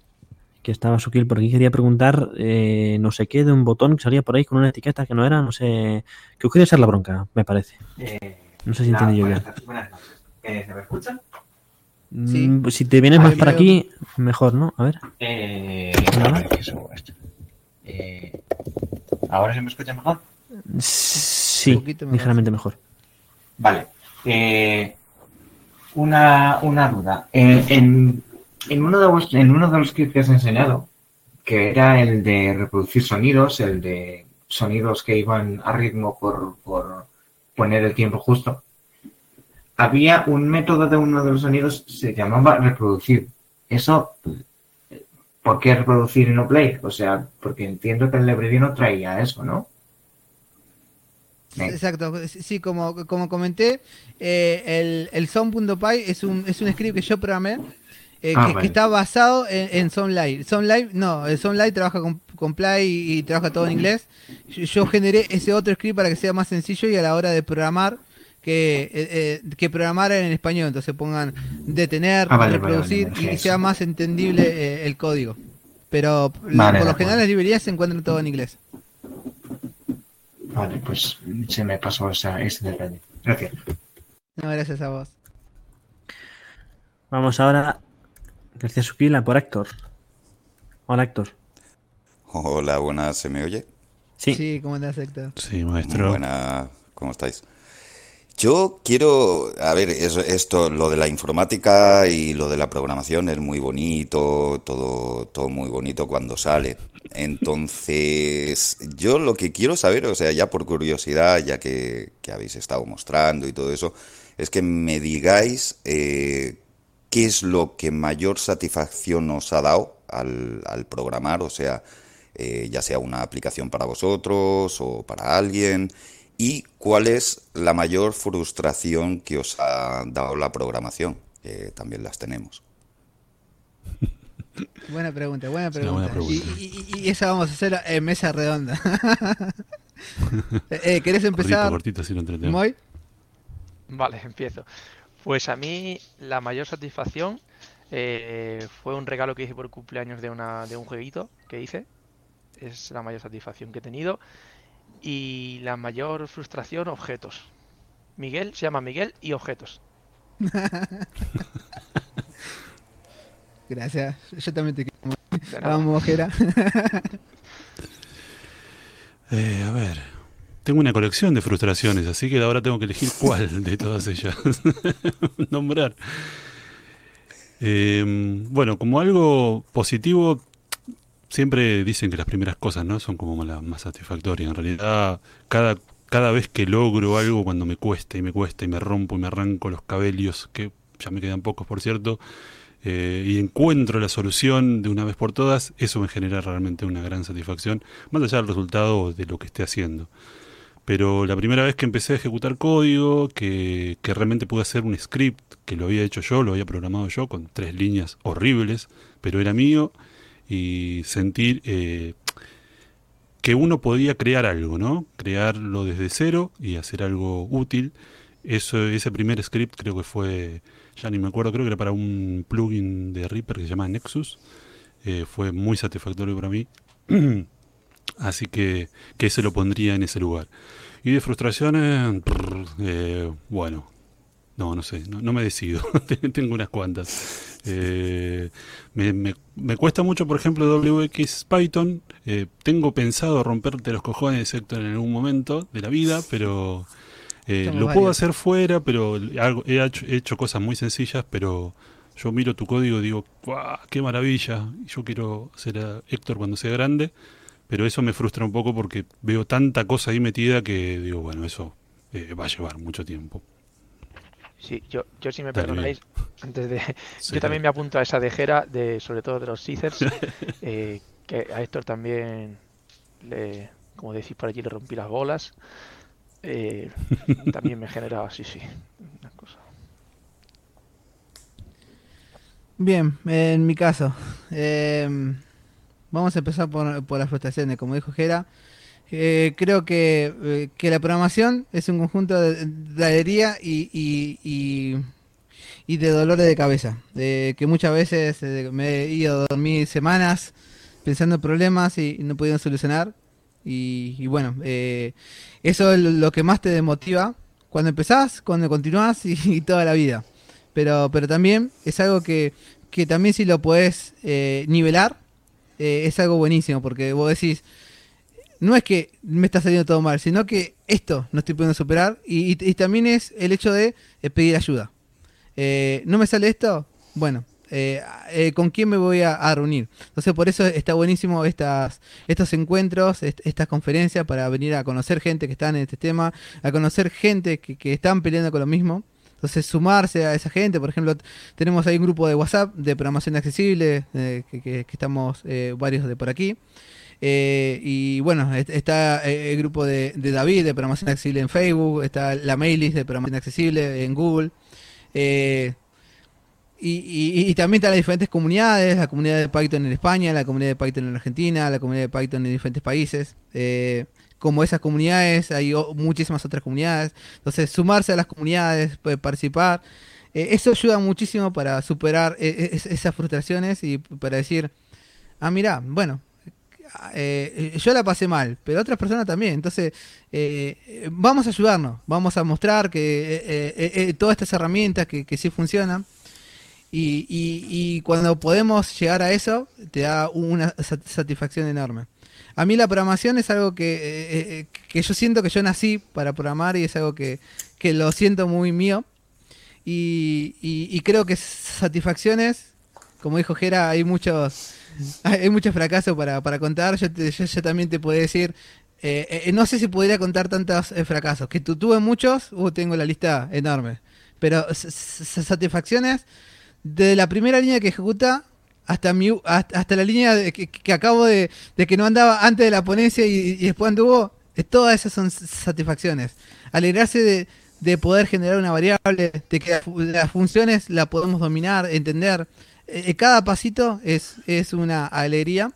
que estaba Sukil por aquí. Quería preguntar, eh, no sé qué, de un botón que salía por ahí con una etiqueta que no era, no sé. Que quería ser la bronca, me parece. No sé si nada, entiendo yo bien. buenas, noches. Eh, ¿Se me escucha? Mm, si te vienes más para aquí, mejor, ¿no? A ver. Eh. Eh, ¿Ahora se me escucha mejor? Sí, poquito mejor, ligeramente mejor. Vale. Eh, una, una duda. Eh, en, en, uno de vos- en uno de los que has enseñado, que era el de reproducir sonidos, el de sonidos que iban a ritmo por, por poner el tiempo justo, había un método de uno de los sonidos, se llamaba reproducir. Eso, ¿por qué reproducir y no play? O sea, porque entiendo que el library no traía eso, ¿no? Exacto, sí, como, como comenté, eh, el, el Sound.py es un, es un script que yo programé eh, Ah, que, está basado en, en SoundLive. SoundLive, no, el SoundLive trabaja con, con Play y, y trabaja todo en inglés. Yo, yo generé ese otro script para que sea más sencillo y a la hora de programar, que, eh, eh, que programar en español. Entonces pongan detener, Ah, vale, vale, reproducir vale, y sea más entendible eh, el código. Pero Vale, por lo general las librerías se encuentran todo en inglés. Vale, pues se me pasó esa, ese detalle. Gracias. No, gracias a vos. Vamos ahora, gracias Sukila, por Héctor. Hola Héctor. Hola, buenas, ¿se me oye? Sí. Sí, ¿cómo andás, Héctor? Sí, maestro. Buena, ¿cómo estáis? Yo quiero, a ver, es- esto, lo de la informática y lo de la programación es muy bonito, todo, todo muy bonito cuando sale. Entonces, yo lo que quiero saber, o sea, ya por curiosidad, ya que, que habéis estado mostrando y todo eso, es que me digáis eh, qué es lo que mayor satisfacción os ha dado al, al programar, o sea, eh, ya sea una aplicación para vosotros o para alguien, y cuál es la mayor frustración que os ha dado la programación, que también las tenemos. Buena pregunta, buena pregunta. Y, y- y esa vamos a hacer en mesa redonda. Eh, ¿Querés empezar? cortito, así lo entretenemos. Moy? Vale, empiezo. Pues a mí la mayor satisfacción eh, fue un regalo que hice por cumpleaños de, una, de un jueguito que hice. Es la mayor satisfacción que he tenido. Y la mayor frustración, objetos. Miguel se llama Miguel y objetos. Gracias. Yo también te quiero. Vamos, Ojera. Eh, a ver, tengo una colección de frustraciones, así que ahora tengo que elegir cuál de todas ellas nombrar. Eh, bueno, como algo positivo, siempre dicen que las primeras cosas no son como las más satisfactorias. En realidad, cada, cada vez que logro algo, cuando me cuesta y me cuesta y me rompo y me arranco los cabellos, que ya me quedan pocos por cierto, eh, y encuentro la solución de una vez por todas, eso me genera realmente una gran satisfacción, más allá del resultado de lo que esté haciendo. Pero la primera vez que empecé a ejecutar código, que, realmente pude hacer un script, que lo había hecho yo, lo había programado yo, con tres líneas horribles, pero era mío, y sentir eh, que uno podía crear algo, ¿no? Crearlo desde cero y hacer algo útil. Eso, ese primer script creo que fue, ya ni me acuerdo, creo que era para un plugin de Reaper que se llama Nexus. Eh, fue muy satisfactorio para mí. Así que, que ese lo pondría en ese lugar. Y de frustraciones, brr, eh, bueno, no, no sé, no, no me decido. Tengo unas cuantas. Eh, me, me- me cuesta mucho, por ejemplo, WX Python. Eh, tengo pensado romperte los cojones, Héctor, en algún momento de la vida, pero eh, lo puedo hacer fuera, pero algo- he hecho, he hecho cosas muy sencillas, pero yo miro tu código y digo, ¡guau! ¡Qué maravilla! Yo quiero ser a Héctor cuando sea grande, pero eso me frustra un poco porque veo tanta cosa ahí metida que digo, bueno, eso eh, va a llevar mucho tiempo. Sí, yo, yo si me Está bien. perdonáis, antes de... Sí. Yo también me apunto a esa dejera, de, sobre todo de los Caesars, eh, que a Héctor también, le, como decís por allí, le rompí las bolas. Eh, también me generaba, sí, sí, una cosa. Bien, en mi caso, em, vamos a empezar por, por las frustraciones. Como dijo Jera, eh, creo que, eh, que la programación es un conjunto de, de alegría y, y, y- y de dolores de cabeza. De que muchas veces eh, me he ido a dormir semanas pensando en problemas y, no pudieron solucionar. Y, bueno, eh, eso es lo- que más te desmotiva cuando empezás, cuando continuás y, y toda la vida. Pero, pero también es algo que, que también si lo podés eh, nivelar, eh, es algo buenísimo, porque vos decís, no es que me está saliendo todo mal, sino que esto no estoy pudiendo superar y, también es el hecho de eh, pedir ayuda. Eh, ¿No me sale esto? Bueno, eh, ¿con quién me voy a, reunir? Entonces por eso está buenísimo estas, estos encuentros, est- estas conferencias para venir a conocer gente que está en este tema, a conocer gente que, que están peleando con lo mismo. Entonces sumarse a esa gente, por ejemplo, tenemos ahí un grupo de WhatsApp de programación accesible, eh, que, estamos eh, varios de por aquí. Eh, y bueno, est- está el grupo de, David de programación accesible en Facebook, está la mailing de programación accesible en Google. Y, también están las diferentes comunidades, la comunidad de Python en España, la comunidad de Python en Argentina, la comunidad de Python en diferentes países. Como esas comunidades, hay muchísimas otras comunidades. Entonces, sumarse a las comunidades, pues, participar, eh, eso ayuda muchísimo para superar eh, es- esas frustraciones y para decir, ah, mira, bueno, eh, yo la pasé mal, pero otras personas también. Entonces, eh, eh, vamos a ayudarnos, vamos a mostrar que eh, eh, eh, todas estas herramientas que, que sí funcionan. Y, y- cuando podemos llegar a eso, te da una sat- satisfacción enorme. A mí la programación es algo que, eh, eh, que yo siento que yo nací para programar y es algo que, que lo siento muy mío. Y, y- creo que satisfacciones, como dijo Jera, hay muchos, hay muchos fracasos para, para contar. Yo, te- yo, también te puedo decir, eh, eh, no sé si podría contar tantos eh, fracasos. Que tu- tuve muchos, uh, tengo la lista enorme. Pero satisfacciones, de la primera línea que ejecuta hasta mi, hasta, hasta la línea que, que acabo de, de que no andaba antes de la ponencia y, después anduvo, todas esas son satisfacciones. Alegrarse de, de poder generar una variable, de que las funciones la podemos dominar, entender. Eh, eh, cada pasito es, es una alegría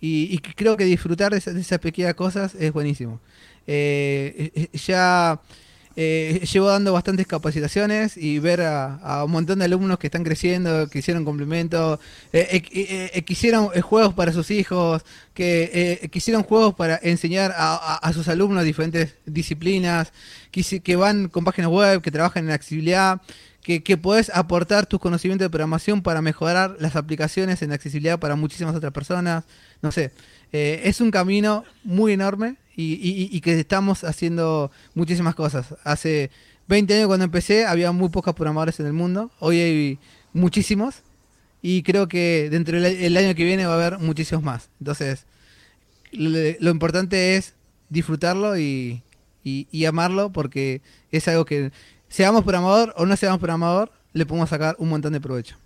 y, creo que disfrutar de, esas- pequeñas cosas es buenísimo. Eh, ya eh, llevo dando bastantes capacitaciones y ver a, un montón de alumnos que están creciendo, que hicieron complementos, eh, eh, eh, eh, que hicieron juegos para sus hijos, que, que hicieron juegos para enseñar a, sus alumnos diferentes disciplinas, que van con páginas web, que trabajan en accesibilidad, que, que podés aportar tus conocimientos de programación para mejorar las aplicaciones en accesibilidad para muchísimas otras personas. No sé, eh, es un camino muy enorme y, y- y que estamos haciendo muchísimas cosas. Hace 20 años cuando empecé había muy pocos programadores en el mundo, hoy hay muchísimos y creo que dentro del el año que viene va a haber muchísimos más. Entonces, lo, lo importante es disfrutarlo y, y- y amarlo porque es algo que seamos programador o no seamos programador, le podemos sacar un montón de provecho.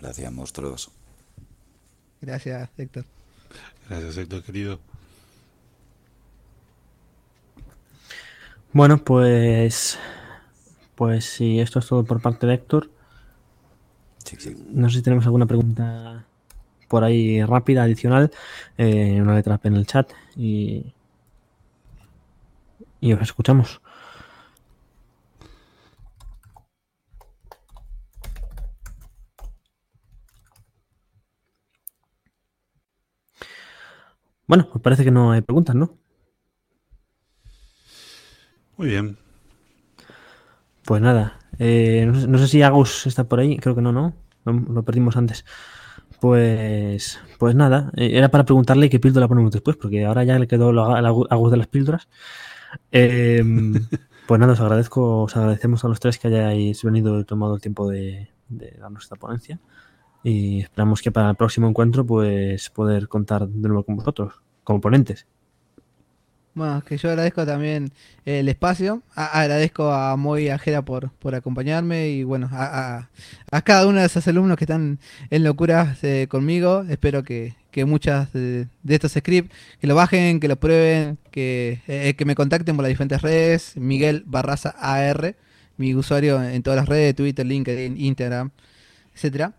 Gracias, monstruos. Gracias, Héctor. Gracias, Héctor, querido. Bueno, pues. Pues si esto es todo por parte de Héctor. No sé si tenemos alguna pregunta por ahí rápida, adicional, eh, una letra P en el chat y, y os escuchamos. Bueno, pues parece que no hay preguntas, ¿no? Muy bien. Pues nada, eh, no, sé, no sé si Agus está por ahí, creo que no, ¿no? Lo, lo perdimos antes. Pues, pues nada, eh, era para preguntarle qué píldora ponemos después, porque ahora ya le quedó Agu- Agus de las píldoras. Eh, pues nada, os agradezco, os agradecemos a los tres que hayáis venido y tomado el tiempo de, de darnos esta ponencia. Y esperamos que para el próximo encuentro, pues poder contar de nuevo con vosotros, como ponentes. Bueno, que yo agradezco también el espacio, agradezco a Moy y a Jera por, por acompañarme y bueno, a, a- cada uno de esos alumnos que están en locuras eh, conmigo, espero que, que muchas de, estos scripts, que lo bajen, que lo prueben, que, eh, que me contacten por las diferentes redes, Miguel Barraza AR, mi usuario en todas las redes, Twitter, LinkedIn, Instagram, etcétera.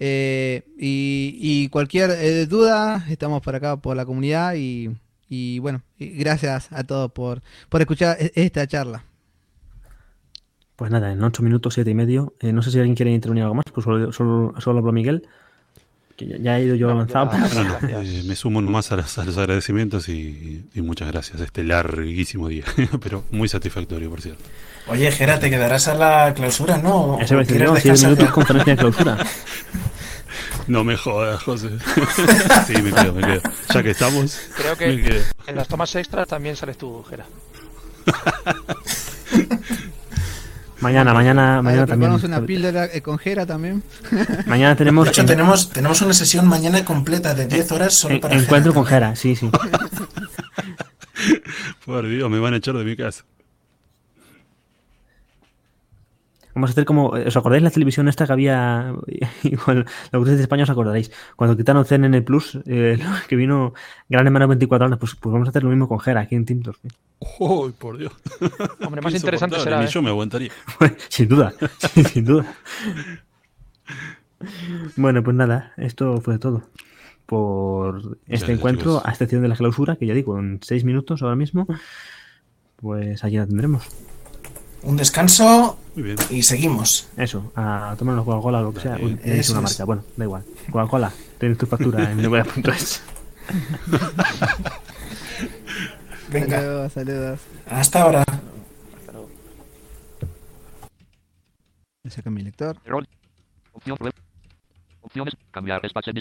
Eh, y, cualquier duda, estamos por acá por la comunidad y, y bueno, y gracias a todos por, por escuchar e- esta charla. Pues nada, en 8 minutos, 7 y medio. eh, no sé si alguien quiere intervenir algo más, pues solo, solo, solo hablo Miguel, que ya, ya he ido yo avanzado. No, eh, me sumo nomás a, las- a los agradecimientos y, y muchas gracias. Este larguísimo día, pero muy satisfactorio, por cierto. Oye, Gera, te quedarás a la clausura, ¿no? ¿O Eso a decir quieres yo, 7 descansar minutos conferencia de clausura. No me jodas, José. sí, me quedo, me quedo. Ya que estamos, Creo que en las tomas extras también sales tú, Jera. Mañana, mañana, A ver, mañana también. una píldora eh, con Jera también. Mañana tenemos. De hecho, en- tenemos, tenemos una sesión mañana completa de 10 horas solo en- para encuentro con Jera, sí, sí. Por Dios, me van a echar de mi casa. Vamos a hacer como. ¿Os acordáis la televisión esta que había? Igual, los que de España os acordaréis. Cuando quitaron CNN Plus, eh, que vino Gran Hermano 24 horas, pues, pues vamos a hacer lo mismo con Jera aquí en Tintos. ¡Oh, por Dios! Hombre, más interesante será. Ni ¿eh? me aguantaría. sin duda, sin duda. Bueno, pues nada, esto fue todo por este gracias, encuentro, chicos. a excepción de la clausura, que ya digo, en seis minutos ahora mismo, pues allí la tendremos. Un descanso Muy bien. y seguimos. Eso, a tomar una Coca-Cola o lo que sea. Uy, eso una es. marca, bueno, da igual. Coca-Cola, tienes tu factura en nebuela.es. Venga, Saludos, saludos. hasta ahora. Me saca mi lector. Opción. Opciones. Cambiar espacio.